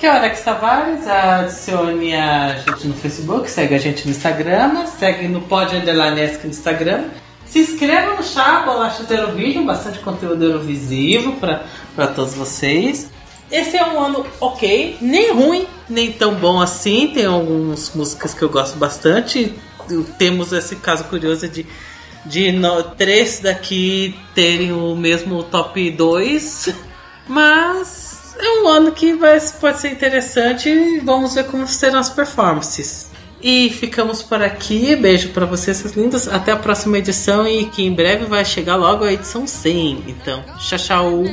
Speaker 1: Que é o Alex Tavares, adicione a gente no Facebook, segue a gente no Instagram, segue no Pod Underline no Instagram. Se inscreva no Chá, Bolacha do Eurovision, bastante conteúdo Eurovisivo para todos vocês. Esse é um ano ok, nem ruim, nem tão bom assim. Tem algumas músicas que eu gosto bastante. Temos esse caso curioso de, de no- três daqui terem o mesmo top 2. [LAUGHS] Mas é um ano que vai, pode ser interessante e vamos ver como serão as performances. E ficamos por aqui. Beijo para vocês, seus lindos. Até a próxima edição e que em breve vai chegar logo a edição 100. Então, tchau, tchau.